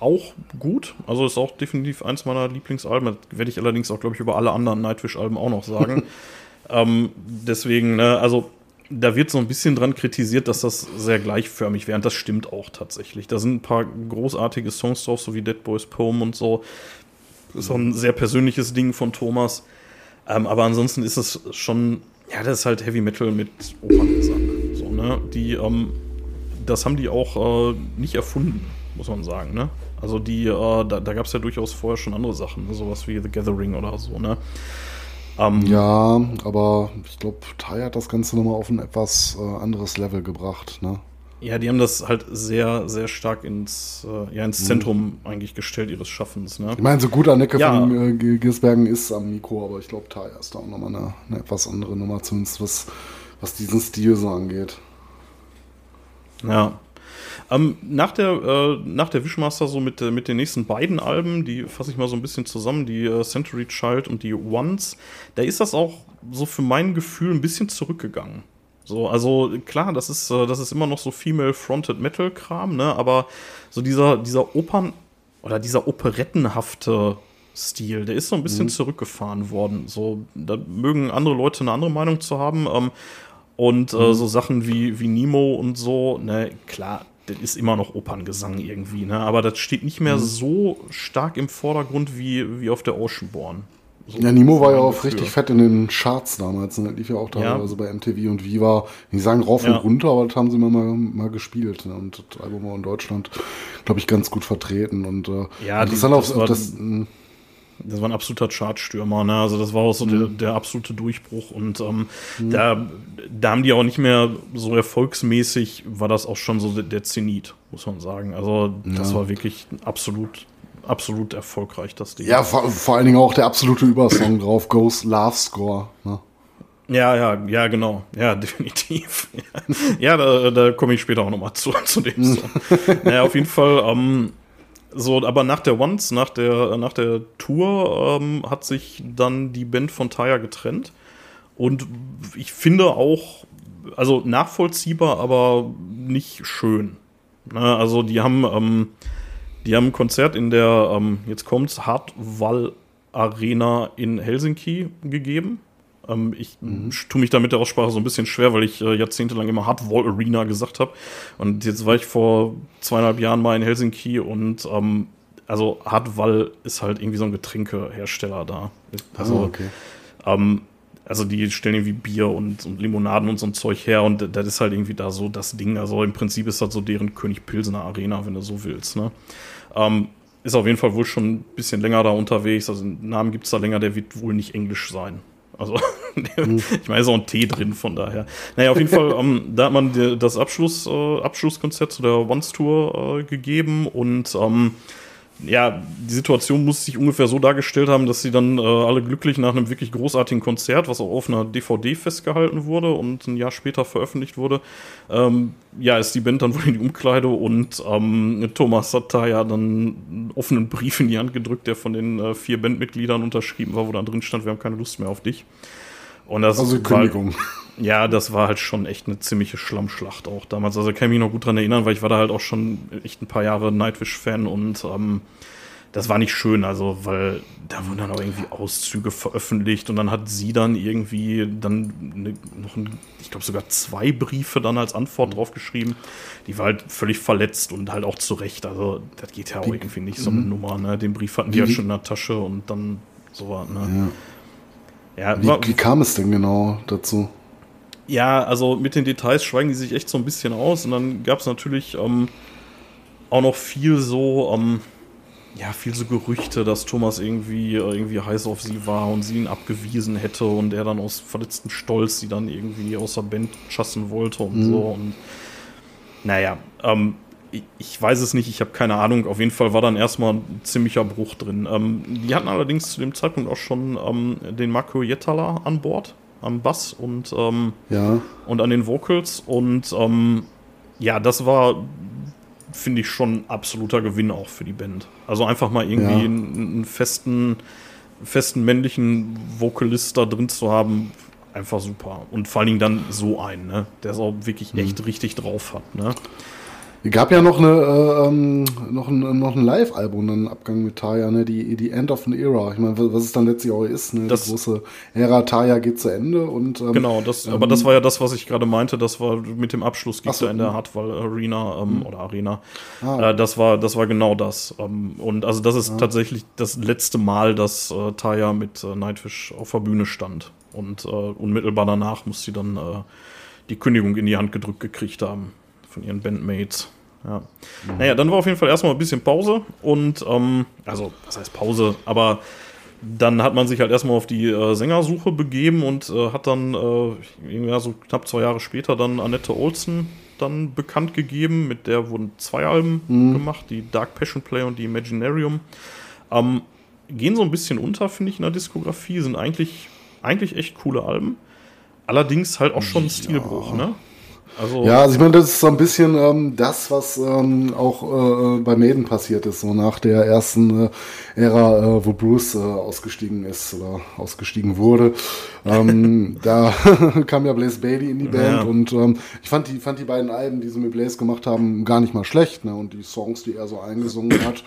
[SPEAKER 2] auch gut. Also ist auch definitiv eins meiner Lieblingsalben. Das werde ich allerdings auch, glaube ich, über alle anderen Nightwish-Alben auch noch sagen. *laughs* ähm, deswegen, ne, also da wird so ein bisschen dran kritisiert, dass das sehr gleichförmig wäre. Und das stimmt auch tatsächlich. Da sind ein paar großartige Songs drauf, so wie Dead Boys Poem und so. Das ist auch ein sehr persönliches Ding von Thomas. Ähm, aber ansonsten ist es schon ja, das ist halt Heavy Metal mit Operngesang. So, ne? Die, ähm, das haben die auch äh, nicht erfunden, muss man sagen, ne? Also die, äh, da, da gab es ja durchaus vorher schon andere Sachen, ne? sowas wie The Gathering oder so, ne?
[SPEAKER 3] Ähm, ja, aber ich glaube, Tai hat das Ganze nochmal auf ein etwas äh, anderes Level gebracht, ne?
[SPEAKER 2] Ja, die haben das halt sehr, sehr stark ins, äh, ja, ins mhm. Zentrum mhm. eigentlich gestellt ihres Schaffens. Ne?
[SPEAKER 3] Ich meine, so gut Annecke ja. von äh, Gisbergen ist am Mikro, aber ich glaube, Taya ist da auch nochmal eine, eine etwas andere Nummer, zumindest was, was diesen Stil so angeht.
[SPEAKER 2] Ja. Ähm, nach der, äh, nach der Wishmaster so mit, äh, mit den nächsten beiden Alben, die fasse ich mal so ein bisschen zusammen, die äh, Century Child und die Once, da ist das auch so für mein Gefühl ein bisschen zurückgegangen. So, also klar, das ist, äh, das ist immer noch so Female-Fronted Metal-Kram, ne? Aber so dieser, dieser Opern- oder dieser operettenhafte Stil, der ist so ein bisschen mhm. zurückgefahren worden. So, da mögen andere Leute eine andere Meinung zu haben. Ähm, und äh, mhm. so Sachen wie, wie Nemo und so, ne, klar, das ist immer noch Operngesang irgendwie, ne? Aber das steht nicht mehr mhm. so stark im Vordergrund wie, wie auf der Oceanborn.
[SPEAKER 3] Ja, Nemo war ja auch Gefühl. richtig fett in den Charts damals. Ne? Lief ja auch teilweise ja. bei MTV und Viva. Die sagen rauf ja. und runter, aber das haben sie mal, mal gespielt. Ne? Und das Album war in Deutschland, glaube ich, ganz gut vertreten. Und äh,
[SPEAKER 2] ja, interessant die, das, war, das, das war ein absoluter Chartstürmer. Ne? Also das war auch so mhm. der, der, absolute Durchbruch. Und ähm, mhm. da, da haben die auch nicht mehr so erfolgsmäßig, war das auch schon so der, der Zenit, muss man sagen. Also das ja. war wirklich absolut absolut erfolgreich, das Ding.
[SPEAKER 3] Ja, vor, vor allen Dingen auch der absolute Übersong drauf, Ghost Love Score. Ne?
[SPEAKER 2] Ja, ja, ja, genau. Ja, *laughs* definitiv. ja, da, da komme ich später auch nochmal zu, *laughs* zu dem Song. *laughs* naja, auf jeden Fall, ähm, so, aber nach der Once, nach der, nach der Tour, ähm, hat sich dann die Band von Taya getrennt. Und ich finde auch, also nachvollziehbar, aber nicht schön. Ne, also die haben, ähm, die haben ein Konzert in der, ähm, jetzt kommt's, Hartwall Arena in Helsinki gegeben. Ähm, ich mhm. tue mich da mit der Aussprache so ein bisschen schwer, weil ich äh, jahrzehntelang immer Hartwall Arena gesagt habe. Und jetzt war ich vor zweieinhalb Jahren mal in Helsinki und ähm, also Hartwall ist halt irgendwie so ein Getränkehersteller da. Also, oh, okay. ähm, also die stellen irgendwie Bier und, und, Limonaden und so ein Zeug her und das ist halt irgendwie da so das Ding. Also im Prinzip ist das so deren König Pilsener Arena, wenn du so willst. Ne? Ähm, ist auf jeden Fall wohl schon ein bisschen länger da unterwegs. Also einen Namen gibt es da länger, der wird wohl nicht Englisch sein. Also, *laughs* mhm. ich meine, ist auch ein T drin, von daher. Naja, auf jeden Fall, ähm, da hat man das Abschluss, äh, Abschlusskonzert zu der Once Tour äh, gegeben und ähm, ja, die Situation muss sich ungefähr so dargestellt haben, dass sie dann äh, alle glücklich nach einem wirklich großartigen Konzert, was auch auf einer DVD festgehalten wurde und ein Jahr später veröffentlicht wurde, ähm, ja, ist die Band dann wohl in die Umkleide und ähm, Thomas hat da ja dann einen offenen Brief in die Hand gedrückt, der von den äh, vier Bandmitgliedern unterschrieben war, wo dann drin stand, wir haben keine Lust mehr auf dich. Und das
[SPEAKER 3] also Kündigung.
[SPEAKER 2] War, ja, das war halt schon echt eine ziemliche Schlammschlacht auch damals. Also kann ich mich noch gut dran erinnern, weil ich war da halt auch schon echt ein paar Jahre Nightwish-Fan und ähm, das war nicht schön, also weil da wurden dann auch irgendwie Auszüge veröffentlicht und dann hat sie dann irgendwie dann ne, noch ein, ich glaube sogar zwei Briefe dann als Antwort drauf geschrieben. Die war halt völlig verletzt und halt auch zurecht. Also das geht ja auch irgendwie nicht so eine mhm. Nummer. Ne? Den Brief hatten die ja schon in der Tasche und dann so war. Ne?
[SPEAKER 3] Ja. Ja wie, wie kam es denn genau dazu?
[SPEAKER 2] Ja, also mit den Details schweigen die sich echt so ein bisschen aus. Und dann gab es natürlich ähm, auch noch viel so, ähm, ja, viel so Gerüchte, dass Thomas irgendwie, äh, irgendwie heiß auf sie war und sie ihn abgewiesen hätte und er dann aus verletztem Stolz sie dann irgendwie aus der Band schassen wollte und mhm. so. Und naja, ähm, ich, weiß es nicht, ich habe keine Ahnung. Auf jeden Fall war dann erstmal ein ziemlicher Bruch drin. Ähm, die hatten allerdings zu dem Zeitpunkt auch schon ähm, den Marco Jettala an Bord am Bass und, ähm, ja. und an den Vocals. Und ähm, ja, das war, finde ich, schon absoluter Gewinn auch für die Band. Also einfach mal irgendwie ja. einen, festen, festen männlichen Vocalist da drin zu haben, einfach super. Und vor allen Dingen dann so einen, ne? der es auch wirklich mhm. echt richtig drauf hat. Ne?
[SPEAKER 3] Es gab ja noch, eine, äh, ähm, noch ein, noch ein Live-Album, einen Abgang mit Taya, ne? die, die End of an Era. Ich meine, was es dann letztlich auch ist, ne?
[SPEAKER 2] das
[SPEAKER 3] die große Ära Taya geht zu Ende. und ähm,
[SPEAKER 2] Genau, das, ähm, aber das war ja das, was ich gerade meinte, das war mit dem Abschluss geht so, in der Hardwall Arena ähm, mhm. oder Arena. Ah. Äh, das, war, das war genau das. Ähm, und also das ist ah. tatsächlich das letzte Mal, dass äh, Taya mit äh, Nightwish auf der Bühne stand. Und äh, unmittelbar danach muss sie dann äh, die Kündigung in die Hand gedrückt gekriegt haben von ihren Bandmates. Ja. Mhm. Naja, dann war auf jeden Fall erstmal ein bisschen Pause und, ähm, also, was heißt Pause, aber dann hat man sich halt erstmal auf die äh, Sängersuche begeben und äh, hat dann äh, ja, so knapp zwei Jahre später dann Annette Olsen dann bekannt gegeben. Mit der wurden zwei Alben mhm. gemacht, die Dark Passion Play und die Imaginarium. Ähm, gehen so ein bisschen unter, finde ich, in der Diskografie, sind eigentlich, eigentlich echt coole Alben. Allerdings halt auch schon ein Stilbruch, ja. ne?
[SPEAKER 3] Also ja, also ich meine, das ist so ein bisschen ähm, das, was ähm, auch äh, bei Maiden passiert ist, so nach der ersten äh, Ära, äh, wo Bruce äh, ausgestiegen ist oder ausgestiegen wurde. Ähm, *laughs* da *laughs* kam ja Blaze Bailey in die Band ja. und ähm, ich fand die, fand die beiden Alben, die sie mit Blaze gemacht haben, gar nicht mal schlecht. Ne? Und die Songs, die er so eingesungen *coughs* hat,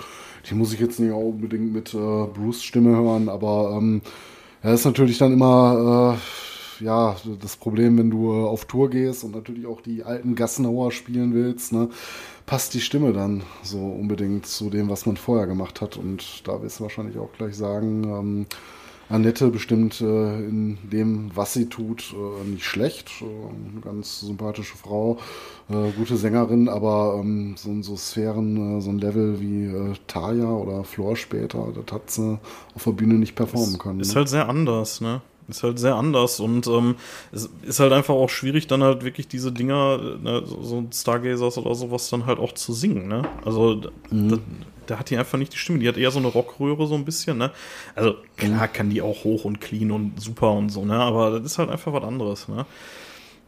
[SPEAKER 3] die muss ich jetzt nicht unbedingt mit äh, Bruce Stimme hören, aber ähm, er ist natürlich dann immer äh, ja, das Problem, wenn du äh, auf Tour gehst und natürlich auch die alten Gassenauer spielen willst, ne, passt die Stimme dann so unbedingt zu dem, was man vorher gemacht hat. Und da wirst du wahrscheinlich auch gleich sagen, ähm, Annette bestimmt äh, in dem, was sie tut, äh, nicht schlecht. Äh, eine ganz sympathische Frau, äh, gute Sängerin, aber ähm, so, so Sphären, äh, so ein Level wie äh, Taya oder Floor später, das hat sie auf der Bühne nicht performen können.
[SPEAKER 2] Ist ne? halt sehr anders, ne? Ist halt sehr anders und ähm, es ist halt einfach auch schwierig, dann halt wirklich diese Dinger, ne, so Stargazers oder sowas, dann halt auch zu singen, ne? Also, mhm. da, da, hat die einfach nicht die Stimme, die hat eher so eine Rockröhre so ein bisschen, ne? Also, klar kann die auch hoch und clean und super und so, ne? Aber das ist halt einfach was anderes, ne?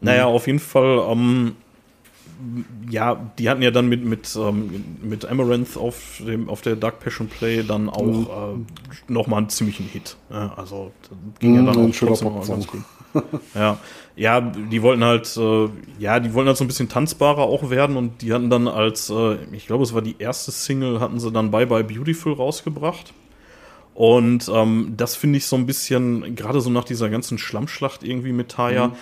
[SPEAKER 2] Naja, mhm. auf jeden Fall, ähm, ja, die hatten ja dann mit, mit, ähm, mit Amaranth auf, dem, auf der Dark Passion Play dann auch mhm. äh, nochmal einen ziemlichen Hit. Ja, also ging mhm, ja dann auch trotzdem mal ganz gut. *laughs* ja, ja, die wollten halt, äh, ja, die wollten halt so ein bisschen tanzbarer auch werden und die hatten dann als, äh, ich glaube, es war die erste Single, hatten sie dann Bye Bye Beautiful rausgebracht. Und ähm, das finde ich so ein bisschen, gerade so nach dieser ganzen Schlammschlacht irgendwie mit Taya, mhm.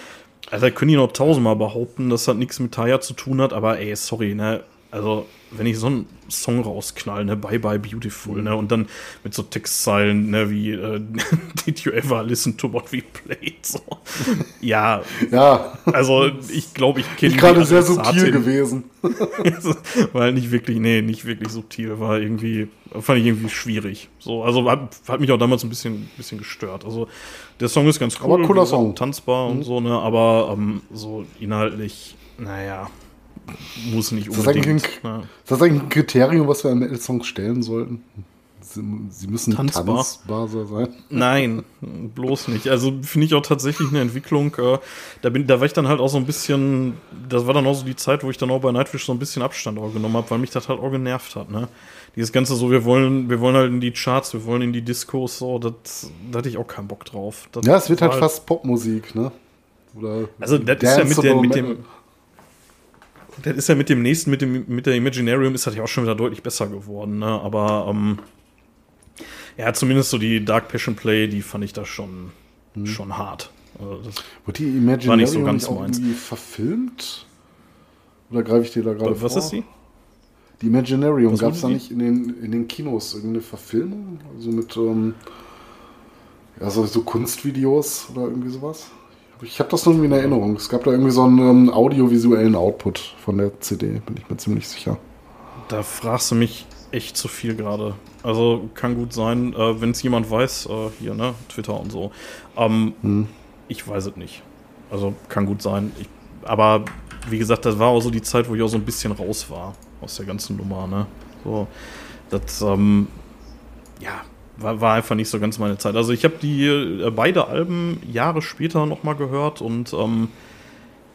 [SPEAKER 2] Also, können die noch tausendmal behaupten, dass das nichts mit Taya zu tun hat, aber ey, sorry, ne? Also, wenn ich so einen Song rausknall, ne, Bye Bye Beautiful, ne, und dann mit so Textzeilen, ne, wie äh, *laughs* Did you ever listen to what we played? So. Ja.
[SPEAKER 3] ja.
[SPEAKER 2] Also, ich glaube, ich kenne
[SPEAKER 3] Ich gerade sehr subtil gewesen. *laughs*
[SPEAKER 2] halt nicht wirklich, nee, nicht wirklich subtil, war irgendwie, fand ich irgendwie schwierig. So, also hat, hat mich auch damals ein bisschen, bisschen gestört. Also, der Song ist ganz cool,
[SPEAKER 3] aber cooler Song.
[SPEAKER 2] tanzbar mhm. und so, ne, aber ähm, so inhaltlich, naja muss nicht unbedingt.
[SPEAKER 3] Ist das, ein, ist das eigentlich ein Kriterium, was wir an Metal-Songs stellen sollten? Sie müssen tanzbar. tanzbar sein.
[SPEAKER 2] Nein, bloß nicht. Also finde ich auch tatsächlich eine Entwicklung. Äh, da, bin, da war ich dann halt auch so ein bisschen. Das war dann auch so die Zeit, wo ich dann auch bei Nightwish so ein bisschen Abstand auch genommen habe, weil mich das halt auch genervt hat. Ne? Dieses Ganze so, wir wollen, wir wollen halt in die Charts, wir wollen in die Discos, so, das, da hatte ich auch keinen Bock drauf.
[SPEAKER 3] Das ja, es wird halt, halt fast Popmusik, ne?
[SPEAKER 2] Oder also, das ist ja mit, der, mit dem das ist ja mit dem nächsten, mit, dem, mit der Imaginarium ist das ja auch schon wieder deutlich besser geworden, ne? Aber ähm, ja, zumindest so die Dark Passion Play, die fand ich da schon, hm. schon hart.
[SPEAKER 3] Also Wurde die Imaginarium war nicht so ganz nicht meins. irgendwie verfilmt? Oder greife ich dir da gerade
[SPEAKER 2] vor? Was ist die?
[SPEAKER 3] Die Imaginarium, gab es da nicht in den, in den Kinos irgendeine Verfilmung? Also mit ähm, ja, so, so Kunstvideos oder irgendwie sowas? Ich habe das nur irgendwie in Erinnerung. Es gab da irgendwie so einen ähm, audiovisuellen Output von der CD, bin ich mir ziemlich sicher.
[SPEAKER 2] Da fragst du mich echt zu viel gerade. Also kann gut sein, äh, wenn es jemand weiß, äh, hier, ne, Twitter und so. Ähm, hm. Ich weiß es nicht. Also kann gut sein. Ich, aber wie gesagt, das war auch so die Zeit, wo ich auch so ein bisschen raus war aus der ganzen Nummer, ne? So, das, ähm, ja, war, war einfach nicht so ganz meine Zeit. Also ich habe die äh, beide Alben Jahre später nochmal gehört und ähm,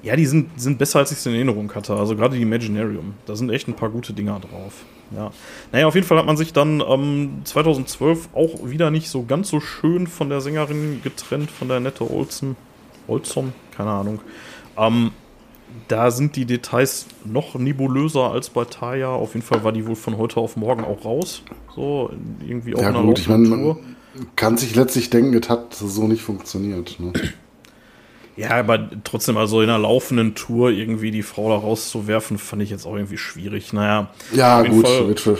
[SPEAKER 2] ja, die sind, sind besser, als ich es in Erinnerung hatte. Also gerade die Imaginarium. Da sind echt ein paar gute Dinger drauf. Ja. Naja, auf jeden Fall hat man sich dann ähm, 2012 auch wieder nicht so ganz so schön von der Sängerin getrennt, von der Nette Olsen. Olson, keine Ahnung. Ähm, da sind die Details noch nebulöser als bei Taya. Auf jeden Fall war die wohl von heute auf morgen auch raus. So, irgendwie
[SPEAKER 3] auch ja, gut, ich meine, man kann sich letztlich denken, es hat so nicht funktioniert. Ne? *clears throat*
[SPEAKER 2] Ja, aber trotzdem, also in einer laufenden Tour irgendwie die Frau da rauszuwerfen, fand ich jetzt auch irgendwie schwierig. Naja.
[SPEAKER 3] Ja, gut, Fall,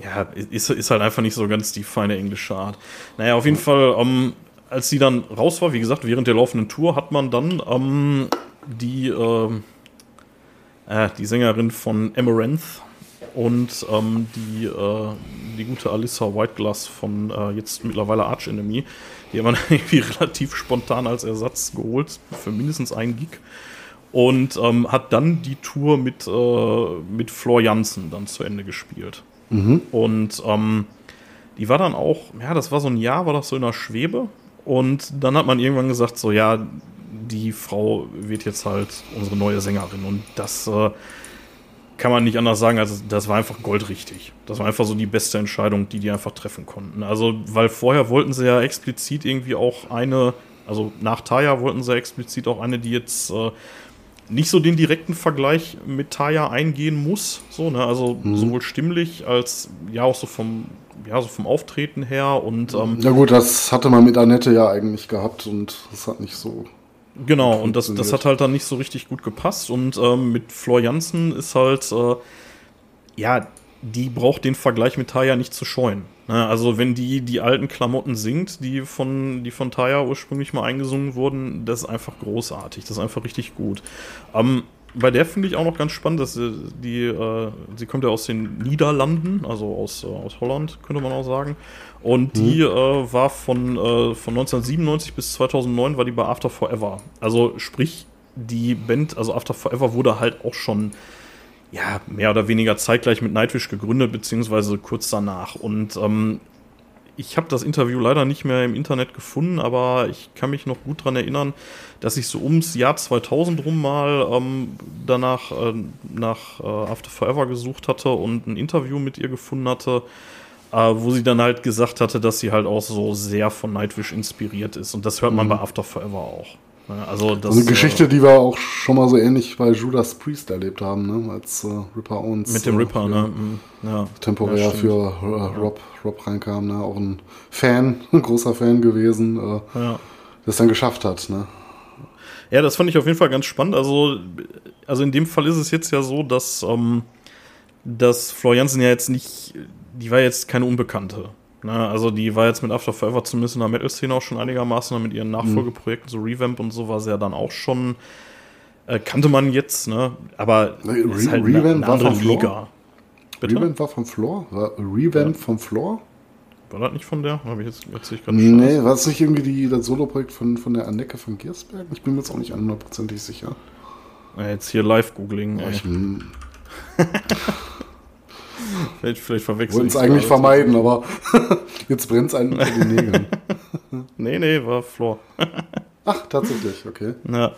[SPEAKER 2] Ja, ist, ist halt einfach nicht so ganz die feine englische Art. Naja, auf jeden Fall, ähm, als sie dann raus war, wie gesagt, während der laufenden Tour hat man dann ähm, die, äh, äh, die Sängerin von Amaranth und ähm, die, äh, die gute Alyssa Whiteglass von äh, jetzt mittlerweile Arch Enemy, die haben wir *laughs* irgendwie relativ spontan als Ersatz geholt für mindestens einen Gig und ähm, hat dann die Tour mit, äh, mit Flor Jansen dann zu Ende gespielt. Mhm. Und ähm, die war dann auch, ja, das war so ein Jahr, war das so in der Schwebe. Und dann hat man irgendwann gesagt, so, ja, die Frau wird jetzt halt unsere neue Sängerin. Und das äh, kann man nicht anders sagen, als das war einfach goldrichtig. Das war einfach so die beste Entscheidung, die die einfach treffen konnten. Also, weil vorher wollten sie ja explizit irgendwie auch eine, also nach Taya wollten sie explizit auch eine, die jetzt äh, nicht so den direkten Vergleich mit Taya eingehen muss. So, ne? Also mhm. sowohl stimmlich als ja auch so vom, ja, so vom Auftreten her und. Ähm,
[SPEAKER 3] ja, gut, das hatte man mit Annette ja eigentlich gehabt und das hat nicht so.
[SPEAKER 2] Genau, und das, das hat halt dann nicht so richtig gut gepasst. Und ähm, mit Flor Jansen ist halt, äh, ja, die braucht den Vergleich mit Taya nicht zu scheuen. Ne? Also wenn die die alten Klamotten singt, die von, die von Taya ursprünglich mal eingesungen wurden, das ist einfach großartig, das ist einfach richtig gut. Ähm, bei der finde ich auch noch ganz spannend, dass sie, die, äh, sie kommt ja aus den Niederlanden, also aus, äh, aus Holland, könnte man auch sagen. Und mhm. die äh, war von, äh, von 1997 bis 2009 war die bei After Forever. Also sprich, die Band, also After Forever wurde halt auch schon ja, mehr oder weniger zeitgleich mit Nightwish gegründet, beziehungsweise kurz danach. Und ähm, ich habe das Interview leider nicht mehr im Internet gefunden, aber ich kann mich noch gut daran erinnern, dass ich so ums Jahr 2000 rum mal ähm, danach äh, nach äh, After Forever gesucht hatte und ein Interview mit ihr gefunden hatte, äh, wo sie dann halt gesagt hatte, dass sie halt auch so sehr von Nightwish inspiriert ist. Und das hört man mhm. bei After Forever auch.
[SPEAKER 3] Ne? Also das, eine Geschichte, äh, die wir auch schon mal so ähnlich bei Judas Priest erlebt haben, ne? als äh, Ripper Owens.
[SPEAKER 2] Mit dem
[SPEAKER 3] äh,
[SPEAKER 2] Ripper, ne? Mhm.
[SPEAKER 3] Ja. Temporär ja, für äh, Rob, Rob reinkam, ne? Auch ein Fan, *laughs* ein großer Fan gewesen, äh, ja. das dann geschafft hat, ne?
[SPEAKER 2] Ja, das fand ich auf jeden Fall ganz spannend. Also, also in dem Fall ist es jetzt ja so, dass, ähm, dass Floriansen ja jetzt nicht, die war jetzt keine Unbekannte. Ne, also die war jetzt mit After Forever zumindest in der Metal-Szene auch schon einigermaßen mit ihren Nachfolgeprojekten, so Revamp und so war sie ja dann auch schon, äh, kannte man jetzt, ne? Aber
[SPEAKER 3] Re ist halt Revamp eine, eine andere Liga. Bitte? Revamp war vom Floor? War Revamp ja. vom Floor?
[SPEAKER 2] War das nicht von der? Habe ich jetzt, jetzt
[SPEAKER 3] ich Nee, war es nicht irgendwie die, das Solo-Projekt von, von der Anneke von Giersberg? Ich bin mir jetzt auch nicht hundertprozentig sicher.
[SPEAKER 2] Ja, jetzt hier Live-Googling. *laughs* Oh, vielleicht, vielleicht verwechseln.
[SPEAKER 3] Wollen es eigentlich vermeiden, aber *laughs* jetzt brennt es einem unter den Nägeln. *laughs*
[SPEAKER 2] nee, nee, war Floor. *laughs*
[SPEAKER 3] Ach, tatsächlich, okay.
[SPEAKER 2] Ja.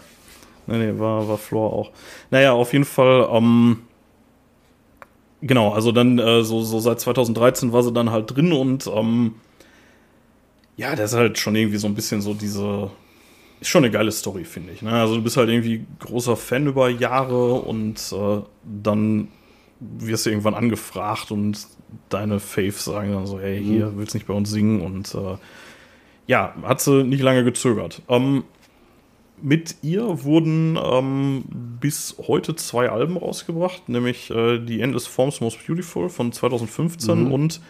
[SPEAKER 2] Nee, nee, war, war Floor auch. Naja, auf jeden Fall, ähm, genau, also dann äh, so, so seit 2013 war sie dann halt drin und ähm, ja, das ist halt schon irgendwie so ein bisschen so diese, ist schon eine geile Story, finde ich. Ne? Also du bist halt irgendwie großer Fan über Jahre und äh, dann wirst du irgendwann angefragt und deine Faves sagen dann so, hey, hier, mhm. willst nicht bei uns singen? Und äh, ja, hat sie nicht lange gezögert. Ähm, mit ihr wurden ähm, bis heute zwei Alben rausgebracht, nämlich äh, die Endless Forms Most Beautiful von 2015 mhm. und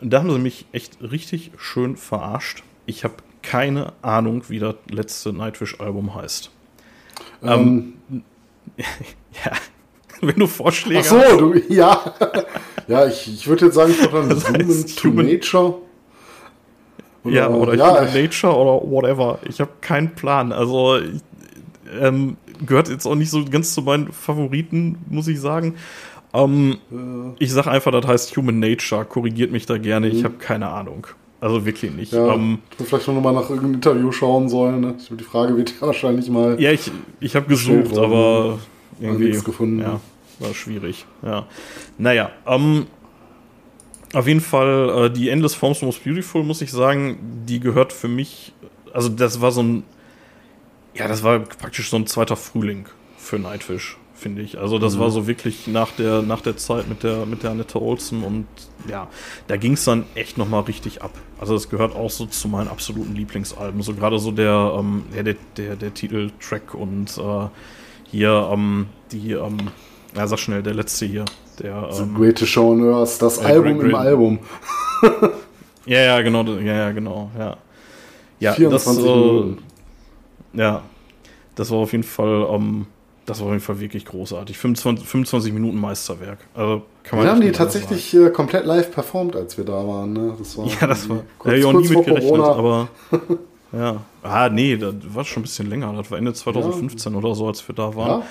[SPEAKER 2] da haben sie mich echt richtig schön verarscht. Ich habe keine Ahnung, wie das letzte Nightwish-Album heißt. Ähm, ähm *laughs* ja, *laughs* wenn du Vorschläge
[SPEAKER 3] Ach so, hast. du, ja. ja, ich, ich würde jetzt sagen, ich dann *laughs* das Human to Human Nature.
[SPEAKER 2] Oder, ja, oder ja, Human Nature oder whatever. Ich habe keinen Plan. Also, ich, ähm, gehört jetzt auch nicht so ganz zu meinen Favoriten, muss ich sagen. Ähm, äh. Ich sage einfach, das heißt Human Nature. Korrigiert mich da gerne. Ich mhm. habe keine Ahnung. Also wirklich nicht.
[SPEAKER 3] Ja, ähm, vielleicht noch mal nach irgendeinem Interview schauen sollen. Ne? Die Frage wird ja wahrscheinlich mal.
[SPEAKER 2] Ja, ich, ich habe gesucht, aber irgendwie
[SPEAKER 3] nichts gefunden.
[SPEAKER 2] Ja, war schwierig. Ja. Naja, ähm, auf jeden Fall, äh, die Endless Forms Most Beautiful, muss ich sagen, die gehört für mich, also das war so ein, ja, das war praktisch so ein zweiter Frühling für Nightwish, finde ich. Also das mhm. war so wirklich nach der, nach der Zeit mit der, mit der Annette Olsen und ja, da ging es dann echt nochmal richtig ab. Also das gehört auch so zu meinen absoluten Lieblingsalben. So gerade so der, ähm, ja, der, der, der Titeltrack und äh, hier ähm, die, ähm, ja, sag schnell, der letzte hier. Der,
[SPEAKER 3] The ähm, Greatest Show on Earth, das ja, Album great, great. im Album. *laughs*
[SPEAKER 2] ja, ja, genau, ja, ja, genau, ja. Ja, 24 das, äh, ja, das war auf jeden Fall, ähm, das war auf jeden Fall wirklich großartig. 25, 25 Minuten Meisterwerk. Also
[SPEAKER 3] kann man wir haben die tatsächlich sagen. komplett live performt, als wir da waren. Ne?
[SPEAKER 2] Das war ja, das war. Kurz, ja, auch nie mit gerechnet, aber. *laughs* ja. Ah, nee, das war schon ein bisschen länger. Das war Ende 2015 ja. oder so, als wir da waren. Ja,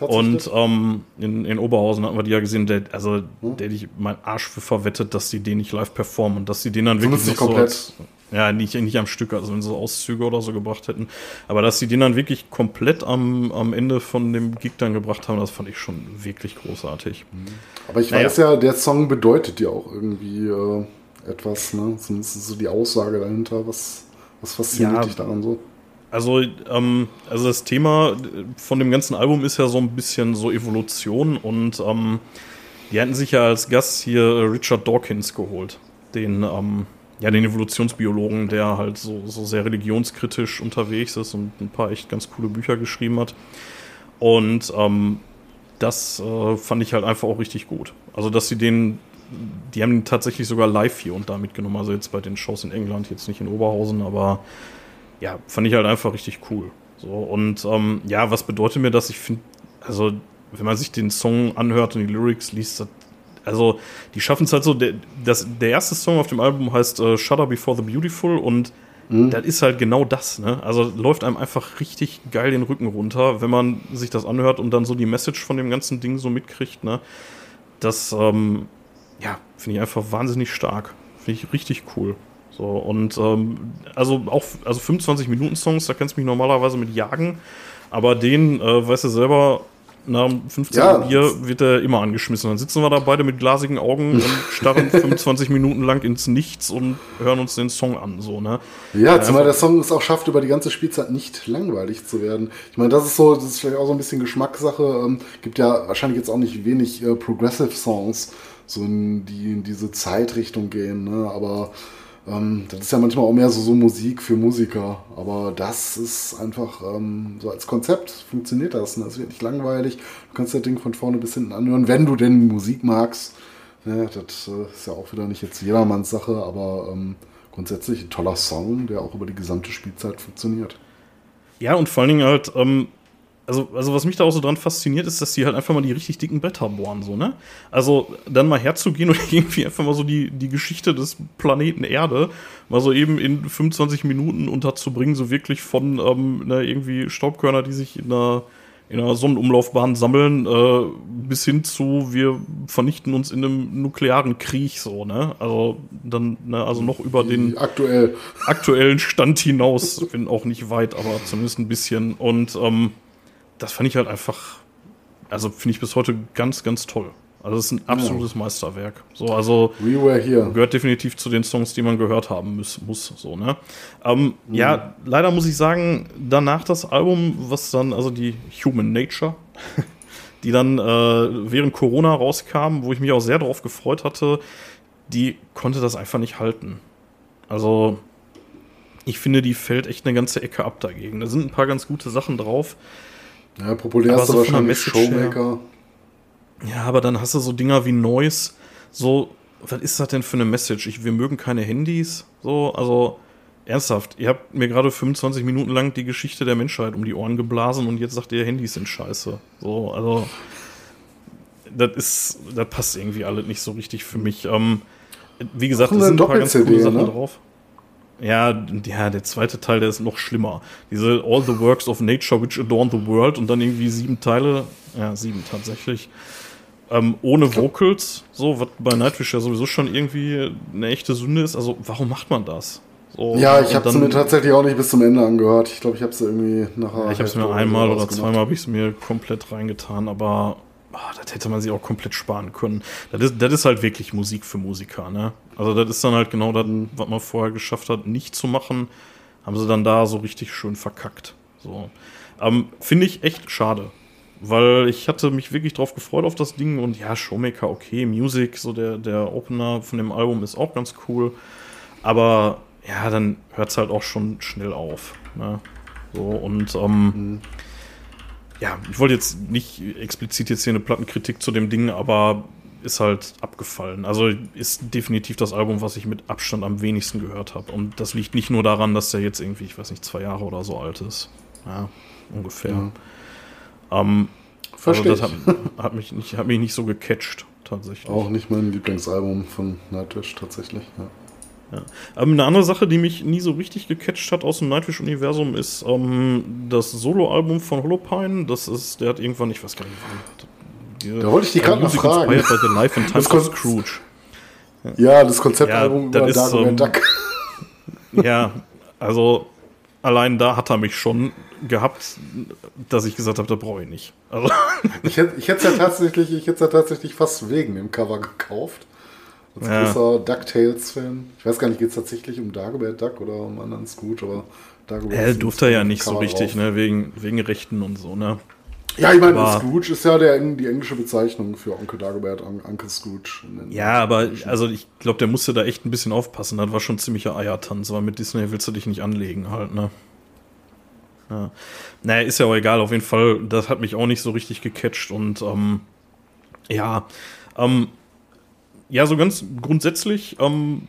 [SPEAKER 2] und ähm, in, in Oberhausen hatten wir die ja gesehen, der, also hm. der hätte ich meinen Arsch für verwettet, dass die den nicht live performen und dass sie den dann wirklich so, so als, ja, nicht, nicht am Stück, also wenn sie so Auszüge oder so gebracht hätten. Aber dass sie den dann wirklich komplett am, am Ende von dem Gig dann gebracht haben, das fand ich schon wirklich großartig. Mhm.
[SPEAKER 3] Aber ich naja. weiß ja, der Song bedeutet ja auch irgendwie äh, etwas, ne? Zumindest so die Aussage dahinter, was, was fasziniert ja, dich daran so?
[SPEAKER 2] Also, ähm, also das Thema von dem ganzen Album ist ja so ein bisschen so Evolution und ähm, die hatten sich ja als Gast hier Richard Dawkins geholt, den ähm, ja, den Evolutionsbiologen, der halt so, so sehr religionskritisch unterwegs ist und ein paar echt ganz coole Bücher geschrieben hat. Und ähm, das äh, fand ich halt einfach auch richtig gut. Also, dass sie den, die haben ihn tatsächlich sogar live hier und da mitgenommen. Also jetzt bei den Shows in England, jetzt nicht in Oberhausen, aber ja, fand ich halt einfach richtig cool. So, und ähm, ja, was bedeutet mir das? Ich finde, also, wenn man sich den Song anhört und die Lyrics liest, das also, die schaffen es halt so. Der, das, der erste Song auf dem Album heißt äh, Shudder Before the Beautiful und mhm. das ist halt genau das. Ne? Also, läuft einem einfach richtig geil den Rücken runter, wenn man sich das anhört und dann so die Message von dem ganzen Ding so mitkriegt. Ne? Das, ähm, ja, finde ich einfach wahnsinnig stark. Finde ich richtig cool. So, und ähm, also auch, also 25 Minuten Songs, da kennst du mich normalerweise mit jagen, aber den, äh, weißt du selber, nach dem 15. Ja. Bier wird er immer angeschmissen. Dann sitzen wir da beide mit glasigen Augen und *laughs* starren 25 Minuten lang ins Nichts und hören uns den Song an. So, ne?
[SPEAKER 3] Ja, zumal der Song es auch schafft, über die ganze Spielzeit nicht langweilig zu werden. Ich meine, das ist so, das ist vielleicht auch so ein bisschen Geschmackssache. Ähm, gibt ja wahrscheinlich jetzt auch nicht wenig äh, Progressive Songs, so in, die in diese Zeitrichtung gehen, ne? aber ähm, das ist ja manchmal auch mehr so, so Musik für Musiker. Aber das ist einfach ähm, so als Konzept funktioniert das. Ne? Das wird nicht langweilig. Du kannst das Ding von vorne bis hinten anhören, wenn du denn Musik magst. Ja, das äh, ist ja auch wieder nicht jetzt jedermanns Sache, aber ähm, grundsätzlich ein toller Song, der auch über die gesamte Spielzeit funktioniert.
[SPEAKER 2] Ja, und vor allen Dingen halt, ähm, also, also was mich da auch so dran fasziniert, ist, dass die halt einfach mal die richtig dicken Bretter bohren, so, ne? Also dann mal herzugehen *laughs* und irgendwie einfach mal so die, die Geschichte des Planeten Erde mal so eben in 25 Minuten unterzubringen, so wirklich von ähm, ne, irgendwie Staubkörner, die sich in einer, in einer Sonnenumlaufbahn sammeln, äh, bis hin zu, wir vernichten uns in einem nuklearen Krieg, so, ne? Also dann, ne, also noch über den
[SPEAKER 3] Aktuell.
[SPEAKER 2] aktuellen Stand hinaus, wenn auch nicht weit, aber zumindest ein bisschen. Und ähm, das fand ich halt einfach, also finde ich bis heute ganz, ganz toll. Also es ist ein absolutes ja. Meisterwerk. So, also
[SPEAKER 3] We were here.
[SPEAKER 2] gehört definitiv zu den Songs, die man gehört haben muss. muss so, ne? Ähm, mhm. Ja, leider muss ich sagen, danach das Album, was dann, also die Human Nature, *laughs* die dann äh, während Corona rauskam, wo ich mich auch sehr darauf gefreut hatte, die konnte das einfach nicht halten. Also, ich finde, die fällt echt eine ganze Ecke ab dagegen. Da sind ein paar ganz gute Sachen drauf.
[SPEAKER 3] Ja, populärste so wahrscheinlich Showmaker.
[SPEAKER 2] Ja, aber dann hast du so Dinger wie Noise. So, was ist das denn für eine Message? Ich, wir mögen keine Handys. So, also ernsthaft. Ihr habt mir gerade 25 Minuten lang die Geschichte der Menschheit um die Ohren geblasen und jetzt sagt ihr, Handys sind scheiße. So, also das ist, das passt irgendwie alles nicht so richtig für mich. Ähm, wie gesagt, es sind ein paar ganz coole Sachen ne? drauf. Ja, ja, der zweite Teil, der ist noch schlimmer. Diese All the Works of Nature which adorn the world und dann irgendwie sieben Teile, ja, sieben tatsächlich, ähm, ohne Vocals, so, was bei Nightwish ja sowieso schon irgendwie eine echte Sünde ist. Also, warum macht man das?
[SPEAKER 3] So, ja, ich habe es mir tatsächlich auch nicht bis zum Ende angehört. Ich glaube, ich habe es irgendwie nachher.
[SPEAKER 2] Ja, ich habe es mir einmal oder zweimal habe ich es mir komplett reingetan, aber oh, das hätte man sich auch komplett sparen können. Das ist, das ist halt wirklich Musik für Musiker, ne? Also das ist dann halt genau das, was man vorher geschafft hat, nicht zu machen, haben sie dann da so richtig schön verkackt. So. Ähm, Finde ich echt schade. Weil ich hatte mich wirklich drauf gefreut auf das Ding und ja, Showmaker, okay, Music, so der, der Opener von dem Album ist auch ganz cool. Aber ja, dann hört es halt auch schon schnell auf. Ne? So, und ähm, mhm ja, ich wollte jetzt nicht explizit jetzt hier eine Plattenkritik zu dem Ding, aber ist halt abgefallen. Also ist definitiv das Album, was ich mit Abstand am wenigsten gehört habe. Und das liegt nicht nur daran, dass der jetzt irgendwie, ich weiß nicht, zwei Jahre oder so alt ist. Ja, ungefähr. Mhm. Ähm, Verstehe. Also das hat, *laughs* hat, mich nicht, hat mich nicht so gecatcht, tatsächlich.
[SPEAKER 3] Auch nicht mein Lieblingsalbum von Nightwish, tatsächlich, ja.
[SPEAKER 2] Ja. Aber eine andere Sache, die mich nie so richtig gecatcht hat aus dem Nightwish-Universum, ist ähm, das Soloalbum von Holopine. Das ist, der hat irgendwann, ich weiß gar nicht
[SPEAKER 3] wann. Da wollte ich die gerade noch fragen. By the Life and Times of Scrooge. Ja, das Konzeptalbum
[SPEAKER 2] ja, über Dagobert ähm, Duck. *laughs* Ja, also allein da hat er mich schon gehabt, dass ich gesagt habe, da brauche ich nicht. Also.
[SPEAKER 3] Ich hätte es ja tatsächlich, ich hätte ja tatsächlich fast wegen dem Cover gekauft. Als ja. großer DuckTales-Fan. Ich weiß gar nicht, geht es tatsächlich um Dagobert Duck oder um anderen Scrooge, aber
[SPEAKER 2] Dagobert Er durfte ja nicht so richtig, ne, wegen, wegen Rechten und so, ne.
[SPEAKER 3] Ja, ich meine, Scrooge ist ja der, die englische Bezeichnung für Onkel Dagobert, Uncle Scrooge.
[SPEAKER 2] Ja, aber also ich glaube, der musste da echt ein bisschen aufpassen. Das war schon ziemlicher Eiertanz, weil mit Disney willst du dich nicht anlegen halt, ne? Ja. Naja, ist ja auch egal, auf jeden Fall, das hat mich auch nicht so richtig gecatcht und ähm, ja, ähm, ja, so ganz grundsätzlich, ähm,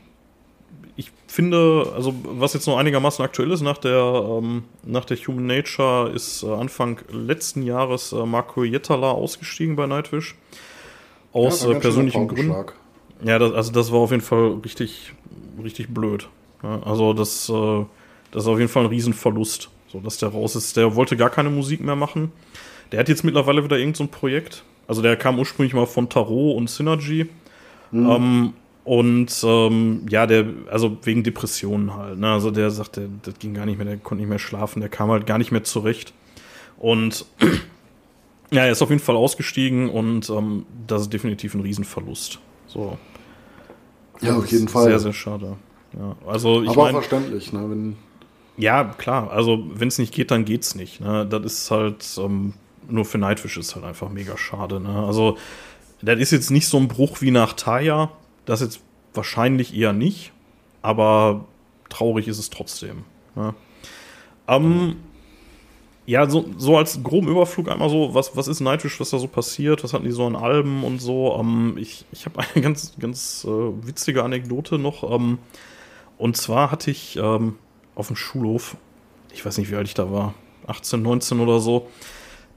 [SPEAKER 2] ich finde, also was jetzt noch einigermaßen aktuell ist nach der, ähm, nach der Human Nature, ist äh, Anfang letzten Jahres äh, Marco Jettala ausgestiegen bei Nightwish. Aus ja, äh, persönlichen Gründen. Ja, das, also das war auf jeden Fall richtig, richtig blöd. Ja, also das, äh, das ist auf jeden Fall ein Riesenverlust, so dass der raus ist. Der wollte gar keine Musik mehr machen. Der hat jetzt mittlerweile wieder irgendein so Projekt. Also der kam ursprünglich mal von Tarot und Synergy. Mhm. Ähm, und ähm, ja, der, also wegen Depressionen halt. Ne? Also der sagte, das ging gar nicht mehr, der konnte nicht mehr schlafen, der kam halt gar nicht mehr zurecht. Und *clears throat* ja, er ist auf jeden Fall ausgestiegen und ähm, das ist definitiv ein Riesenverlust. So.
[SPEAKER 3] Ja, auf jeden Fall.
[SPEAKER 2] Sehr, sehr schade. Ja, also ich
[SPEAKER 3] Aber mein, verständlich, ne?
[SPEAKER 2] Wenn ja, klar. Also wenn es nicht geht, dann geht's nicht. Ne? Das ist halt ähm, nur für Nightwish ist halt einfach mega schade. Ne? Also das ist jetzt nicht so ein Bruch wie nach Taya. Das jetzt wahrscheinlich eher nicht. Aber traurig ist es trotzdem. Ne? Ähm, ja, so, so als groben Überflug einmal so, was, was ist Nightwish, was da so passiert, was hatten die so an Alben und so. Ähm, ich ich habe *laughs* eine ganz, ganz äh, witzige Anekdote noch. Ähm, und zwar hatte ich ähm, auf dem Schulhof, ich weiß nicht, wie alt ich da war, 18, 19 oder so,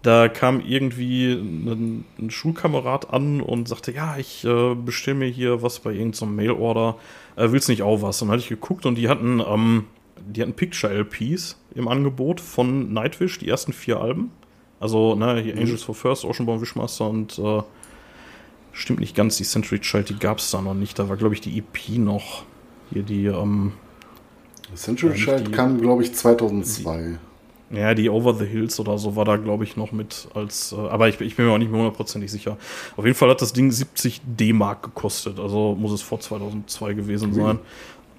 [SPEAKER 2] da kam irgendwie ein, ein, Schulkamerad an und sagte, ja, ich äh, bestelle mir hier was bei irgendeinem so Mailorder, äh, willst nicht auch was? Und dann hatte ich geguckt und die hatten, ähm, die hatten Picture-LPs im Angebot von Nightwish, die ersten vier Alben. Also, ne, hier mhm. Angels for First, Oceanborn Wishmaster und äh, stimmt nicht ganz, die Century Child, die gab es da noch nicht. Da war, glaube ich, die EP noch. Hier die, ähm,
[SPEAKER 3] Century Child kam, glaube ich, 2002. Die,
[SPEAKER 2] ja, die Over the Hills oder so war da, glaube ich, noch mit als. Äh, aber ich, ich, bin mir auch nicht mehr hundertprozentig sicher. Auf jeden Fall hat das Ding 70 D-Mark gekostet. Also muss es vor 2002 gewesen sein.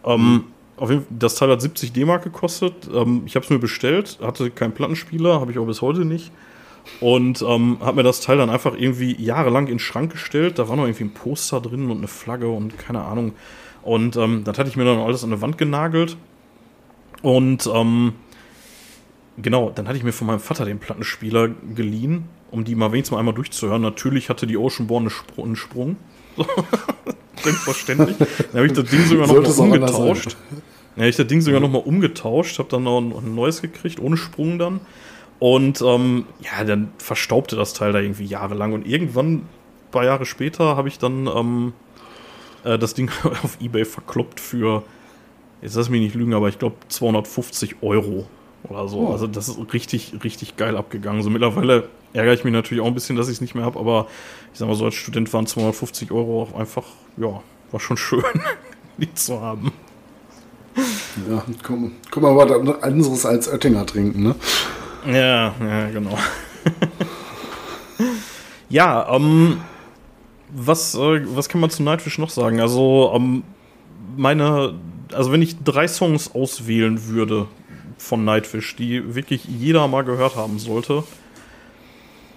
[SPEAKER 2] Mhm. Ähm, auf jeden Fall, das Teil hat 70 D-Mark gekostet. Ähm, ich habe es mir bestellt, hatte keinen Plattenspieler, habe ich auch bis heute nicht. Und ähm, habe mir das Teil dann einfach irgendwie jahrelang in den Schrank gestellt. Da war noch irgendwie ein Poster drin und eine Flagge und keine Ahnung. Und ähm, das hatte ich mir dann alles an der Wand genagelt. Und ähm, Genau, dann hatte ich mir von meinem Vater den Plattenspieler geliehen, um die mal wenigstens mal einmal durchzuhören. Natürlich hatte die Oceanborn einen Sprung. Selbstverständlich. *laughs* Dann habe ich das Ding sogar noch mal umgetauscht. Dann habe ich das Ding sogar noch mal umgetauscht, habe dann noch ein, ein, neues gekriegt, ohne Sprung dann. Und ähm, ja, dann verstaubte das Teil da irgendwie jahrelang. Und irgendwann, ein paar Jahre später, habe ich dann ähm, äh, das Ding *laughs* auf Ebay verkloppt für, jetzt lass mich nicht lügen, aber ich glaube 250 Euro oder so. Oh. Also das ist richtig, richtig geil abgegangen. So mittlerweile ärgere ich mich natürlich auch ein bisschen, dass ich es nicht mehr habe, aber ich sag mal so, als Student waren 250 Euro auch einfach, ja, war schon schön, *laughs* die zu haben.
[SPEAKER 3] Ja, komm, komm mal was anderes als Oettinger trinken, ne?
[SPEAKER 2] Ja, ja, genau. *laughs* ja, ähm, was, äh, was kann man zu Nightwish noch sagen? Also, ähm, meine, also wenn ich drei Songs auswählen würde, von Nightwish, die wirklich jeder mal gehört haben sollte.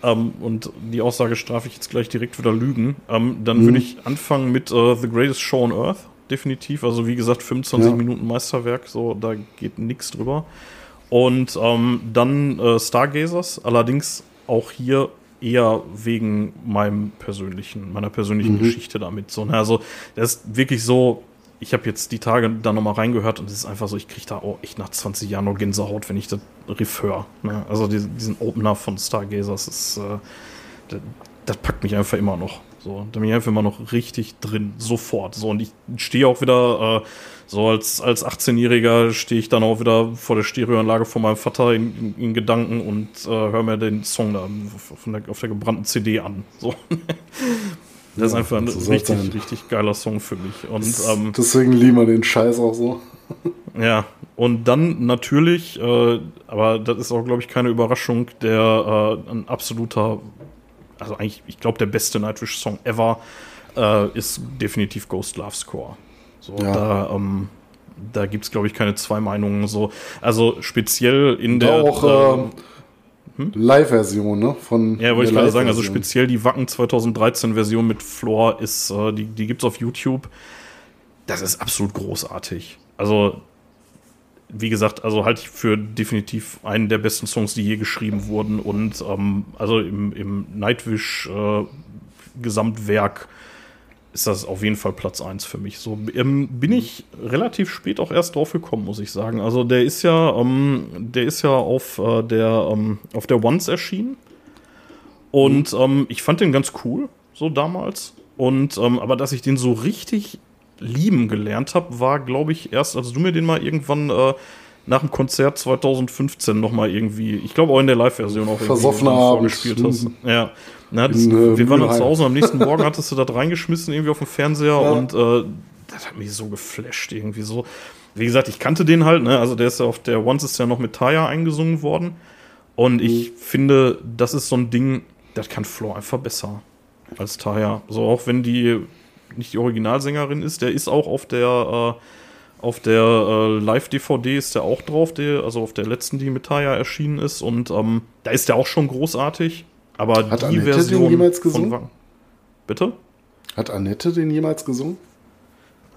[SPEAKER 2] Ähm, und die Aussage strafe ich jetzt gleich direkt wieder lügen. Ähm, dann mhm. würde ich anfangen mit uh, The Greatest Show on Earth, definitiv. Also wie gesagt, 25 ja. Minuten Meisterwerk, so da geht nichts drüber. Und ähm, dann äh, Stargazers, allerdings auch hier eher wegen meinem persönlichen, meiner persönlichen mhm. Geschichte damit. So, ne? Also, das ist wirklich so, ich habe jetzt die Tage da nochmal reingehört und es ist einfach so, ich kriege da auch echt nach 20 Jahren noch Gänsehaut, wenn ich das Riff höre. Ne? Also diesen, diesen Opener von Stargazers ist, äh, das, packt mich einfach immer noch. So, da bin ich einfach immer noch richtig drin, sofort. So, und ich stehe auch wieder, äh, so als, als 18-Jähriger stehe ich dann auch wieder vor der Stereoanlage von meinem Vater in, in, in Gedanken und äh, höre mir den Song da der, auf der gebrannten CD an. So. *laughs* Das ist einfach ein so richtig, sein. richtig geiler Song für mich. Und,
[SPEAKER 3] ähm, Deswegen lieben wir den Scheiß auch so. *laughs*
[SPEAKER 2] Ja, und dann natürlich, äh, aber das ist auch, glaube ich, keine Überraschung, der äh, ein absoluter, also eigentlich, ich glaube, der beste Nightwish-Song ever äh, ist definitiv Ghost Love Score. So, ja. da, ähm, da gibt es, glaube ich, keine zwei Meinungen. So. Also speziell in da der. Auch,
[SPEAKER 3] äh, hm? Live-Version, ne?
[SPEAKER 2] Von ja, wollte ich gerade sagen, also speziell die Wacken 2013-Version mit Floor ist, äh, die, die gibt es auf YouTube. Das ist absolut großartig. Also, wie gesagt, also halte ich für definitiv einen der besten Songs, die je geschrieben wurden. Und ähm, also im, im Nightwish-Gesamtwerk äh, ist das auf jeden Fall Platz 1 für mich. So ähm, bin ich relativ spät auch erst drauf gekommen, muss ich sagen. Also der ist ja, ähm, der ist ja auf äh, der ähm, auf der Once erschienen und mhm. ich fand den ganz cool so damals. Und ähm, aber dass ich den so richtig lieben gelernt habe, war glaube ich erst, als du mir den mal irgendwann äh, nach dem Konzert 2015 noch mal irgendwie, ich glaube auch in der Live-Version auch
[SPEAKER 3] irgendwie vorgespielt
[SPEAKER 2] hast. Ja. Na, das, in, äh, wir waren uns zu Hause und am nächsten *laughs* Morgen hattest du das reingeschmissen irgendwie auf dem Fernseher ja. und äh, das hat mich so geflasht irgendwie so. Wie gesagt, ich kannte den halt, ne? Also der ist ja auf der Once ist ja noch mit Taya eingesungen worden. Und mhm. ich finde, das ist so ein Ding, das kann Flo einfach besser als Taya. So auch wenn die nicht die Originalsängerin ist, der ist auch auf der äh, auf der äh, Live-DVD ist der auch drauf, der, also auf der letzten, die mit Taya erschienen ist. Und ähm, da ist der auch schon großartig. Aber
[SPEAKER 3] Hat die Annette Version den jemals gesungen?
[SPEAKER 2] Bitte?
[SPEAKER 3] Hat Annette den jemals gesungen?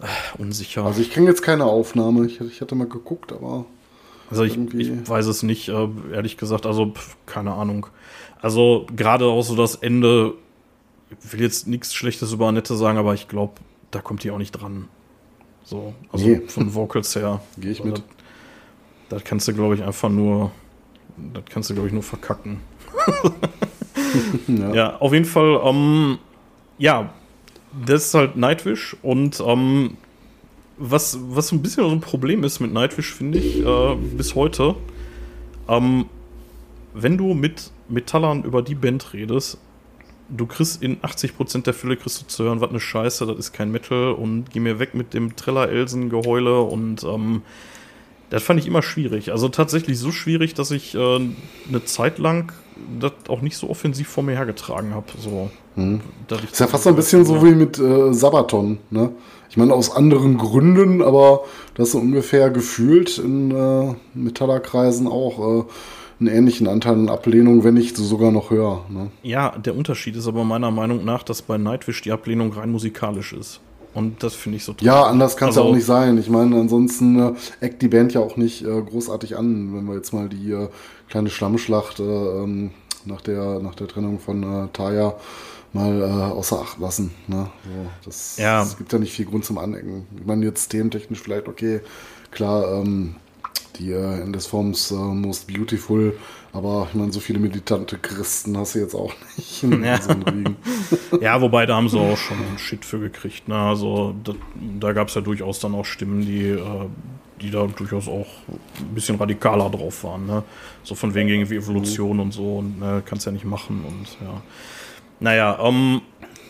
[SPEAKER 2] Äh, unsicher.
[SPEAKER 3] Also ich kenne jetzt keine Aufnahme. Ich, ich hatte mal geguckt, aber.
[SPEAKER 2] Also ich, ich weiß es nicht, äh, ehrlich gesagt. Also pf, keine Ahnung. Also gerade auch so das Ende. Ich will jetzt nichts Schlechtes über Annette sagen, aber ich glaube, da kommt die auch nicht dran. So, also nee. von Vocals her. *laughs*
[SPEAKER 3] Gehe ich mit.
[SPEAKER 2] Das, das kannst du, glaube ich, einfach nur. Das kannst du, glaube ich, nur verkacken. *laughs* ja. ja. auf jeden Fall, ähm, ja, das ist halt Nightwish und ähm, was, was ein bisschen so ein Problem ist mit Nightwish, finde ich, äh, bis heute, ähm, wenn du mit Metallern über die Band redest, du kriegst in 80% der Fälle kriegst du zu hören, was eine Scheiße, das ist kein Metal und geh mir weg mit dem Triller-Elsen-Geheule und ähm, das fand ich immer schwierig. Also tatsächlich so schwierig, dass ich äh, eine Zeit lang das auch nicht so offensiv vor mir hergetragen habe. So,
[SPEAKER 3] hm. Ist ja fast so ein bisschen so wie mit äh, Sabaton. Ne? Ich meine, aus anderen Gründen, aber das so ungefähr gefühlt in äh, Metallerkreisen auch äh, einen ähnlichen Anteil an Ablehnung, wenn nicht sogar noch höher. Ne?
[SPEAKER 2] Ja, der Unterschied ist aber meiner Meinung nach, dass bei Nightwish die Ablehnung rein musikalisch ist. Und das finde ich so
[SPEAKER 3] toll. Ja, anders kann es also, ja auch nicht sein. Ich meine, ansonsten äh, eckt die Band ja auch nicht äh, großartig an, wenn wir jetzt mal die äh, kleine Schlammschlacht äh, ähm, nach, der, nach der Trennung von äh, Taya mal äh, außer Acht lassen. Ne? So, das, ja. Es gibt ja nicht viel Grund zum Anecken. Ich meine, jetzt thementechnisch vielleicht okay, klar, ähm, die äh, Endesforms äh, Most Beautiful aber ich meine, so viele militante Christen hast du jetzt auch *laughs* nicht in
[SPEAKER 2] ja. so *laughs* ja, wobei da haben sie auch schon einen Shit für gekriegt. Ne? Also da, da gab es ja durchaus dann auch Stimmen, die, äh, die da durchaus auch ein bisschen radikaler drauf waren. Ne? So von wegen irgendwie Evolution mhm. und so und ne, kannst ja nicht machen und ja. Naja, ähm,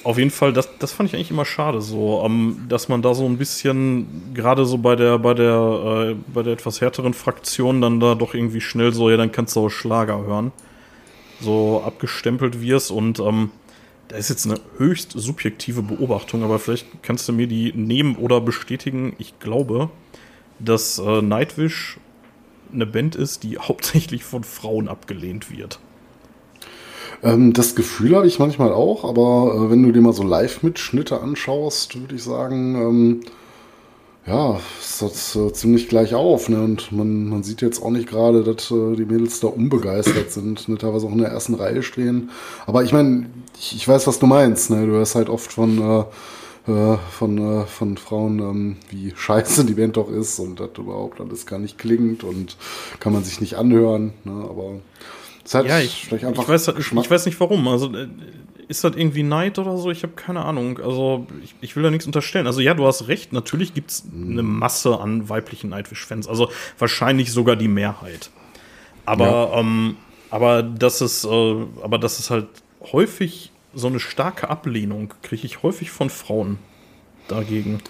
[SPEAKER 2] auf jeden Fall, das, das fand ich eigentlich immer schade, so, ähm, dass man da so ein bisschen, gerade so bei der, bei der, äh, bei der etwas härteren Fraktion dann da doch irgendwie schnell so, ja, dann kannst du auch Schlager hören. So abgestempelt wirst und ähm, da ist jetzt eine höchst subjektive Beobachtung, aber vielleicht kannst du mir die nehmen oder bestätigen. Ich glaube, dass äh, Nightwish eine Band ist, die *laughs* hauptsächlich von Frauen abgelehnt wird.
[SPEAKER 3] Ähm, das Gefühl habe ich manchmal auch, aber äh, wenn du dir mal so Live-Mitschnitte anschaust, würde ich sagen, ähm, ja, ist das äh, ziemlich gleich auf. Ne? Und man, man sieht jetzt auch nicht gerade, dass äh, die Mädels da unbegeistert sind, ne? teilweise auch in der ersten Reihe stehen. Aber ich meine, ich, ich, weiß, was du meinst. Ne? Du hörst halt oft von äh, äh, von, äh, von Frauen, ähm, wie scheiße die Band doch ist und das überhaupt alles gar nicht klingt und kann man sich nicht anhören. Ne? Aber
[SPEAKER 2] hat ja, ich, ich weiß, ich, weiß nicht warum. Also äh, ist das irgendwie Neid oder so? Ich habe keine Ahnung. Also ich, ich, will da nichts unterstellen. Also ja, du hast recht. Natürlich gibt es eine Masse an weiblichen Nightwish-Fans. Also wahrscheinlich sogar die Mehrheit. Aber, ja. ähm, aber das ist, äh, aber das ist halt häufig so eine starke Ablehnung kriege ich häufig von Frauen dagegen.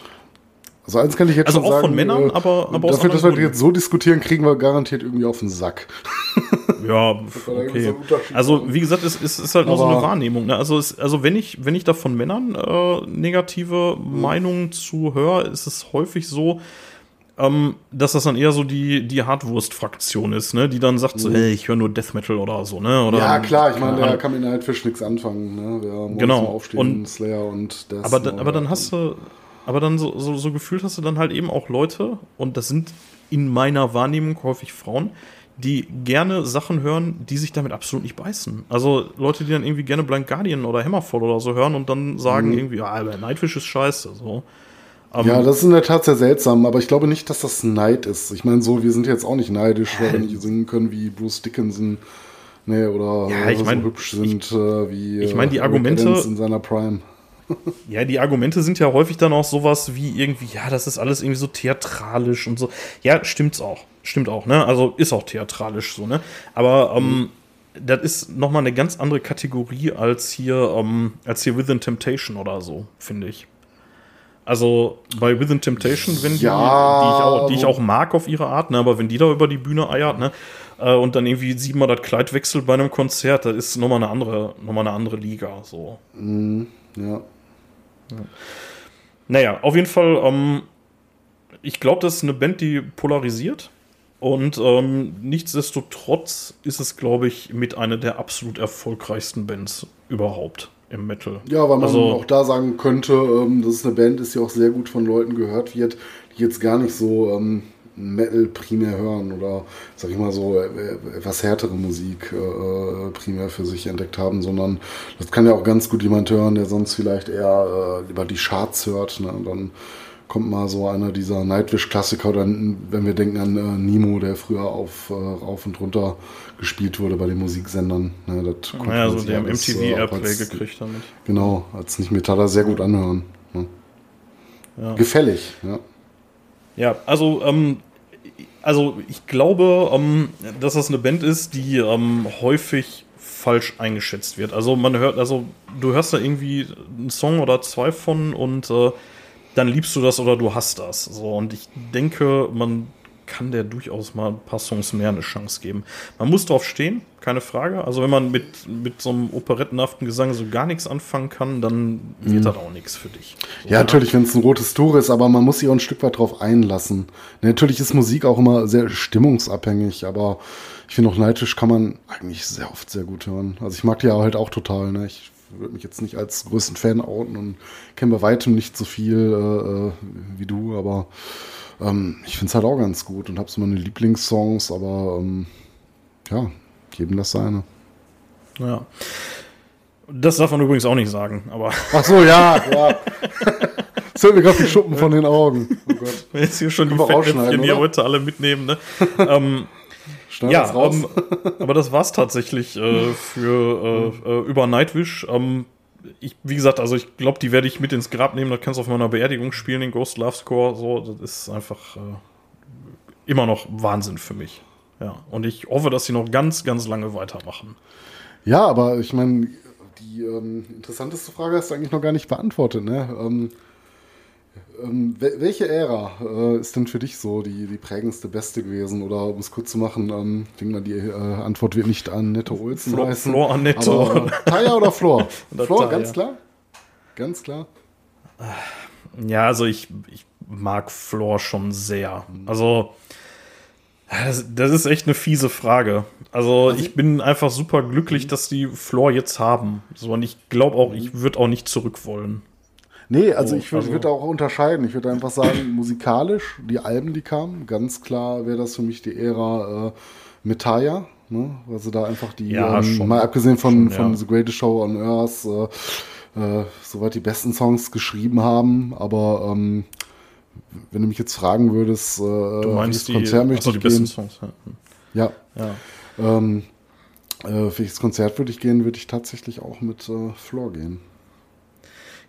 [SPEAKER 3] Also eins kann ich jetzt
[SPEAKER 2] also
[SPEAKER 3] schon sagen.
[SPEAKER 2] Also auch von Männern, äh, aber,
[SPEAKER 3] aber Dafür, dass wir Gründen. jetzt so diskutieren, kriegen wir garantiert irgendwie auf den Sack. *laughs*
[SPEAKER 2] Ja, okay. Also wie gesagt, es, es ist halt nur so eine Wahrnehmung. Ne? Also, es, also wenn ich, wenn ich da von Männern äh, negative mhm. Meinungen zu höre, ist es häufig so, ähm, dass das dann eher so die, die Hardwurst-Fraktion ist, ne? die dann sagt so, mhm. hey, ich höre nur Death Metal oder so. Ne? Oder,
[SPEAKER 3] ja, klar, ich meine, der kann mit Nightfish nichts anfangen. Ne?
[SPEAKER 2] Der genau.
[SPEAKER 3] Aufstehen, und, Slayer und
[SPEAKER 2] Death aber, da, aber dann hast du, aber dann so, so, so gefühlt hast du dann halt eben auch Leute, und das sind in meiner Wahrnehmung häufig Frauen, die gerne Sachen hören, die sich damit absolut nicht beißen. Also Leute, die dann irgendwie gerne Blind Guardian oder Hammerfall oder so hören und dann sagen mhm. irgendwie, ja, Nightfish ist scheiße. So.
[SPEAKER 3] Um, ja, das ist in der Tat sehr seltsam, aber ich glaube nicht, dass das Neid ist. Ich meine, so, wir sind jetzt auch nicht neidisch, weil wir nicht singen können wie Bruce Dickinson. Nee, oder
[SPEAKER 2] ja, ich mein,
[SPEAKER 3] so hübsch sind ich, äh, wie
[SPEAKER 2] ich meine, die äh, Argumente
[SPEAKER 3] in seiner Prime.
[SPEAKER 2] Ja, die Argumente sind ja häufig dann auch sowas wie irgendwie, ja, das ist alles irgendwie so theatralisch und so. Ja, stimmt's auch. Stimmt auch, ne? Also ist auch theatralisch so, ne? Aber ähm, mhm. das ist nochmal eine ganz andere Kategorie als hier, ähm, als hier Within Temptation oder so, finde ich. Also bei Within Temptation, wenn die, ja, die, ich auch, die ich auch mag auf ihre Art, ne, aber wenn die da über die Bühne eiert, ne, äh, und dann irgendwie siebenmal das Kleid wechselt bei einem Konzert, das ist nochmal eine andere, nochmal eine andere Liga, so.
[SPEAKER 3] Mm, ja.
[SPEAKER 2] Ja. Naja, auf jeden Fall, ähm, ich glaube, das ist eine Band, die polarisiert. Und ähm, nichtsdestotrotz ist es, glaube ich, mit einer der absolut erfolgreichsten Bands überhaupt im Metal.
[SPEAKER 3] Ja, weil man also, auch da sagen könnte, ähm, dass es eine Band ist, die auch sehr gut von Leuten gehört wird, die jetzt gar nicht so ähm, Metal primär hören oder, sag ich mal so, äh, äh, etwas härtere Musik äh, äh, primär für sich entdeckt haben, sondern das kann ja auch ganz gut jemand hören, der sonst vielleicht eher äh, über die Charts hört. Ne? Und dann kommt mal so einer dieser Nightwish-Klassiker, dann, wenn wir denken an äh, Nemo, der früher auf äh, rauf und runter gespielt wurde bei den Musiksendern. Ne, das
[SPEAKER 2] naja, so der MTV äh, Airplay als, gekriegt damit.
[SPEAKER 3] Genau, als nicht Metaller sehr gut anhören. Ne? Ja. Gefällig, ja.
[SPEAKER 2] Ja, also, ähm, also ich glaube, ähm, dass das eine Band ist, die ähm, häufig falsch eingeschätzt wird. Also man hört, also du hörst da irgendwie einen Song oder zwei von und äh, dann liebst du das oder du hast das. So, und ich denke, man kann der durchaus mal ein paar Songs mehr eine Chance geben. Man muss drauf stehen, keine Frage. Also wenn man mit, mit so einem operettenhaften Gesang so gar nichts anfangen kann, dann wird mhm. das auch nichts für dich.
[SPEAKER 3] So, ja, natürlich, wenn es ein rotes Tuch ist, aber man muss sich auch ein Stück weit drauf einlassen. Natürlich ist Musik auch immer sehr stimmungsabhängig, aber ich finde auch Nightwish kann man eigentlich sehr oft sehr gut hören. Also ich mag die ja halt auch total. Ne? Ich würde mich jetzt nicht als größten Fan outen und kenne bei weitem nicht so viel äh, äh wie du, aber ähm, ich finde es halt auch ganz gut und habe so meine Lieblingssongs, aber ähm, ja, geben das seine.
[SPEAKER 2] Ja. Das darf man übrigens auch nicht sagen, aber. *laughs*
[SPEAKER 3] Ach so, ja, ja. Das *laughs* hört mir gerade die Schuppen von den Augen.
[SPEAKER 2] Oh Gott. *laughs* Jetzt hier schon Können die Fettnäpfchen hier heute alle mitnehmen, ne? ähm, ja, ähm, aber das war's tatsächlich äh, für äh, äh, über Nightwish. Ähm, ich, wie gesagt, also ich glaube, die werde ich mit ins Grab nehmen. Da kannst du auf meiner Beerdigung spielen, den Ghost Love Score. So, das ist einfach äh, immer noch Wahnsinn für mich. Ja, und ich hoffe, dass sie noch ganz, ganz lange weitermachen.
[SPEAKER 3] Ja, aber ich meine, die ähm, interessanteste Frage hast du eigentlich noch gar nicht beantwortet. Ne? Ähm, ähm, welche Ära äh, ist denn für dich so die, die prägendste, beste gewesen? Oder um es kurz zu machen, ähm, ich denke mal, die äh, Antwort wird nicht an Netto Olsen
[SPEAKER 2] Flo, heißen. Flor Annetto.
[SPEAKER 3] Aber, äh, Taya oder Flor? *laughs* Flor, Taya. ganz klar? Ganz klar?
[SPEAKER 2] Ja, also ich, ich mag Flor schon sehr. Also, das, das, ist echt eine fiese Frage. Also, also ich bin einfach super glücklich, dass die Flor jetzt haben. So, und ich glaube auch, ich würde auch nicht zurück wollen.
[SPEAKER 3] Nee, also ich würde also. würd auch unterscheiden. Ich würde einfach sagen, musikalisch, die Alben, die kamen, ganz klar wäre das für mich die Ära äh, Metaya. Ne? Also da einfach die,
[SPEAKER 2] ja, ähm,
[SPEAKER 3] mal abgesehen von, schon, ja. von The Greatest Show on Earth, äh, äh, soweit die besten Songs geschrieben haben, aber ähm, wenn du mich jetzt fragen würdest, äh,
[SPEAKER 2] du meinst
[SPEAKER 3] die, Konzert möchte ich gehen.
[SPEAKER 2] Songs,
[SPEAKER 3] ja. ja. ja. Ähm, äh, welches Konzert würde ich gehen, würde ich tatsächlich auch mit äh, Floor gehen.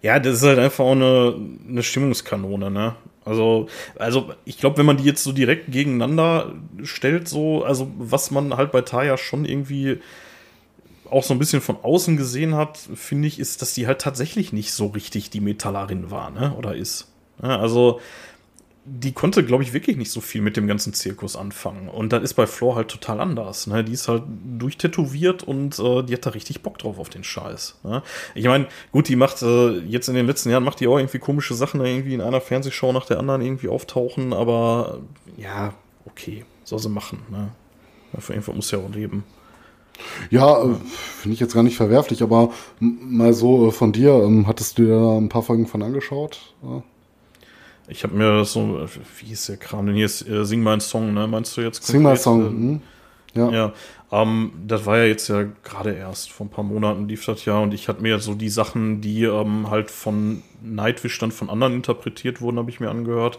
[SPEAKER 2] Ja, das ist halt einfach auch eine, eine Stimmungskanone, ne? Also, also ich glaube, wenn man die jetzt so direkt gegeneinander stellt, so, also was man halt bei Taya schon irgendwie auch so ein bisschen von außen gesehen hat, finde ich, ist, dass die halt tatsächlich nicht so richtig die Metallerin war, ne? Oder ist. Ja, also, die konnte, glaube ich, wirklich nicht so viel mit dem ganzen Zirkus anfangen. Und das ist bei Floor halt total anders. Ne? Die ist halt durchtätowiert und äh, die hat da richtig Bock drauf auf den Scheiß. Ne? Ich meine, gut, die macht äh, jetzt in den letzten Jahren macht die auch irgendwie komische Sachen, irgendwie in einer Fernsehshow nach der anderen irgendwie auftauchen, aber ja, okay, soll sie machen. Ne? Dafür irgendwo muss ja auch leben.
[SPEAKER 3] Ja, äh, finde ich jetzt gar nicht verwerflich, aber mal so äh, von dir, ähm, hattest du dir da ein paar Folgen von angeschaut? Ja?
[SPEAKER 2] Ich habe mir so, wie ist der Kram denn hier? Ist, äh, Sing mein Song, ne? Meinst du jetzt?
[SPEAKER 3] Konkret? Sing mein Song, äh, hm?
[SPEAKER 2] ja. Ja, ähm, das war ja jetzt ja gerade erst, vor ein paar Monaten lief das ja und ich hatte mir so die Sachen, die ähm, halt von Nightwish dann von anderen interpretiert wurden, habe ich mir angehört.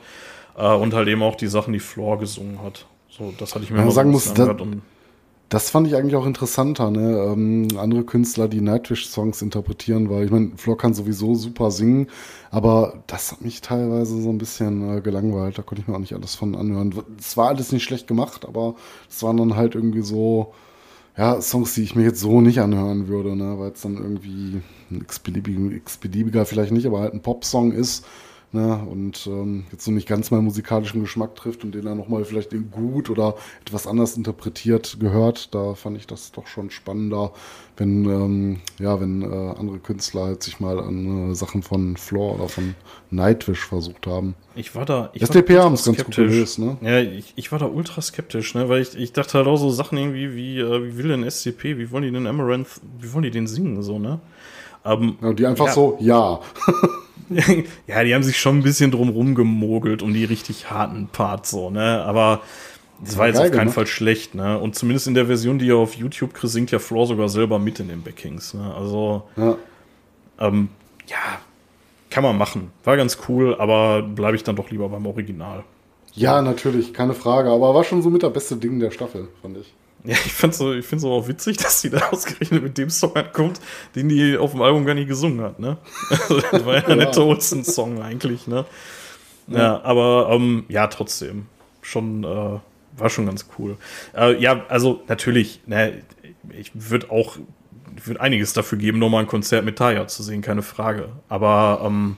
[SPEAKER 2] Äh, und halt eben auch die Sachen, die Floor gesungen hat. So, das hatte ich mir
[SPEAKER 3] ja,
[SPEAKER 2] mal
[SPEAKER 3] sagen muss, angehört. und das fand ich eigentlich auch interessanter, ne? Ähm, andere Künstler, die Nightwish-Songs interpretieren, weil ich meine, Flo kann sowieso super singen, aber das hat mich teilweise so ein bisschen äh, gelangweilt. Da konnte ich mir auch nicht alles von anhören. Es war alles nicht schlecht gemacht, aber es waren dann halt irgendwie so, ja, Songs, die ich mir jetzt so nicht anhören würde, ne? Weil es dann irgendwie ein x-beliebiger vielleicht nicht, aber halt ein Popsong ist ne, und ähm, jetzt so nicht ganz meinen musikalischen Geschmack trifft und den dann nochmal vielleicht gut oder etwas anders interpretiert gehört, da fand ich das doch schon spannender, wenn, ähm, ja, wenn äh, andere Künstler halt sich mal an äh, Sachen von Floor oder von Nightwish versucht haben.
[SPEAKER 2] Ich war da. Ich
[SPEAKER 3] SDP haben es ganz gut gelöst, ne?
[SPEAKER 2] Ja, ich, ich war da ultra skeptisch, ne? Weil ich, ich dachte halt auch so Sachen irgendwie wie, äh, wie will denn SCP, wie wollen die denn Amaranth, wie wollen die den singen, so, ne?
[SPEAKER 3] Ähm, ja, die einfach ja. so, ja. *laughs*
[SPEAKER 2] ja, die haben sich schon ein bisschen drum gemogelt um die richtig harten Parts so, ne? Aber das war jetzt auf keinen gemacht. Fall schlecht, ne? Und zumindest in der Version, die ihr auf YouTube kriegt, singt ja Floor sogar selber mit in den Backings, ne? Also, ja. Ähm, ja, kann man machen. War ganz cool, aber bleibe ich dann doch lieber beim Original.
[SPEAKER 3] Ja, natürlich, keine Frage. Aber war schon so mit der beste Ding der Staffel, fand ich.
[SPEAKER 2] Ja, ich finde so, ich finde auch witzig, *laughs* dass sie da ausgerechnet mit dem Song ankommt, den die auf dem Album gar nicht gesungen hat, ne? *laughs* Also, das war ja ein netter Olsen-Song eigentlich, ne? Ja, ja aber ähm, ja, trotzdem. Schon, äh, war schon ganz cool. Äh, ja, also natürlich, ne, ich würde auch, ich würde einiges dafür geben, nochmal ein Konzert mit Taya zu sehen, keine Frage. Aber ähm,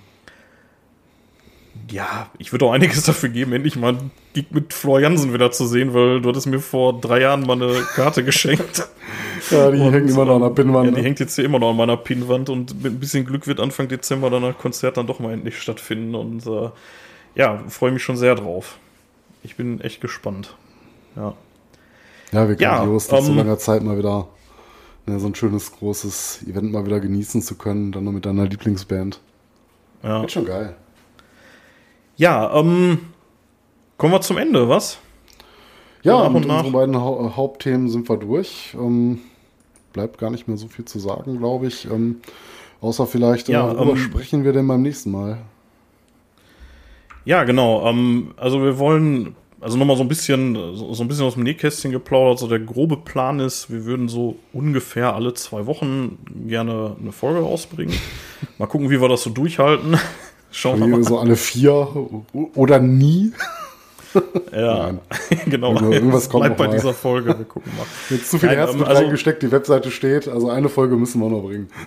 [SPEAKER 2] ja, ich würde auch einiges dafür geben, endlich mal einen Gig mit Jansen wieder zu sehen, weil du hattest mir vor drei Jahren mal eine Karte geschenkt. *laughs*
[SPEAKER 3] ja, die und, hängt immer noch an der Pinnwand. Ja,
[SPEAKER 2] die ne? hängt jetzt hier immer noch an meiner Pinnwand und mit ein bisschen Glück wird Anfang Dezember dann ein Konzert dann doch mal endlich stattfinden und äh, ja, freue mich schon sehr drauf. Ich bin echt gespannt. Ja.
[SPEAKER 3] Ja, wir grandios, ja, nach um, so ähm, langer Zeit mal wieder ne, so ein schönes, großes Event mal wieder genießen zu können, dann nur mit deiner Lieblingsband. Ja. Wird schon geil.
[SPEAKER 2] Ja, ähm, kommen wir zum Ende, was?
[SPEAKER 3] Ja, nach mit nach. unseren beiden ha äh, Hauptthemen sind wir durch. Ähm, bleibt gar nicht mehr so viel zu sagen, glaube ich. Ähm, außer vielleicht, äh, ja, worüber ähm, sprechen wir denn beim nächsten Mal?
[SPEAKER 2] Ja, genau. Ähm, also wir wollen, also nochmal so ein bisschen, so, so, ein bisschen aus dem Nähkästchen geplaudert. So der grobe Plan ist, wir würden so ungefähr alle zwei Wochen gerne eine Folge rausbringen. *laughs* mal gucken, wie wir das so durchhalten.
[SPEAKER 3] Schauen wir mal. So alle vier oder nie.
[SPEAKER 2] Ja, *laughs* genau.
[SPEAKER 3] Irgendwas kommt
[SPEAKER 2] Bleibt bei mal. dieser Folge. Wir gucken mal. *laughs*
[SPEAKER 3] Jetzt zu viel Herz mit also, reingesteckt, die Webseite steht. Also eine Folge müssen wir noch bringen. *laughs*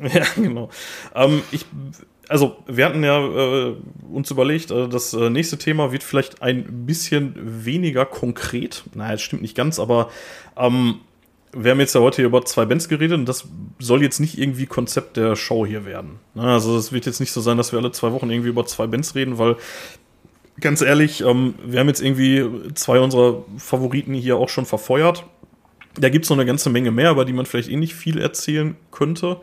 [SPEAKER 2] Ja, genau. Ähm, ich, also wir hatten ja äh, uns überlegt, äh, das äh, nächste Thema wird vielleicht ein bisschen weniger konkret. Naja, es stimmt nicht ganz, aber ähm, wir haben jetzt ja heute hier über zwei Bands geredet und das soll jetzt nicht irgendwie Konzept der Show hier werden. Ne, also es wird jetzt nicht so sein, dass wir alle zwei Wochen irgendwie über zwei Bands reden, weil ganz ehrlich, ähm, wir haben jetzt irgendwie zwei unserer Favoriten hier auch schon verfeuert. Da gibt es noch eine ganze Menge mehr, über die man vielleicht eh nicht viel erzählen könnte.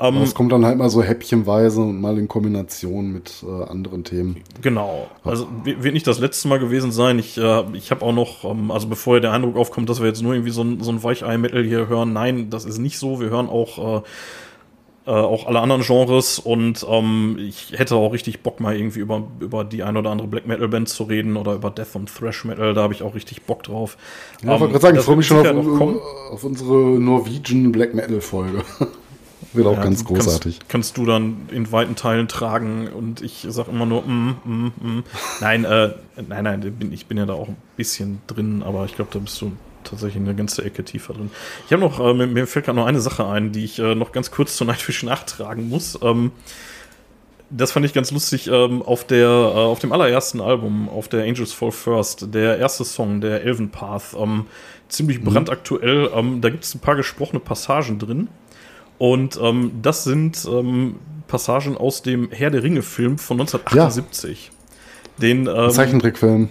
[SPEAKER 3] Ähm, es kommt dann halt mal so häppchenweise und mal in Kombination mit äh, anderen Themen.
[SPEAKER 2] Genau. Also wird nicht das letzte Mal gewesen sein. Ich, äh, ich habe auch noch, ähm, also bevor der Eindruck aufkommt, dass wir jetzt nur irgendwie so ein, so ein Weichei-Metal hier hören, nein, das ist nicht so. Wir hören auch äh, äh, auch alle anderen Genres und ähm, ich hätte auch richtig Bock mal irgendwie über, über die ein oder andere Black Metal Band zu reden oder über Death und Thrash Metal, da habe ich auch richtig Bock drauf.
[SPEAKER 3] Ja, ich wollte gerade sagen, ich freue mich schon auf, auf, unsere Norwegian Black Metal Folge. *laughs* Wird auch ja, ganz großartig.
[SPEAKER 2] Kannst, kannst, du dann in weiten Teilen tragen und ich sage immer nur, mm, mm, mm. Nein, äh, nein, nein, ich bin ja da auch ein bisschen drin, aber ich glaube, da bist du tatsächlich eine ganze Ecke tiefer drin. Ich habe noch, äh, mir, mir, fällt gerade noch eine Sache ein, die ich äh, noch ganz kurz zur *laughs* Nightwish nachtragen muss. Ähm, das fand ich ganz lustig ähm, auf der äh, auf dem allerersten Album auf der Angels Fall First der erste Song der Elven Path ähm, ziemlich mhm. brandaktuell ähm, da gibt es ein paar gesprochene Passagen drin und ähm, das sind ähm, Passagen aus dem Herr der Ringe Film von 1978 ja. den
[SPEAKER 3] ähm, Zeichentrickfilm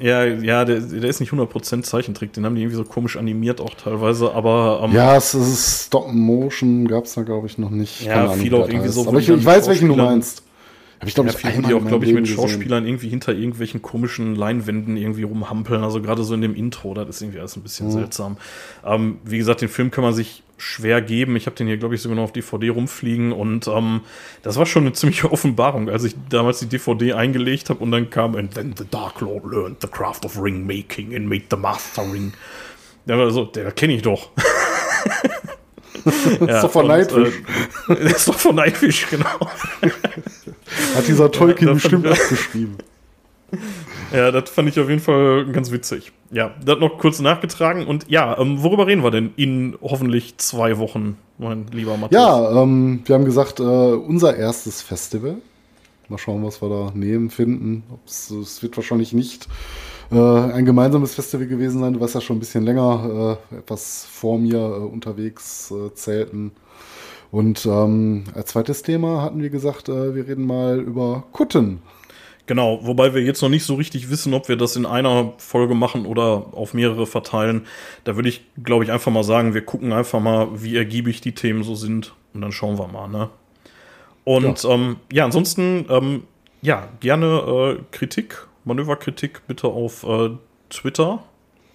[SPEAKER 2] ja, ja, der, der ist nicht 100% Zeichentrick, den haben die irgendwie so komisch animiert auch teilweise, aber.
[SPEAKER 3] Ähm, ja, es ist Stop Motion, gab es da glaube ich noch nicht.
[SPEAKER 2] Ja, viele auch irgendwie so.
[SPEAKER 3] Aber ich, ich weiß, welchen du meinst.
[SPEAKER 2] Hab ich glaube, ja, viele, die auch, glaube ich, mit Schauspielern gesehen. irgendwie hinter irgendwelchen komischen Leinwänden irgendwie rumhampeln. Also gerade so in dem Intro, das ist irgendwie alles ein bisschen mhm. seltsam. Ähm, wie gesagt, den Film kann man sich schwer geben. Ich habe den hier, glaube ich, sogar noch auf DVD rumfliegen und ähm, das war schon eine ziemliche *laughs* Offenbarung, als ich damals die DVD eingelegt habe und dann kam And then the Dark Lord learned the craft of ring making and made the master ring. Der war so, der kenne ich doch.
[SPEAKER 3] das *laughs* ist doch von Nightwish.
[SPEAKER 2] Äh, das *laughs* ist doch von Nightwish, genau.
[SPEAKER 3] Hat dieser Tolkien ja, bestimmt abgeschrieben.
[SPEAKER 2] Ja, das fand ich auf jeden Fall ganz witzig. Ja, das noch kurz nachgetragen. Und ja, ähm, worüber reden wir denn in hoffentlich zwei Wochen, mein lieber Matthias?
[SPEAKER 3] Ja, ähm, wir haben gesagt, äh, unser erstes Festival. Mal schauen, was wir da nehmen, finden. Es wird wahrscheinlich nicht äh, ein gemeinsames Festival gewesen sein. Du warst ja schon ein bisschen länger äh, etwas vor mir äh, unterwegs, äh, zelten. Und ähm, als zweites Thema hatten wir gesagt, äh, wir reden mal über Kutten.
[SPEAKER 2] Genau, wobei wir jetzt noch nicht so richtig wissen, ob wir das in einer Folge machen oder auf mehrere verteilen. Da würde ich, glaube ich, einfach mal sagen, wir gucken einfach mal, wie ergiebig die Themen so sind und dann schauen wir mal, ne? Und ja, ähm, ja ansonsten, ähm, ja, gerne äh, Kritik, Manöverkritik bitte auf äh, Twitter.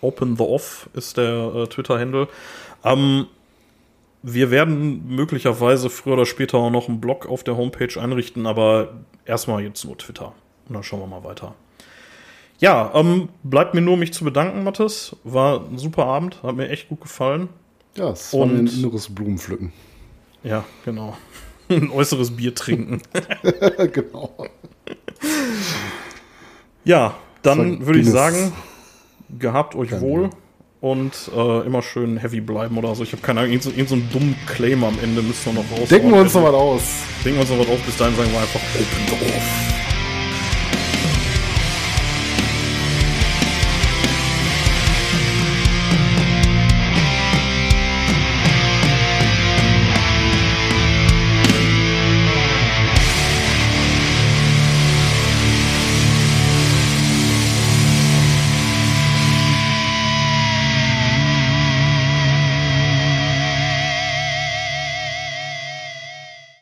[SPEAKER 2] Open the Off ist der äh, Twitter-Handle. Ähm, wir werden möglicherweise früher oder später auch noch einen Blog auf der Homepage einrichten, aber erstmal jetzt nur Twitter. Und dann schauen wir mal weiter. Ja, ähm, bleibt mir nur, mich zu bedanken, Mathis. War ein super Abend, hat mir echt gut gefallen.
[SPEAKER 3] Ja, es war ein inneres Blumenpflücken.
[SPEAKER 2] Ja, genau. *laughs* ein äußeres Bier trinken. *laughs* genau. Ja, dann würde ich sagen, gehabt euch wohl und äh, immer schön heavy bleiben oder so. Ich habe keine Ahnung, irgendeinen so, irgend so dummen Claim am Ende müssen wir noch raus.
[SPEAKER 3] Denken wir uns noch was aus.
[SPEAKER 2] Denken wir uns noch was aus. Bis dahin sagen wir einfach Open Off.